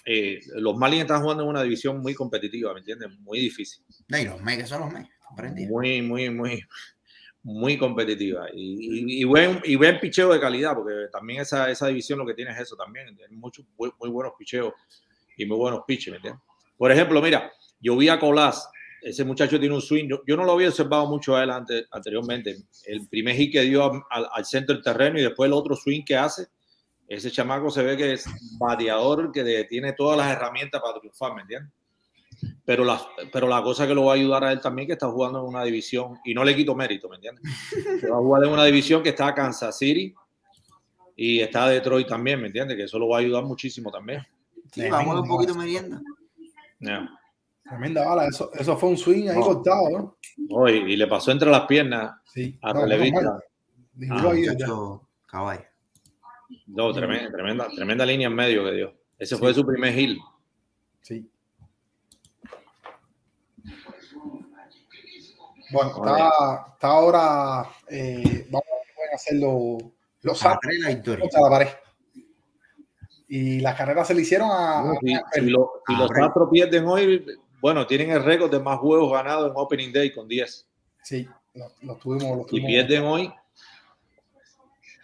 eh, los Marlins están jugando en una división muy competitiva, ¿me entiendes? Muy difícil. No, y los megas son los megas. Muy, muy, muy, muy competitiva. Y, buen, y buen picheo de calidad, porque también esa, esa división lo que tiene es eso también. Muchos muy, muy buenos picheos y muy buenos pitches, ¿me entiendes? Por ejemplo, mira, yo vi a Colás, ese muchacho tiene un swing, yo, no lo había observado mucho a él ante- anteriormente. El primer hit que dio al, centro del terreno y después el otro swing que hace, ese chamaco se ve que es bateador, que tiene todas las herramientas para triunfar, ¿me entiendes? Pero la, pero la cosa que lo va a ayudar a él también que está jugando en una división, y no le quito mérito, ¿me entiendes? Que va a jugar en una división que está Kansas City y está Detroit también, ¿me entiendes? Que eso lo va a ayudar muchísimo también. Sí, vamos a ver un poquito de merienda. Tremenda bala. Eso, eso fue un swing ahí No. cortado, ¿no? Oh, y, y le pasó entre las piernas Sí. a No, relevista. Digo, Ah, caballo. No, tremenda, tremenda, tremenda línea en medio que dio. Ese fue su primer hill. Sí. Bueno, está, está ahora. eh, vamos a ver si pueden hacer los, los la victoria. contra la pared. Y las carreras se le hicieron a. No, si, a- si lo- si Ah, los. Astros pierden hoy, bueno, tienen el récord de más juegos ganados en Opening Day con 10. Sí, los lo tuvimos. Lo tuvimos. pierden hoy,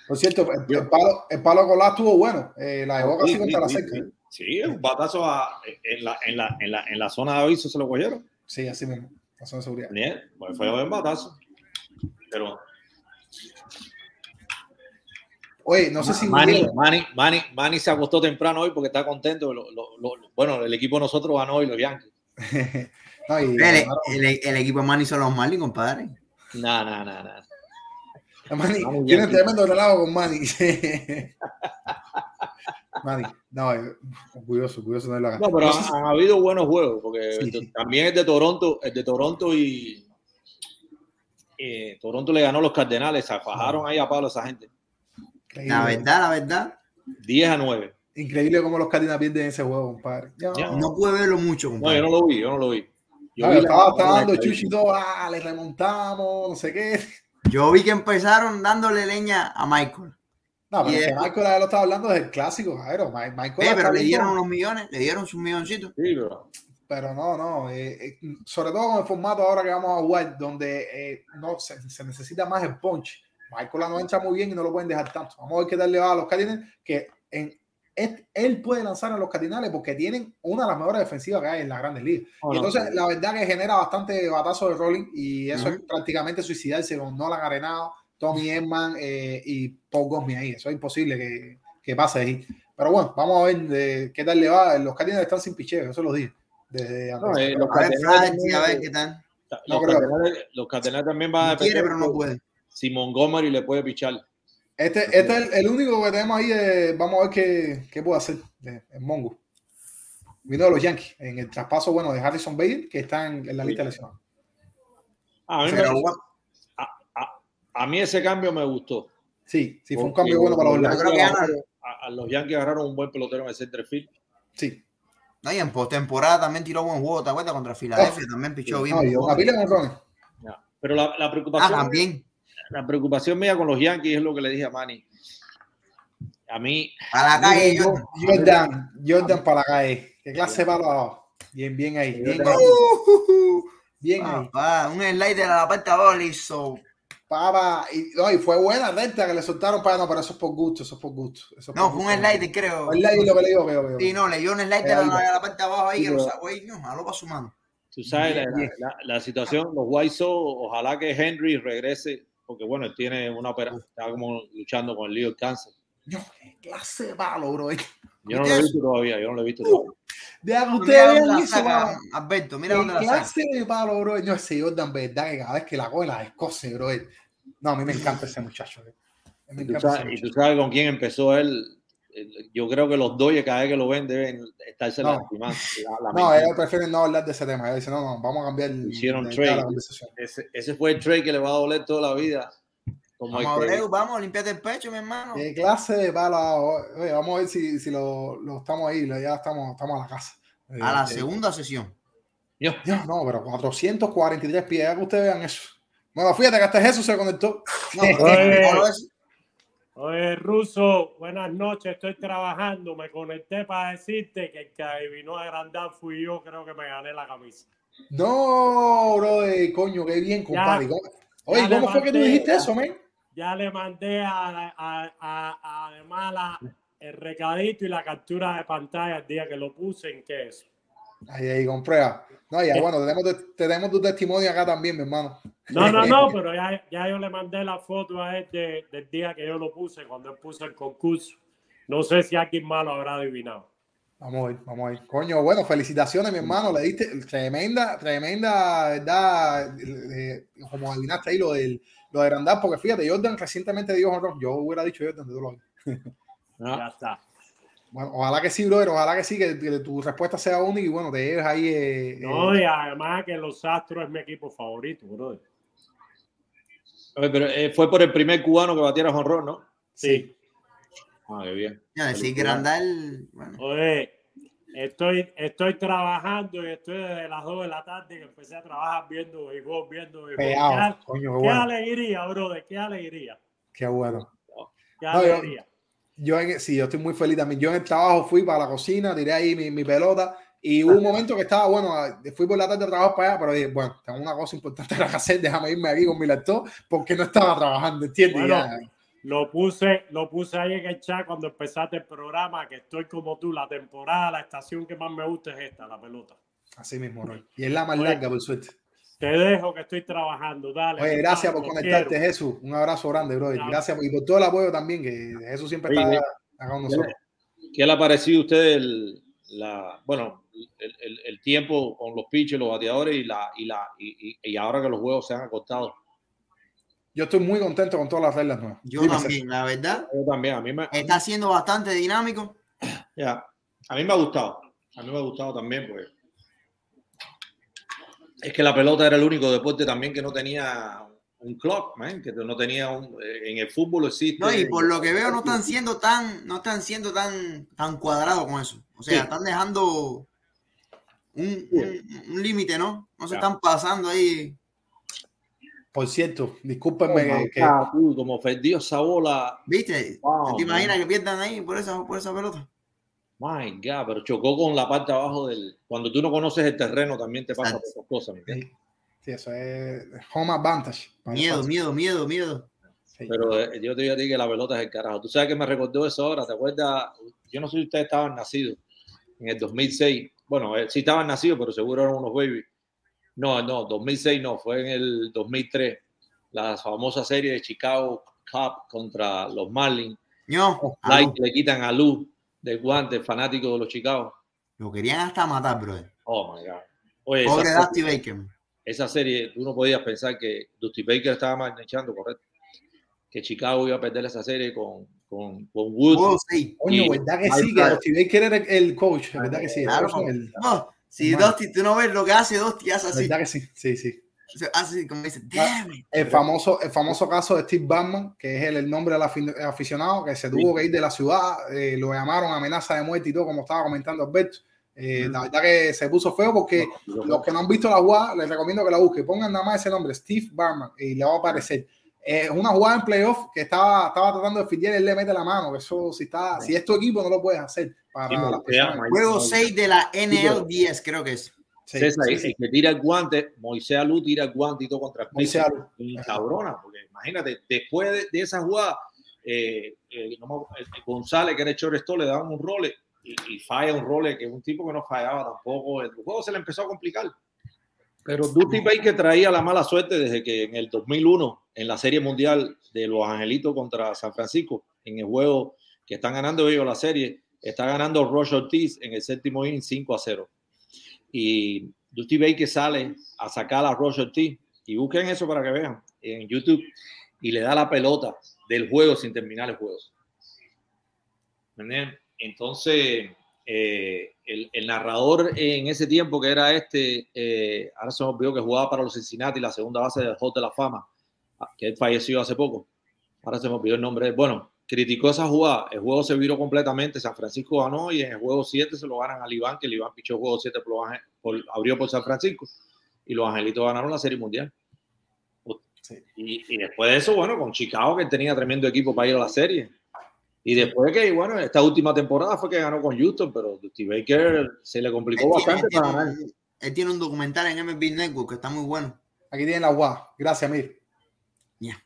Por cierto, el, el palo, el palo Colás estuvo bueno. eh, la dejó casi Sí, contra la sí, cerca. sí. Sí, un batazo a- en, la, en, la, en, la, en la zona de aviso se lo cogieron. Sí, así mismo. La zona de seguridad. Bien, pues fue un batazo. Pero Oye, no sé si. Manny, Manny, Manny, Manny se acostó temprano hoy porque está contento. Lo- lo- lo- bueno, el equipo de nosotros ganó hoy, los Yankees. no, y- El, el- el equipo de Manny son los Marlins, compadre. Nah, nah, nah, nah. Manny, tiene tremendo relajo con Manny. Manny, no, eh, de la No, pero No sé si- han, han habido buenos juegos, porque Sí, sí. también el de Toronto, el de Toronto y eh, Toronto le ganó a los Cardenales, se fajaron ahí a palo a esa gente. increíble, La verdad, la verdad, 10 a 9. increíble cómo los Cardinals pierden ese juego, compadre. Ya, Ya. no pude verlo mucho, No, compadre. yo no lo vi, yo no lo vi. Yo vi la- estaba, estaba dando chuchi todo, ah, le remontamos, no sé qué. Yo vi que empezaron dándole leña a Michael. No, pero Y es que es- Michael ya lo estaba hablando del clásico, Jairo. Michael Eh, está pero le dieron unos millones, le dieron sus milloncitos. Sí, pero Pero no, no. eh, eh, sobre todo con el formato ahora que vamos a jugar, donde eh, no se, se necesita más el punch. Michael no entra muy bien y no lo pueden dejar tanto. Vamos a ver qué tal le va a los Cardinals, que en, es- él puede lanzar a los Cardinals porque tienen una de las mejores defensivas que hay en las grandes ligas. No, Y no, entonces, la verdad que genera bastante batazo de rolling y eso es Ujú. prácticamente suicidarse con Nolan Arenado, Tommy Edman eh, y Paul Gosmi ahí. Eso es imposible que, que pase ahí. Pero bueno, vamos a ver qué tal le va. Los Cardinals están sin picheo, eso lo dije. Desde No, eh, los también- a ver qué tal. los también van a Quiere, depender pero no de puede. si Montgomery le puede pichar. Este, este es el, el único que tenemos ahí. vamos a ver qué, qué puede hacer en Mongo. Vino de los Yankees en el traspaso bueno de Harrison Bader, que está en, en la lista de lesionados. A mí, me- a mí ese cambio me gustó. Sí, sí, fue un cambio bueno para los Yankees. a, a los Yankees agarraron un buen pelotero en el center field. Sí. no, y en postemporada también tiró buen juego, ¿te acuerdas? Contra Filadelfia también pichó bien. No, y una pila. Ya. Pero la, la Ah, preocupación también. la preocupación mía con los Yankees es lo que le dije a Manny. A mí, A la calle, Jordan. Jordan, Jordan para la calle. ¿Qué clase ha dado? Bien, bien ahí. Bien ahí. Uh, Bien ahí. papá, un slider a la parte de abajo le hizo. Papa, y, no, y fue buena recta que le soltaron para no, pero eso es por gusto, eso es por gusto. Eso es No, por fue un gusto. slider, creo. El slider lo que le digo, veo, veo. Sí, no, le dio un slider a la, la parte de abajo ahí Sí, que lo sacó ahí. No, jaló para su mano. tú sabes Bien, la, bien. la- la situación, los White Sox, ojalá que Henry regrese, porque bueno, él tiene una operación, está como luchando con el lío del cáncer. No, qué clase de palo, bro. Yo no lo he ¿Viste visto todavía, yo no lo he visto todavía. Deja que Mira ustedes la eso, saca. Alberto, mira dónde la saca. clase de palo, bro. No, ese Jordan, verdad, que cada vez que la coge la escoce, bro. No, a mí me encanta ese muchacho. Tú ese sabes- y tú sabes con quién empezó él. El- Yo creo que los Dodgers cada vez que lo ven deben estarse No. lastimando. la- No, ellos prefieren no hablar de ese tema. Ellos dicen, no, no, vamos a cambiar Hicieron de- trade. la conversación. ese, ese fue el trade que le va a doler toda la vida. Como el Vamos, Abreu, vamos, limpiate el pecho, mi hermano. ¿Qué clase de dado? Oye, vamos a ver si, si lo, lo estamos ahí, ya estamos, estamos a la casa. A la Eh, segunda sesión. Yo- Dios, no, pero 443 pies, ya que ustedes vean eso. Bueno, fíjate que hasta Jesús se conectó. No, Oye. Oye, Ruso, buenas noches, estoy trabajando. Me conecté para decirte que el que adivinó a Grandal fui yo, creo que me gané la camisa. No, bro, coño, qué bien, compadre. ¿Cómo- Oye, ya ¿cómo fue que tú dijiste eso, men? Ya le mandé a, a, a, a- además la- el recadito y la captura de pantalla el día que lo puse en queso. Ahí, ahí, comprueba. No, ya, bueno, tenemos, tenemos tu testimonio acá también, mi hermano. No, no, no, pero ya, ya yo le mandé la foto a él de- del día que yo lo puse, cuando él puso el concurso. No sé si alguien más lo habrá adivinado. Vamos a ver, vamos a ver. Coño, bueno, felicitaciones, mi hermano. Le diste tremenda, tremenda, ¿verdad? Eh, como adivinaste ahí lo, del, lo de Grandal, porque fíjate, Jordan recientemente dio honor. Yo hubiera dicho Jordan de todo lo Ya está. Bueno, ojalá que sí, brother, ojalá que sí, que, que tu respuesta sea única y bueno, te lleves ahí. eh, No, eh, y además que los Astros es mi equipo favorito, brother. pero eh, fue por el primer cubano que batiera jonrón, ¿no? Sí. Ah, qué bien. Ya decir Grandal, bueno, Oye, estoy, estoy trabajando y estoy desde las 2 de la tarde que empecé a trabajar viendo béisbol, viendo béisbol. pegado. Qué, al- Coño, qué qué bueno. alegría, brother, qué alegría. Qué bueno. Qué No, yo- alegría. Yo en, sí, yo estoy muy feliz también. Yo en el trabajo fui para la cocina, tiré ahí mi, mi pelota y hubo un momento que estaba, bueno, fui por la tarde a trabajar para allá, pero dije, bueno, tengo una cosa importante que hacer, déjame irme aquí con mi laptop porque no estaba trabajando, ¿entiendes? Bueno. Lo puse, lo puse ahí en el chat cuando empezaste el programa, que estoy como tú, la temporada, la estación que más me gusta es esta, la pelota. Así mismo, Roy. Y es la más Oye, larga, por suerte. Te dejo que estoy trabajando, dale. Oye, gracias por conectarte, quiero. Jesús. Un abrazo grande, brother. Claro. Gracias y por todo el apoyo también, que Jesús siempre Oye, está acá con nosotros. ¿Qué le ha parecido a usted el, la, bueno, el, el- el tiempo con los pitchers, los bateadores y, la, y, la, y, y- y ahora que los juegos se han acortado? Yo estoy muy contento con todas las reglas nuevas. yo Dime, también, la verdad, Yo también, a mí me, está siendo bastante dinámico. ya, a mí me ha gustado. A mí me ha gustado también, pues. Es que la pelota era el único deporte también que no tenía un clock, man, que no tenía un, eh, en el fútbol existe. No, y por lo que veo no están siendo tan, no están siendo tan, tan cuadrados con eso. O sea, Sí. están dejando un, un- un límite, ¿no? No se Ya. están pasando ahí. Por cierto, discúlpenme que, que- Ah, uy, como perdió esa bola. ¿Viste? Wow, ¿Te imaginas man. que pierdan ahí por esa, por esa pelota? My God, pero chocó con la parte abajo del. Cuando tú no conoces el terreno, también te pasan esas cosas. Sí, sí, eso es home advantage. Miedo, miedo, miedo, miedo. Sí. Pero eh, yo te digo a ti que la pelota es el carajo. Tú sabes que me recordó eso ahora, ¿te acuerdas? Yo no sé si ustedes estaban nacidos en el 2006. Bueno, eh, sí estaban nacidos, pero seguro eran unos babies. No, no, 2006 no, fue en el 2003. La famosa serie de Chicago Cup contra los Marlins. No, Like, le quitan a Luz del guante, fanático de los Chicago. lo querían hasta matar, brother. Oh my God. Oye, Pobre esa, Dusty Baker. esa serie, tú no podías pensar que Dusty Baker estaba manejando, correcto. Que Chicago iba a perder esa serie con, con, con Woods. Oh, sí. Coño, Y- ¿verdad que sí? Que. Steve Baker era el, el coach, ¿verdad que sí? Claro, el- No, si. Dusty, tú no ves lo que hace Dusty, hace así. ¿Verdad que sí? Sí, sí. Así, como dice, damn it. El famoso, el famoso caso de Steve Batman, que es el, el nombre del afi- aficionado, que se tuvo que ir de la ciudad, eh, lo llamaron amenaza de muerte y todo, como estaba comentando Alberto. Eh, La verdad que se puso feo porque los que no han visto la jugada, les recomiendo que la busquen. Pongan nada más ese nombre, Steve Barman, y le va a aparecer. Es una jugada en playoff que estaba, estaba tratando de fildear él le mete la mano. Eso, si, está, si es tu equipo, no lo puedes hacer. Para Sí, las Juego Moisés. 6 de la NL10, creo que es. Sí, César, sí, el sí. que tira el guante, Moisés Alú tira el guante y todo contra el Moisés. Y cabrona, porque imagínate, después de, de esa jugada, eh, eh, no González, que era el shortstop, le daban un role y, y falla un role que es un tipo que no fallaba tampoco. El juego se le empezó a complicar. Pero Dusty Baker traía la mala suerte desde que en el 2001, en la Serie Mundial de Los Angelitos contra San Francisco, en el juego que están ganando ellos la serie, está ganando Roger Ortiz en el séptimo inning 5 a 0. Y Dusty Baker sale a sacar a Roger Ortiz y busquen eso para que vean en YouTube y le da la pelota del juego sin terminar el juego. Entonces, eh, el, narrador en ese tiempo, que era este, eh, ahora se me olvidó que jugaba para los Cincinnati, la segunda base del Hall de la Fama, ah, que falleció hace poco. Ahora se me olvidó el nombre. Bueno, criticó esa jugada. El juego se viró completamente. San Francisco ganó y en el juego 7 se lo ganan al Iván, que el Iván pichó el juego 7 por abrió por San Francisco. Y los Angelitos ganaron la Serie Mundial. Sí. Y, y después de eso, bueno, con Chicago, que tenía tremendo equipo para ir a la serie. Y después que, bueno, esta última temporada fue que ganó con Houston, pero Dusty Baker se le complicó Él tiene, bastante él para tiene- ganar. él tiene un documental en MLB Network que está muy bueno. Aquí tienen la jugada. Gracias, Mir. Ya.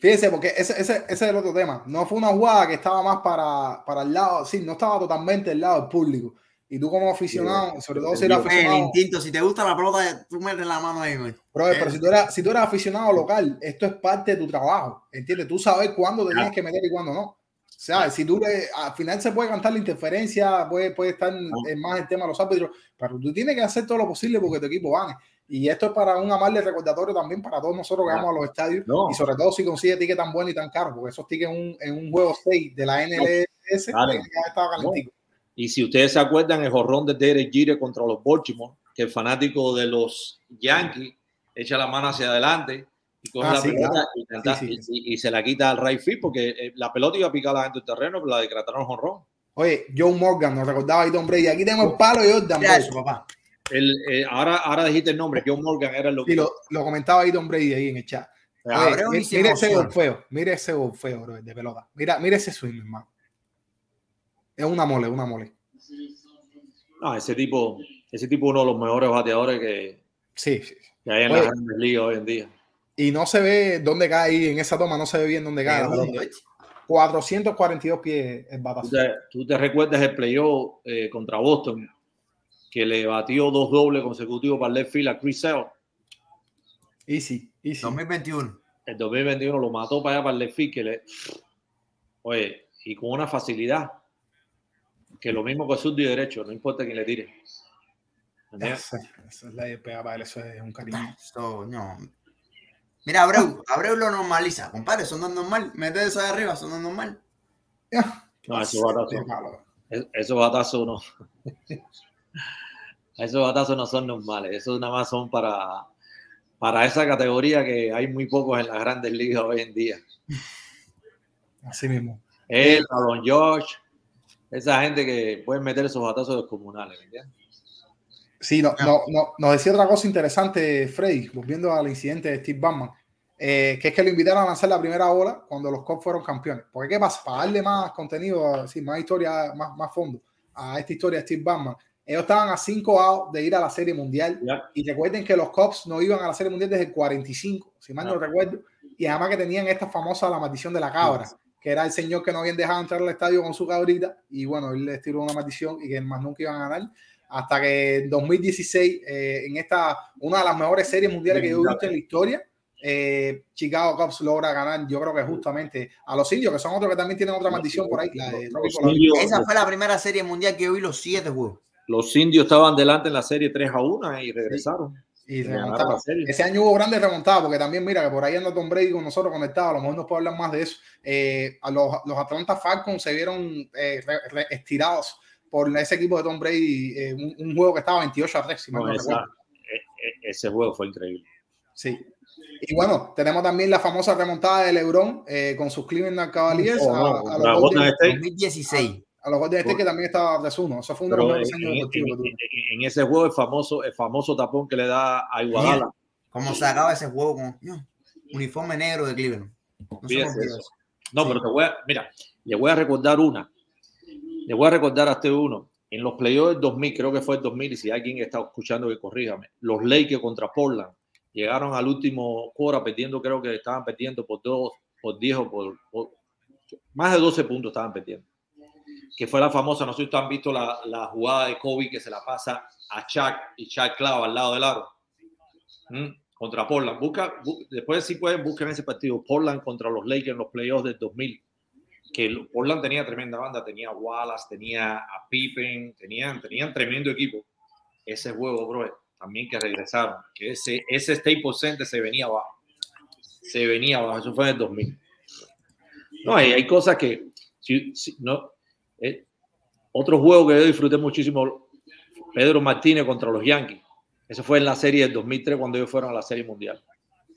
Fíjense, porque ese, ese, ese es el otro tema. No fue una jugada que estaba más para, para el lado, sí, no estaba totalmente del lado del público. Y tú como aficionado, sobre todo si eres entendido. El aficionado, instinto, si te gusta la pelota, tú metes la mano ahí, güey. pero si tú, eras, si tú eres aficionado local, esto es parte de tu trabajo, ¿entiendes? Tú sabes cuándo te tienes que meter y cuándo no. O sea, si tú le, al final se puede cantar la interferencia, puede, puede estar en- en más el tema de los árbitros, pero tú tienes que hacer todo lo posible porque tu equipo gane. Y esto es para un amable recordatorio también para todos nosotros que vamos a los estadios No. y sobre todo si consigue tickets tan buenos y tan caros, porque esos tickets en un, en un juego 6 de la NLS haber estado calentico. Y si ustedes se acuerdan, el jorrón de Derek Jeter contra los Baltimore, que el fanático de los Yankees echa la mano hacia adelante y coge Ah, la sí, pelota claro. y, canta- Sí, sí. y- y- y se la quita al right field porque eh, la pelota iba a picar a la gente del terreno, pero la decretaron jorrón. Oye, Joe Morgan, nos recordaba ahí Tom Brady. Aquí tenemos el palo de Jordan Ya, Bello, papá. El, eh, ahora, ahora dijiste el nombre, John Morgan era el Y loco. lo, lo comentaba ahí Tom Brady ahí en el chat. Oye, ni se mire ese golfeo, mire ese golfeo, bro, de pelota. Mira, mire ese swing, hermano. Es una mole, una mole. No, ese tipo, ese tipo es uno de los mejores bateadores que, Sí, sí. que hay en Oye. las grandes ligas hoy en día. Y no se ve dónde cae ahí, en esa toma no se ve bien dónde cae. la pelota. 442 pies el ¿Tú batazo. te, tú te recuerdas el playoff eh, contra Boston que le batió dos dobles consecutivos para el left field a Chris Sale? Easy, easy. 2021. El 2021 lo mató para allá para el left field que le... Oye, y con una facilidad que lo mismo que zurdo y derecho, no importa quién le tire. Esa es la pega para él, eso es un cariño. So, no. Mira, Abreu, Abreu lo normaliza, compadre, eso no es normal. Mete eso de arriba, eso no es normal. No, esos batazos, esos batazos no. Esos batazos no son normales, esos nada más son para, para esa categoría que hay muy pocos en las grandes ligas hoy en día. Así mismo. Él, Aaron George, esa gente que pueden meter esos batazos descomunales, ¿me entiendes? Sí, no, no, no, nos decía otra cosa interesante, Freddy, volviendo al incidente de Steve Ballman, eh, que es que lo invitaron a lanzar la primera ola cuando los Cubs fueron campeones. Porque, ¿qué pasa? Para darle más contenido, así, más historia, más, más fondo a esta historia de Steve Ballman, ellos estaban a cinco outs de ir a la Serie Mundial. Ya. Y recuerden que los Cubs no iban a la Serie Mundial desde el 45, si mal no, No. recuerdo. y además que tenían esta famosa la maldición de la cabra, que era el señor que no habían dejado entrar al estadio con su cabrita y bueno, él les tiró una maldición y que más nunca iban a ganar hasta que en 2016 eh, en esta una de las mejores series mundiales que yo he visto en la historia eh, Chicago Cubs logra ganar, yo creo que justamente a los indios, que son otros que también tienen otra maldición por ahí. La de Esa fue la primera serie mundial que yo vi los siete juegos. Los indios estaban delante en la serie 3 a 1 y regresaron. Y Ganaron remontaron. la serie. Ese año hubo grandes remontadas, porque también mira que por ahí anda Tom Brady con nosotros conectados, a lo mejor nos puede hablar más de eso. Eh, a los, los Atlanta Falcons se vieron eh, re- re- estirados por ese equipo de Tom Brady, eh, un, un juego que estaba 28 a 3, si No, no esa- e- e- ese juego fue increíble. Sí. Y bueno, tenemos también la famosa remontada de LeBron eh, con sus Cleveland Cavaliers Oh, a, a los Golden Golden, State. 2016. A los Golden State, que también estaba 3-1. Eso fue uno de los mejores años en- deportivos ese juego el famoso, el famoso tapón que le da a Iguadala. Como se acaba ese juego con no, uniforme negro de Cleveland. No Sí. pero te voy a, mira, le voy a recordar una. Le voy a recordar a este uno. En los playoffs del 2000, creo que fue el 2000, y si alguien está escuchando que corríjame, los Lakers contra Portland llegaron al último hora perdiendo, creo que estaban perdiendo por dos, por 10 o por, por- más de 12 puntos estaban perdiendo. Que fue la famosa, no sé si ustedes han visto la, la jugada de Kobe que se la pasa a Chuck y Chuck clava al lado del aro. ¿Mm? Contra Portland. Busca, bu- después si pueden, busquen ese partido. Portland contra los Lakers en los playoffs del 2000. Que Portland tenía tremenda banda. Tenía Wallace, tenía a Pippen, tenían, tenían tremendo equipo. Ese juego, bro, también que regresaron. Que ese, ese Staples Center se venía abajo. Se venía abajo. Eso fue en el 2000. No, hay, hay cosas que. si- no, eh, otro juego que yo disfruté muchísimo, Pedro Martínez contra los Yankees. Eso fue en la serie del 2003 cuando ellos fueron a la serie mundial.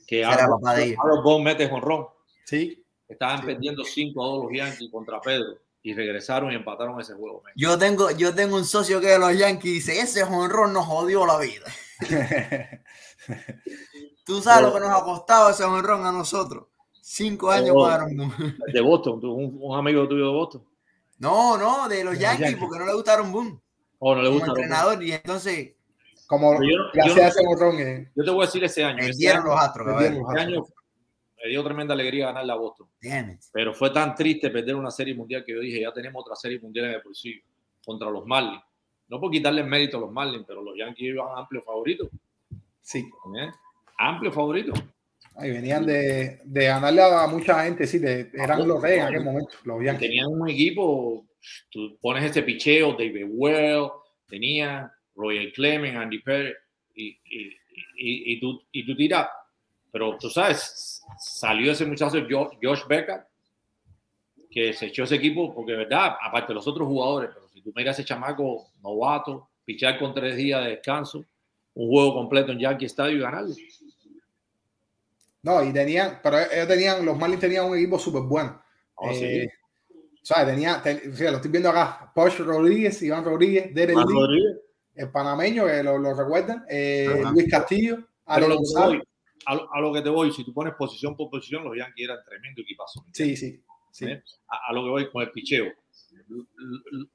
Que era Aaron, mete jonrón. Sí. Estaban perdiendo 5 a 2 los Yankees contra Pedro y regresaron y empataron ese juego. man. Yo tengo, yo tengo un socio que de los Yankees dice, ese jonrón nos jodió la vida. Tú sabes lo que nos ha costado ese jonrón a nosotros. Cinco años Oh. para un- De Boston, tú- un, un amigo tuyo de Boston. No, no, de los De Yankees, Yankees. porque no le gustaron Boom O no le como gusta. entrenador. Y entonces Como yo gracias yo a ese borrón. eh, Yo te voy a decir ese año. Ese perdieron año, los astros. año me dio tremenda alegría ganarle a Boston. Pero fue tan triste perder una serie mundial que yo dije, ya tenemos otra serie mundial en el bolsillo contra los Marlins. No por quitarle mérito a los Marlins, pero los Yankees iban amplio favorito. Sí. ¿eh? Amplio favorito. Ahí venían de, de ganarle a mucha gente, sí, de- eran los reyes en aquel momento, los. Tenían un equipo, tú pones este picheo, David Well, tenía Royal Clement, Andy Perry, y, y, y, y tú, y tú tiras. Pero tú sabes, salió ese muchacho Jo- Josh Becker, que se echó ese equipo, porque verdad, aparte de los otros jugadores, pero si tú miras ese chamaco novato, pichar con tres días de descanso, un juego completo en Yankee Stadium y ganarlo. No, y tenían, pero ellos tenían, los Marlins tenían un equipo súper bueno. Oh, sí. Eh, o sea, tenía, ten- o sea, lo estoy viendo acá, Posh Rodríguez, Iván Rodríguez, Derek Lee, Rodríguez. el panameño, que lo, lo recuerdan, eh. Luis Castillo, Pero lo que voy, a, lo, a lo que te voy, si tú pones posición por posición, los Yankees eran tremendo equipazo. Sí, sí, sí. ¿eh? A, a lo que voy con el picheo.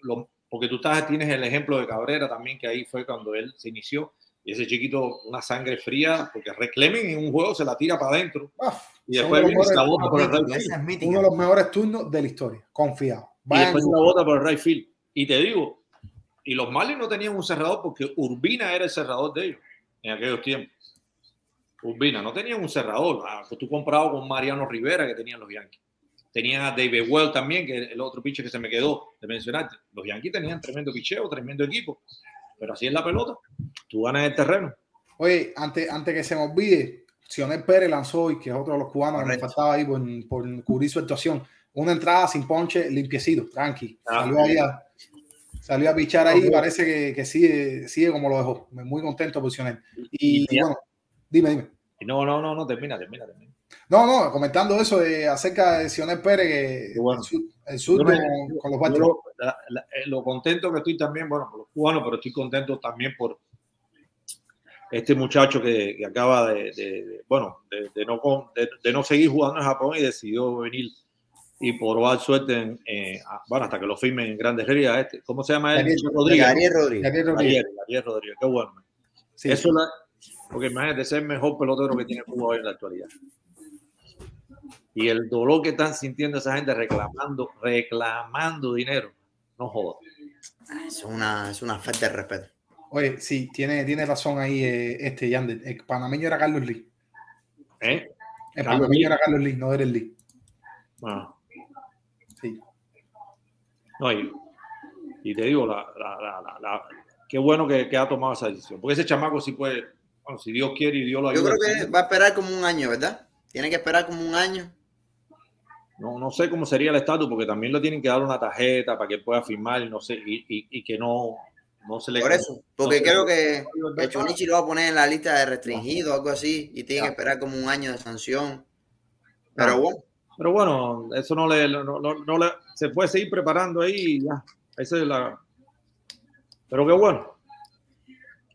Lo- porque tú estás, tienes el ejemplo de Cabrera también, que ahí fue cuando él se inició. Y ese chiquito, una sangre fría, porque Red en un juego se la tira para adentro. Ah, Y después viene la bota por el right field. uno de los mejores turnos de la historia, confiado. Y después la bota por el right field. Y te digo, y los Marlins no tenían un cerrador porque Urbina era el cerrador de ellos en aquellos tiempos. Urbina, no tenían un cerrador. Ah, pues tú comparado con Mariano Rivera que tenían los Yankees. Tenían a David Well también, que es el otro pitcher que se me quedó de mencionarte. Los Yankees tenían tremendo picheo, tremendo equipo. Pero así es la pelota. Tú ganas el terreno. Oye, antes, antes que se me olvide, Sionel Pérez lanzó hoy, que es otro de los cubanos que me Correcto. faltaba ahí por, por cubrir su actuación, una entrada sin ponche, limpiecito, tranqui. Ah. Salió ahí a, salió a pichar ahí y parece que, que sigue, sigue como lo dejó. Muy contento por Sionel. Y, Y- bueno, dime, dime. No, no, no, no, termina, termina, termina. No, no, comentando eso de, acerca de Sionel Pérez, que bueno. el sur, el sur me- con, con los Baltimore. lo, la- la- eh, lo contento que estoy también, bueno, por los cubanos, pero estoy contento también por este muchacho que, que acaba de, de- de- bueno, de, de no, con- de, de no seguir jugando en Japón y decidió venir y probar suerte en, eh, bueno, hasta que lo firmen en Grandes Ligas. Este. ¿Cómo se llama él? Gabriel- Rodríguez. Gabriel Rodríguez. Gabriel Rodríguez. Gabriel, Rodríguez, qué bueno. Sí, Eso la, porque imagínate ser el mejor pelotero que tiene Cuba hoy en la actualidad. Y el dolor que están sintiendo esa gente reclamando, reclamando dinero, no jodas. Es una, es una falta de respeto. Oye, sí, tiene, tiene razón ahí eh, este Yander. El panameño era Carlos Lee. ¿Eh? El Carlos panameño Lee. era Carlos Lee, no era el Lee. Bueno, Sí. no, y, y te digo, la, la- la- la- la- qué bueno que, que ha tomado esa decisión. Porque ese chamaco sí puede, bueno, si Dios quiere y Dios lo Yo ayuda. creo que va a esperar como un año, ¿verdad? Tiene que esperar como un año. No, no sé cómo sería el estatus, porque también le tienen que dar una tarjeta para que pueda firmar y no sé, y, y- y que no, no se le. Por eso. Porque no creo que el Chonichi lo va a poner en la lista de restringido o algo así y tiene que esperar como un año de sanción. Pero No. bueno, Pero bueno, eso no le, no, no- no le- se puede seguir preparando ahí y ya. Esa es la. Pero qué bueno.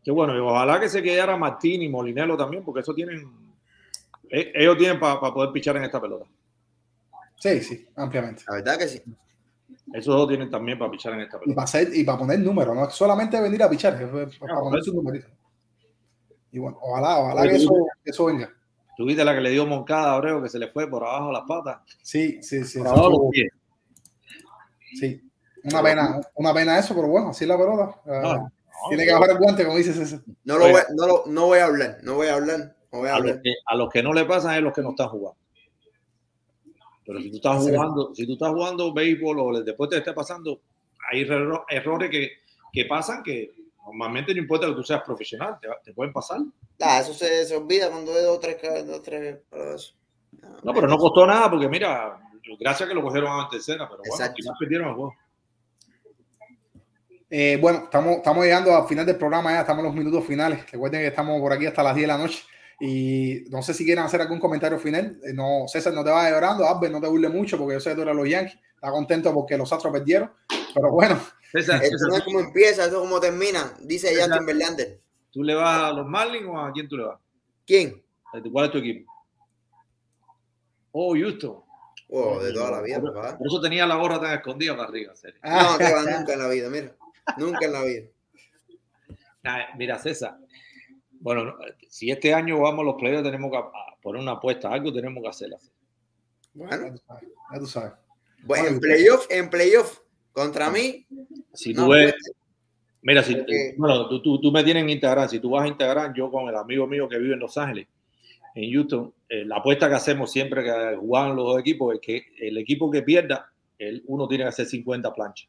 Qué bueno. Y ojalá que se quedara Martín y Molinelo también, porque eso tienen. e- Ellos tienen para poder pichar en esta pelota. Sí, sí, ampliamente. la verdad que sí. Esos dos tienen también para pichar en esta Y pelota. para, hacer, y para poner número, no es solamente venir a pichar, es para No, poner eso. su numerito. Y bueno, ojalá, ojalá Oye, que eso, que eso venga. Tuviste la que le dio Moncada a Abreu, que se le fue por abajo las patas. Sí, sí, sí. Por eso abajo los estuvo- pies. sí. Una pena, una pena eso, pero bueno, así es la pelota. Ah, No, Tiene que bajar el guante, como dices César. No, lo voy, no, lo- no voy a hablar, no voy a hablar, no voy a a los, hablar. que, a los que no le pasan es los que no están jugando. Pero si tú estás jugando, si tú estás jugando béisbol o el deporte que esté pasando, hay erro- errores que, que pasan que normalmente no importa que tú seas profesional, te, te pueden pasar. Ah, eso se, se olvida cuando es dos tres, dos, tres. No, pero no costó nada porque mira, gracias que lo cogieron en tercera, pero bueno, quizás perdieron el juego. Eh, bueno, estamos, estamos llegando al final del programa ya, estamos en los minutos finales. Recuerden que estamos por aquí hasta las 10 de la noche. Y no sé si quieren hacer algún comentario final. Eh, no, César, no te vayas llorando. Albert, no te burles mucho porque yo sé que tú eres los Yankees. Está contento porque los Astros perdieron. Pero bueno, César, César, no es como empieza, esto es como termina, dice. Justin Verlander. ¿tú le vas a los Marlins o a quién tú le vas? ¿Quién? ¿Cuál es tu equipo? Oh, Houston. Oh, de toda la vida, Por, papá. por eso tenía la gorra tan escondida para arriba. en serio. No, que va nunca en la vida, mira. Nunca en la vida. Nah, Mira, César. Bueno, no, si este año vamos a los playoffs, tenemos que poner una apuesta. Algo tenemos que hacer. Bueno. Ya tú sabes. bueno en playoff, en playoff, contra mí, Si no tú ves, puede- mira, si, porque- bueno, tú, tú, tú me tienes en Instagram. Si tú vas a Instagram, yo con el amigo mío que vive en Los Ángeles, en Houston, eh, la apuesta que hacemos siempre que juegan los dos equipos es que el equipo que pierda, el, uno tiene que hacer 50 planchas.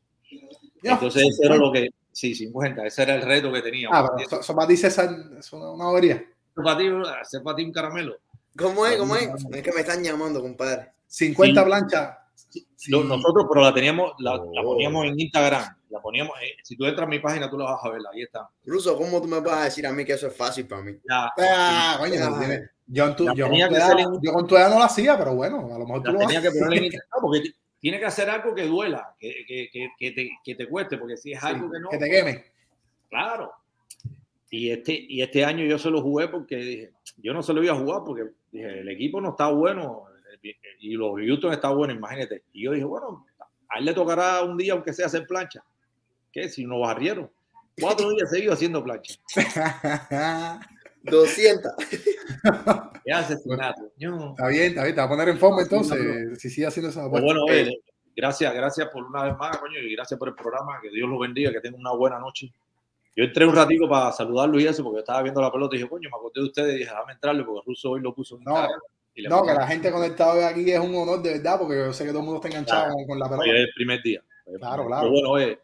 Entonces, eso era lo que, sí, 50, ese era el reto que teníamos. Ah, pero eso, eso para ti, César, es una, una bobería. para ti, hacer para ti un caramelo. ¿cómo es? ¿Cómo es? Es que me están llamando, compadre. 50 Sí. planchas. Sí. Lo- Nosotros, pero la teníamos, la, la Oh. poníamos en Instagram. La poníamos, eh, si tú entras a mi página, tú la vas a ver, ahí está. Ruso, ¿cómo tú me vas a decir a mí que eso es fácil para mí? La, Ah, coño, yo, con tu edad, en- yo con tu edad no lo hacía, pero bueno, a lo mejor tú la lo tenía que poner en Instagram porque tiene que hacer algo que duela, que, que, que, que te, que te cueste, porque si es algo que no, Que te queme. claro. Y este, y este año yo se lo jugué porque dije, yo no se lo iba a jugar porque dije, el equipo no está bueno y los Houston está bueno, imagínate. Y yo dije, bueno, a él le tocará un día, aunque sea hacer plancha. ¿Qué? Si no barrieron. Cuatro días seguidos haciendo plancha. 200. Qué asesinato. No. Está bien, está bien, te va a poner en forma entonces, si sigue haciendo esa Pues apuesta. bueno, oye, gracias, gracias por una vez más, coño, y gracias por el programa. Que Dios lo bendiga, que tengan una buena noche. Yo entré un ratito para saludarlo y eso, porque estaba viendo la pelota y dije, coño, me acordé de ustedes y dije, déjame entrarle, porque Russo hoy lo puso en No, le No, que la gente conectada hoy aquí es un honor de verdad, porque yo sé que todo el mundo está enganchado Claro. con, la pelota. es el primer día. Claro, claro. Pero bueno, oye,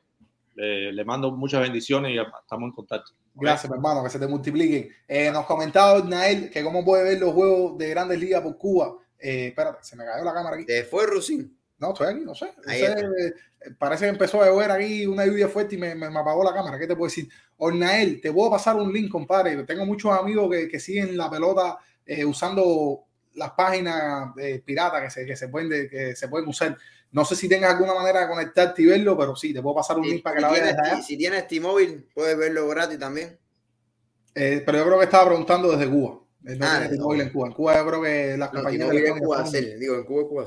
le, le mando muchas bendiciones y ya estamos en contacto. Gracias, mi hermano, que se te multipliquen. Eh, nos comentaba Nael que cómo puede ver los juegos de grandes ligas por Cuba. Eh, espérate, se me cayó la cámara aquí. ¿Te fue, Rusín? No, estoy aquí, no sé. No eh, parece que empezó a llover aquí una lluvia fuerte y me, me- me apagó la cámara. ¿Qué te puedo decir? Ornael, te puedo pasar un link, compadre. Tengo muchos amigos que, que siguen la pelota eh, usando las páginas piratas que se, que, se pueden de- que se pueden usar. No sé si tengas alguna manera de conectarte y verlo, pero sí, te puedo pasar un link para que si la veas tienes, desde allá. si tienes T-Mobile, puedes verlo gratis también. Eh, pero yo creo que estaba preguntando desde Cuba. No Ah, desde T-Mobile en Cuba. En Cuba yo creo que las No, compañías telefónicas Cuba son. Digo, en Cuba Cuba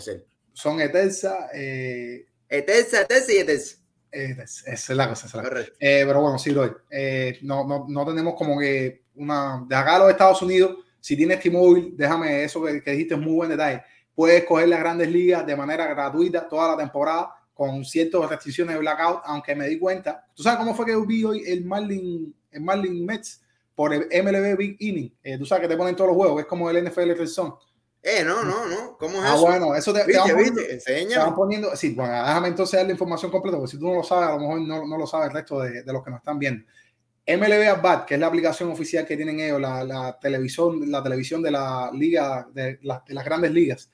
son Etelsa. Eh, Eterza, Eterza y Eterza. Etelsa. esa es la cosa. es la cosa. Eh, pero bueno, sí, Roy. Eh, no, no, no tenemos como que una. De acá a los Estados Unidos, si tienes T-Mobile, déjame eso que, que dijiste, es muy buen detalle. Puedes coger las grandes ligas de manera gratuita toda la temporada con ciertas restricciones de blackout, aunque me di cuenta. ¿Tú sabes cómo fue que vi hoy el Marlin, el Marlin Mets por el MLB Big Inning? Eh, tú sabes que te ponen todos los juegos, es como el NFL Red Zone. Eh, no, no, no. ¿Cómo es Ah, eso? bueno, eso te, te ¿Viste, van poniendo- te van poniendo, sí, bueno, déjame entonces dar la información completa, porque si tú no lo sabes, a lo mejor no, no lo sabe el resto de, de los que nos están viendo. MLB At Bat, que es la aplicación oficial que tienen ellos, la, la televisión, la televisión de la liga, de, la- de las grandes ligas,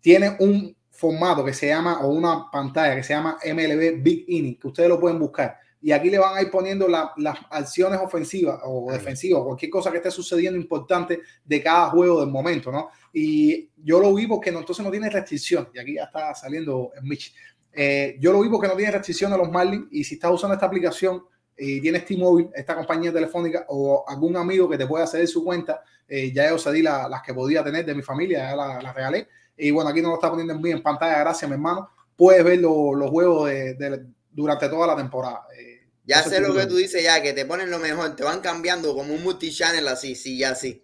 tiene un formato que se llama, o una pantalla que se llama MLB Big Inning, que ustedes lo pueden buscar. Y aquí le van a ir poniendo la- las acciones ofensivas o defensivas, cualquier cosa que esté sucediendo importante de cada juego del momento, ¿no? Y yo lo vi porque no, entonces no tiene restricción. Y aquí ya está saliendo el Mitch. Eh, yo lo vi porque no tiene restricción a los Marlins. Y si estás usando esta aplicación y tienes T-Mobile, esta compañía telefónica, o algún amigo que te pueda ceder su cuenta, eh, ya yo cedí la- las que podía tener de mi familia, ya la- las regalé. Y bueno, aquí no lo está poniendo en, mí en pantalla, gracias, mi hermano. Puedes ver lo- los juegos de, de- durante toda la temporada. Eh, Ya sé lo que tú dices ya, que te ponen lo mejor, te van cambiando como un multichannel así, sí, ya sí.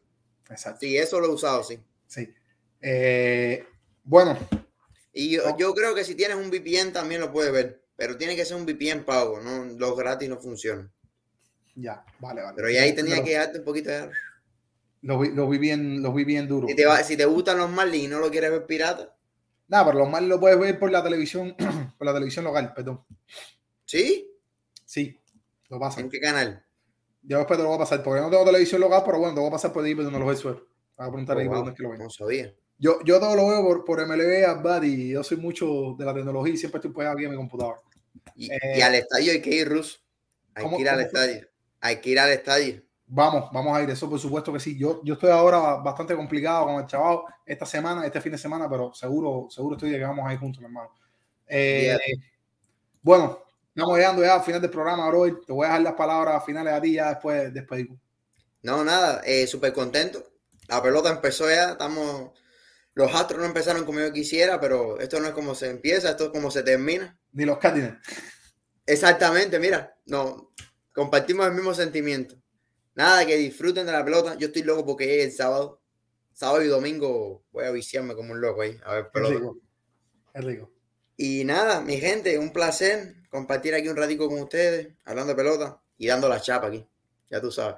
Exacto. Sí, eso lo he usado, sí. Sí. Eh, bueno, Y yo, Oh. yo creo que si tienes un VPN también lo puedes ver, pero tiene que ser un VPN pago, no los gratis no funcionan. ya, vale, vale. Pero ya ahí tenía Pero que darte un poquito de... Los vi, los vi bien, los vi bien duro. Si te, va- si te gustan los Marlins y no lo quieres ver pirata, Nada, pero los Marlins lo puedes ver por la televisión, por la televisión local, perdón. ¿sí? Sí, lo pasan. ¿En qué canal? Yo después te lo voy a pasar, porque no tengo televisión local, pero bueno, te voy a pasar por ahí, pero no lo ves suelo. Voy a preguntar ahí Oh, wow, dónde es que lo ven. no sabía. Yo, yo todo lo veo por, por MLB, Adbat, y yo soy mucho de la tecnología y siempre estoy pegado aquí en mi computadora. Y, Eh, y al estadio hay que ir, Rus. Hay ¿cómo- que ir al estadio. Hay que ir al estadio. Vamos, vamos a ir, eso por supuesto que sí. Yo, yo estoy ahora bastante complicado con el chaval esta semana, este fin de semana, pero seguro, seguro estoy de que vamos a ir juntos, mi hermano. Eh, Bueno, estamos llegando ya al final del programa, bro. Te voy a dejar las palabras finales a ti ya después despedimos. No, nada, eh, súper contento. La pelota empezó ya, estamos... Los Astros no empezaron como yo quisiera, pero esto no es como se empieza, esto es como se termina. Ni los Cardinals. Exactamente, mira, no, compartimos el mismo sentimiento. Nada, que disfruten de la pelota. Yo estoy loco porque llegue el sábado. Sábado y domingo voy a viciarme como un loco ahí, a ver Es pelota. rico. Es rico. Y nada, mi gente, un placer compartir aquí un ratico con ustedes, hablando de pelota y dando la chapa aquí. Ya tú sabes.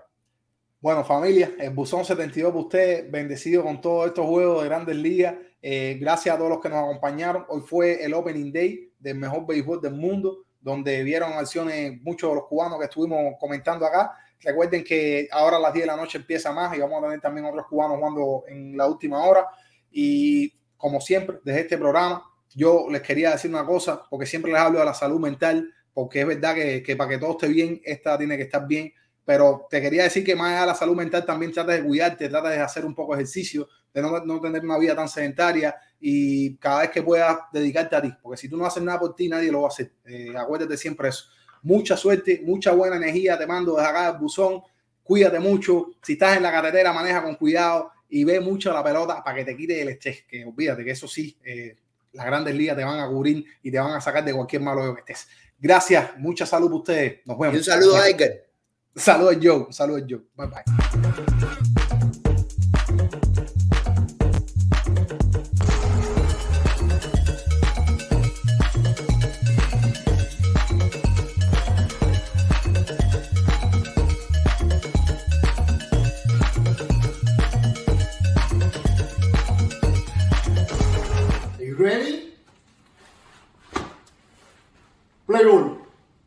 Bueno, familia, el Buzón 72 para usted, bendecido con todos estos juegos de grandes ligas. Eh, gracias a todos los que nos acompañaron. Hoy fue el Opening Day del mejor béisbol del mundo, donde vieron acciones muchos de los cubanos que estuvimos comentando acá. Recuerden que ahora a las 10 de la noche empieza más y vamos a tener también otros cubanos jugando en la última hora. Y como siempre, desde este programa, yo les quería decir una cosa, porque siempre les hablo de la salud mental, porque es verdad que, que para que todo esté bien, esta tiene que estar bien pero te quería decir que más de la salud mental también trata de cuidarte, trata de hacer un poco de ejercicio, de no, no, tener una vida tan sedentaria y cada vez que puedas dedicarte a ti, porque si tú no haces nada por ti, nadie lo va a hacer. Eh, acuérdate siempre eso. Mucha suerte, mucha buena energía, te mando desde acá el buzón, cuídate mucho, si estás en la carretera maneja con cuidado y ve mucho la pelota para que te quite el estrés, que olvídate que eso sí, eh, las grandes ligas te van a cubrir y te van a sacar de cualquier malo que estés. Gracias, mucha salud para ustedes, nos vemos. Y un saludo a Edgar. Saludos, Joe. Saludos, Joe. Bye bye. ready? Play on.